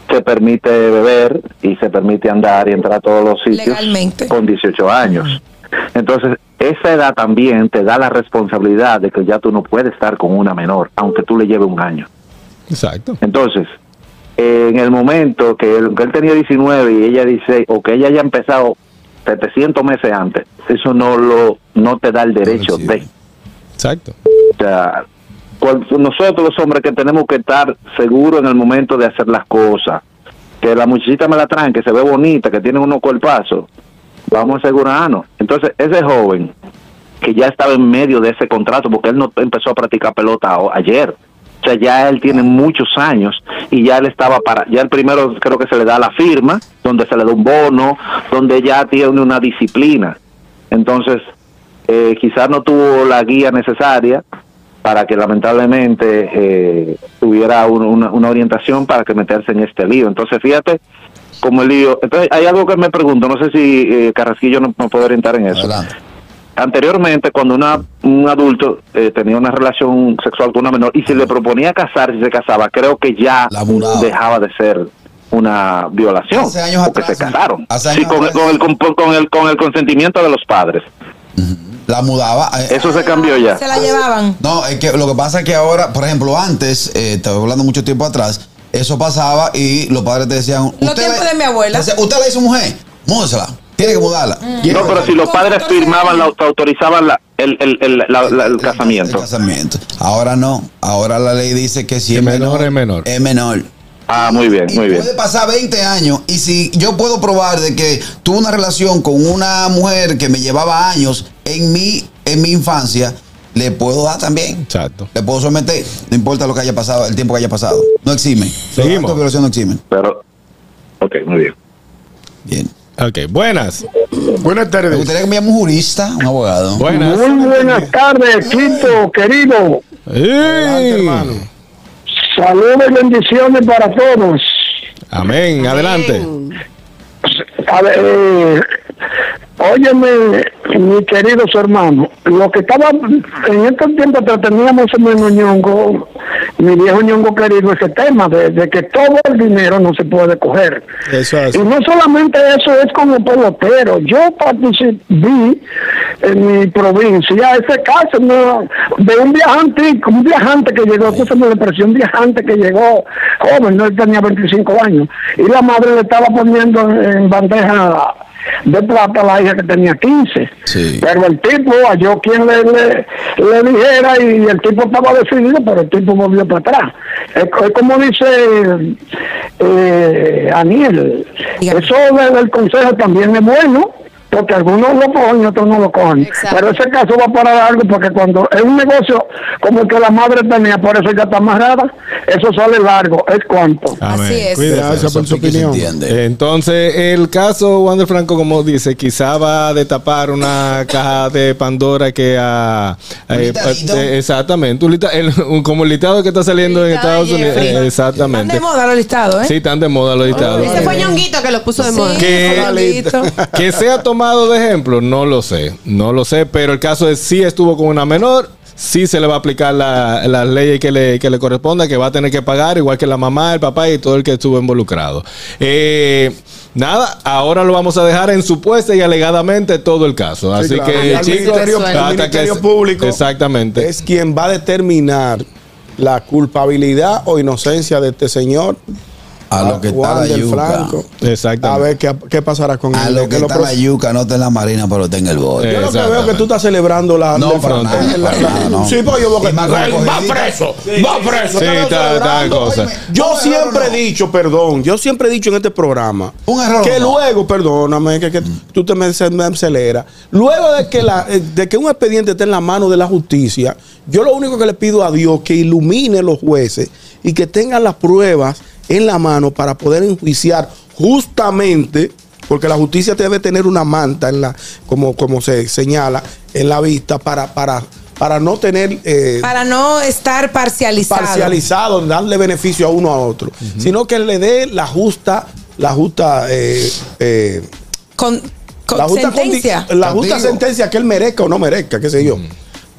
se permite beber y se permite andar y entrar a todos los sitios Legalmente. con 18 años. Entonces, esa edad también te da la responsabilidad de que ya tú no puedes estar con una menor, aunque tú le lleves un año. Exacto. Entonces, en el momento que él, que él tenía 19 y ella dice, o que ella haya empezado 700 meses antes, eso no lo no te da el derecho de. Exacto. O sea, nosotros los hombres que tenemos que estar seguros en el momento de hacer las cosas, que la muchachita me la traen, que se ve bonita, que tiene unos cuerpazos, vamos a asegurarnos. Entonces, ese joven que ya estaba en medio de ese contrato, porque él no empezó a practicar pelota ayer. O sea, ya él tiene muchos años y ya él estaba para, ya el primero creo que se le da la firma, donde se le da un bono, donde ya tiene una disciplina. Entonces, eh, quizás no tuvo la guía necesaria para que lamentablemente eh, tuviera un- una, una orientación para que meterse en este lío. Entonces, fíjate como el lío. Entonces, hay algo que me pregunto, no sé si eh, Carrasquillo no me puede orientar en eso. Anteriormente, cuando una, un adulto eh, tenía una relación sexual con una menor y se le proponía casar, si se casaba, creo que ya dejaba de ser una violación, Hace años porque atrás, se casaron. hace Sí, años con, atrás. con el, con, con el, con el consentimiento de los padres. La mudaba. eh, Eso se cambió ya. Se la llevaban. No, es que lo que pasa es que ahora, por ejemplo, antes, eh, estaba hablando mucho tiempo atrás, eso pasaba y los padres te decían. Los "Usted tiempos de mi abuela. Usted le hizo mujer, múdesela, tiene que mudarla. No, pero si los padres firmaban, la, autorizaban la- el, el, el, la- la- el casamiento. Ahora no, ahora la ley dice que si es menor, es menor. Es menor. Ah, muy bien, muy bien. Puede pasar 20 años y si yo puedo probar de que tuve una relación con una mujer que me llevaba años en mi, en mi infancia, le puedo dar también. Exacto. Le puedo someter, no importa lo que haya pasado, el tiempo que haya pasado. No exime. Seguimos. No eximen. Pero, ok, muy bien. Bien. Ok, buenas. Buenas tardes. Me gustaría que me llame un jurista, un abogado. Buenas. Muy buenas tardes, equipo querido. Saludos y bendiciones para todos. Amén. Adelante. A ver, eh, óyeme, mi queridos hermanos, lo que estaba en estos tiempos teníamos en mi ñongo, mi viejo ñongo querido, ese tema de, de que todo el dinero no se puede coger. Eso Y no solamente eso es como pelotero. Yo participé en mi provincia ese caso ¿no? de un viajante, un viajante que llegó, escúchame la expresión, un viajante que llegó joven, no Él tenía 25 años, y la madre le estaba poniendo en bandeja de plata a la hija que tenía 15. Pero el tipo halló quien le, le, le dijera y el tipo estaba decidido, pero el tipo volvió para atrás. Es, es como dice eh, Aniel, eso de- del consejo también es bueno. Porque algunos lo cogen y otros no lo cogen. Pero ese caso va para largo porque cuando es un negocio como el que la madre tenía, por eso ya está amarrada, eso sale largo. ¿Es cuánto? Amén. es. Gracias por su opinión. Entonces, el caso Wander Franco, como dice, quizá va a destapar una [laughs] caja de Pandora que a. eh, eh, exactamente. un lista- el- un- como el listado que está saliendo en Estados Unidos. eh, Están exactamente. de moda los listados, ¿eh? Sí, están de moda los listados. Ese fue Ñonguito que lo puso de moda. Que, [laughs] que sea tomado de ejemplo, no lo sé, no lo sé, pero el caso es si estuvo con una menor, sí se le va a aplicar la- las leyes que le, que le corresponda, que va a tener que pagar, igual que la mamá, el papá y todo el que estuvo involucrado. Eh, nada, ahora lo vamos a dejar en supuesta y alegadamente todo el caso. Sí, Así claro. que, al chicos, Ministerio, el hasta que Ministerio Público Exactamente. es quien va a determinar la culpabilidad o inocencia de este señor. A lo que está la yuca. Franco. Exactamente. A ver qué, qué pasará con A él. lo Que que lo está la yuca, no está en la marina, pero está en el bote. Yo lo que veo es que tú estás celebrando la. No, para la- nada, la- para la- nada, no. Sí, porque yo veo que. Va preso. Sí, va preso. sí, está- cosa. Yo siempre he dicho, perdón, yo siempre he dicho en este programa Un error que no. luego, perdóname, que, que tú te me, me aceleras, luego de que, la, eh, de que un expediente esté en la mano de la justicia, yo lo único que le pido a Dios que ilumine los jueces y que tengan las pruebas en la mano para poder enjuiciar justamente porque la justicia debe tener una manta en la como como se señala en la vista para para para no tener eh, Para no estar parcializado. parcializado, darle beneficio a uno a otro, sino que le dé la justa, la justa, eh, eh, Con, con la justa, sentencia. la justa sentencia que él merezca o no merezca, qué sé yo.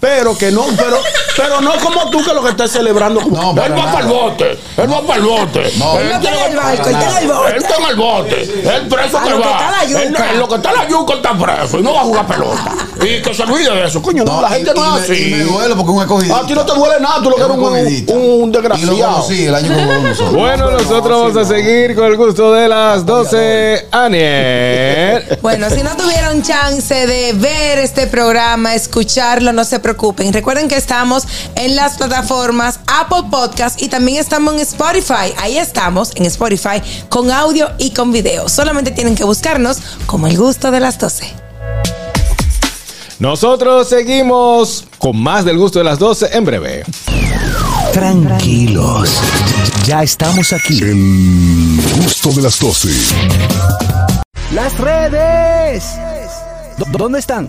Pero que no, pero, pero no como tú que lo que estás celebrando. No, él va para el bote, él va para el bote. No, él no tiene está en el barco, él está en el bote. Él está en el bote. Él preso que lo que va. en lo que está la yuca él está preso y no va a jugar pelota. [laughs] Y que se olvide de eso, coño. No, No, la gente y- no es así. y me duele porque un escogidista. A ti no te duele nada, tú lo que Es eres un desgraciado. conocí el año. Bueno, nosotros vamos a seguir con el gusto de las 12. Aniel. Bueno, si no tuvieron chance de ver este programa, escucharlo, no se preocupen. Recuerden que estamos en las plataformas Apple Podcast y también estamos en Spotify. Ahí estamos en Spotify con audio y con video. Solamente tienen que buscarnos como el gusto de las 12. Nosotros seguimos con más del gusto de las 12 en breve. Tranquilos. Ya estamos aquí. El gusto de las 12. Las redes. ¿Dó- ¿Dónde están?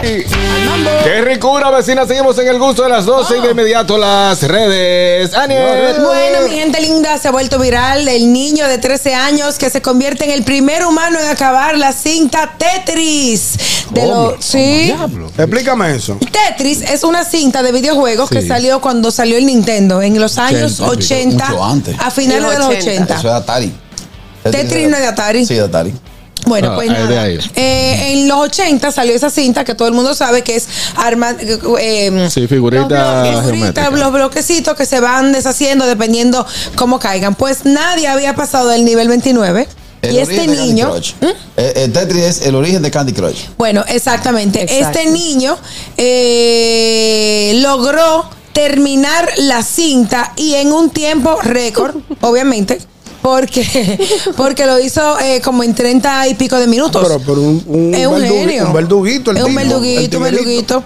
¡Qué ricura, vecina! Seguimos en el gusto de las 12 y de inmediato las redes. ¡Aniel! Bueno, mi gente linda, se ha vuelto viral el niño de 13 años que se convierte en el primer humano en acabar la cinta Tetris. De ¿Cómo? lo, sí. Explícame eso. Tetris es una cinta de videojuegos que salió cuando salió el Nintendo en los años 80, Mucho antes. a finales de los 80. Eso es Atari. Tetris no es de Atari. Sí, de Atari. Bueno, Ah, pues nada. Eh, en los 80 salió esa cinta que todo el mundo sabe que es arma, eh, Sí, figurita los los bloquecitos que se van deshaciendo dependiendo cómo caigan. Pues nadie había pasado del nivel 29. El y este niño, ¿Mm? Crush. Eh, Tetris es el origen de Candy Crush. bueno, exactamente. Exacto. Este niño eh, logró terminar la cinta y en un tiempo récord, obviamente. Porque, [laughs] porque lo hizo eh, como en 30 y pico de minutos. Pero, pero un, un, es un verdu- genio. un verduguito. El es un verduguito, un verduguito.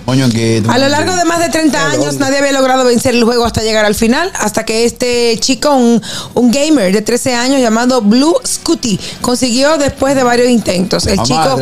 A lo largo de más de 30 años nadie había logrado vencer el juego hasta llegar al final, hasta que este chico, un, un gamer de 13 años llamado Blue Scooty, consiguió después de varios intentos. El Mamá, chico,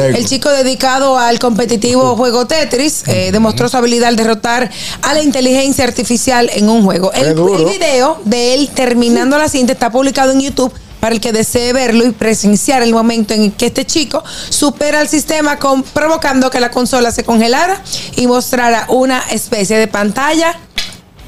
el chico dedicado al competitivo juego Tetris eh, demostró su habilidad al derrotar a la inteligencia artificial en un juego. El video de él terminando la cinta está publicado en YouTube para el que desee verlo y presenciar el momento en que este chico supera el sistema con, provocando que la consola se congelara y mostrara una especie de pantalla.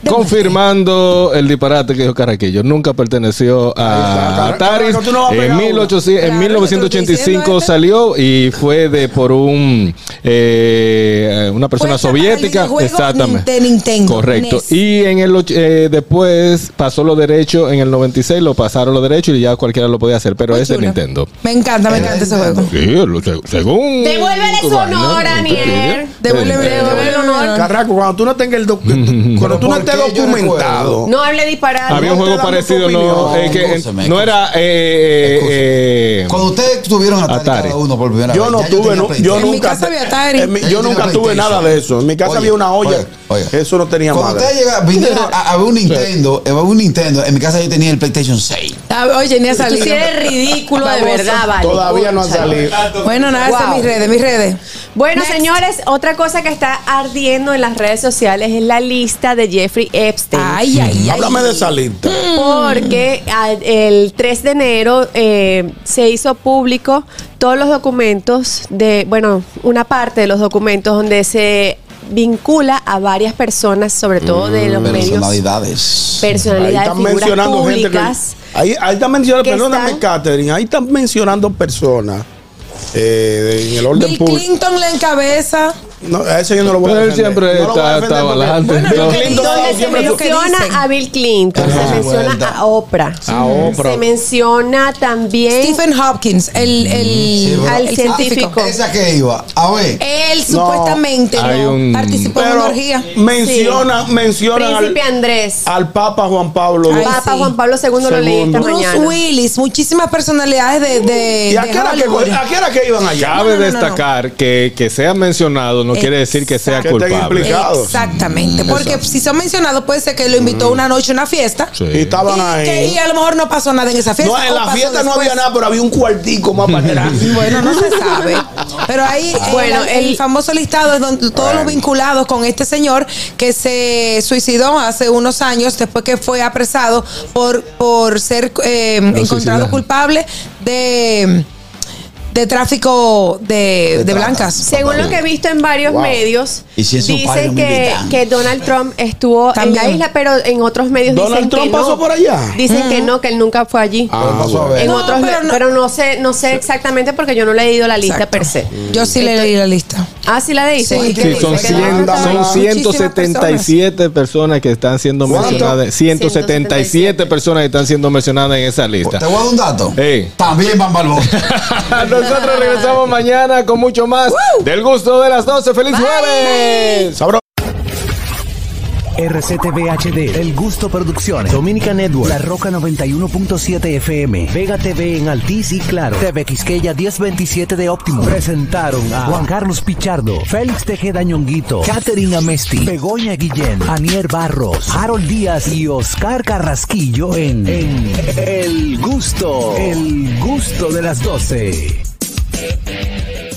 Confirmando el disparate que dijo Carraquillo. Nunca perteneció a Atari. No En, pegar 1800 en Claro, yo te lo estoy 1985 diciendo, este. salió y fue de por un eh, una persona soviética. Exactamente. de Nintendo, Correcto. NES. Y en el eh, después pasó los derechos. En el 96 lo pasaron los derechos y ya cualquiera lo podía hacer. Pero Muy es de. Nintendo. Me encanta, me encanta ese juego. Sí, según. Devuélvele su honor, ¿usted Aniel. quiere? Devuélveme, Eh, devuélveme el honor. Carraco, cuando tú no tengas el cuando tú no [laughs] ¿por estés qué yo documentado. No hable disparate. Había un juego parecido, no, opinión. eh, que, eh, Escúchame, no era eh, eh, Cuando ustedes tuvieron Atari, Atari. cada uno por primera Yo vez, no tuve, tenía no, yo PlayStation. En mi nunca. casa había Atari. en mi- yo yo nunca tuve PlayStation. nada de eso. En mi casa Oye, había una olla. Eso no tenía Cuando madre. ustedes llegaron, vinieron [laughs] a, a ver un Nintendo, a ver un Nintendo, en mi casa yo tenía el PlayStation 6. Ah, Oye, ni ha Tú salido. eres ridículo de Baboso. verdad, vale. Todavía no ha Cónchale. salido. Bueno, nada, esas Wow. mis redes, mis redes. Bueno, Next. señores, otra cosa que está ardiendo en las redes sociales es la lista de Jeffrey Epstein. Ay, ay, ay. Háblame de esa lista. Porque a- el 3 de enero eh, se hizo público todos los documentos de, bueno, una parte de los documentos donde se vincula a varias personas, sobre todo de los medios, Personalidades. Ahí personalidades, están figuras mencionando gente que. públicas. Ahí, ahí están mencionando, perdóname, están- Catherine. Ahí están mencionando personas eh, en el orden Bill público. Clinton la encabeza. No, a ese yo no lo voy a Pero él defender. siempre No está- defender porque- adelante. Bueno, No. Bill Clinton se menciona a Bill Clinton, Ah, se menciona vuelta. a Oprah, A Oprah. se menciona también Stephen Hopkins, el, el, Sí, pero- al el científico. Esa que iba, a ver. Él supuestamente un- participó en una orgía. menciona, menciona al, Príncipe Andrés. al Papa Juan Pablo. Ay, Papa sí. Juan Pablo II lo leí esta. Bruce mañana. Willis, muchísimas personalidades de, de, ¿Y a de qué, era que, a qué era que iban allá? Cabe No, no, no, no. destacar Que, que sea mencionado no quiere decir que sea Que culpable. Exactamente, porque si son mencionados puede ser que lo invitó una noche a una fiesta Sí. Y estaban y, ahí. que- y a lo mejor no pasó nada en esa fiesta. No, en la fiesta no había nada, pero había un cuartico más para atrás. [laughs] Bueno, no se sabe. Pero ahí, Bueno, bueno, el, el- famoso listado es donde todos los vinculados con este señor que se suicidó hace unos años después que fue apresado por, por ser eh, encontrado culpable de, de tráfico de, de blancas. Según lo que he visto en varios Wow. medios, ¿Y si es su padre, dicen no que, que Donald Trump estuvo en la isla, pero en otros medios Donald dicen Trump que no. pasó por allá. Dicen que no, que él nunca fue allí. Ah, pasó a bueno. ver. en No, otros, pero pero, no- no, sé, no sé exactamente porque yo no he leído la lista Exacto. per se. Yo sí le leí la lista. Ah, sí la leíste. Sí, ¿Y qué Sí, son, ¿Que 100, no? Mándamela. son Muchísimas 177 personas que están siendo ¿Cuánto? mencionadas. 177 personas que están siendo mencionadas en esa lista. ¿Te voy a dar un dato? Ey. También van para el bote. [laughs] [laughs] Nosotros regresamos [laughs] mañana con mucho más del gusto de las 12. ¡Feliz jueves! Sabro- RCTV HD, El Gusto Producciones, Dominica Network, La Roca 91.7 FM, Vega TV en Altiz y Claro, TV Quisqueya 1027 de Óptimo. Presentaron a Juan Carlos Pichardo, Félix Tejeda Ñonguito, Catherine Amesti, Begoña Guillén, Anier Barros, Harold Díaz y Oscar Carrasquillo en, en El Gusto, El Gusto de las 12. Yeah.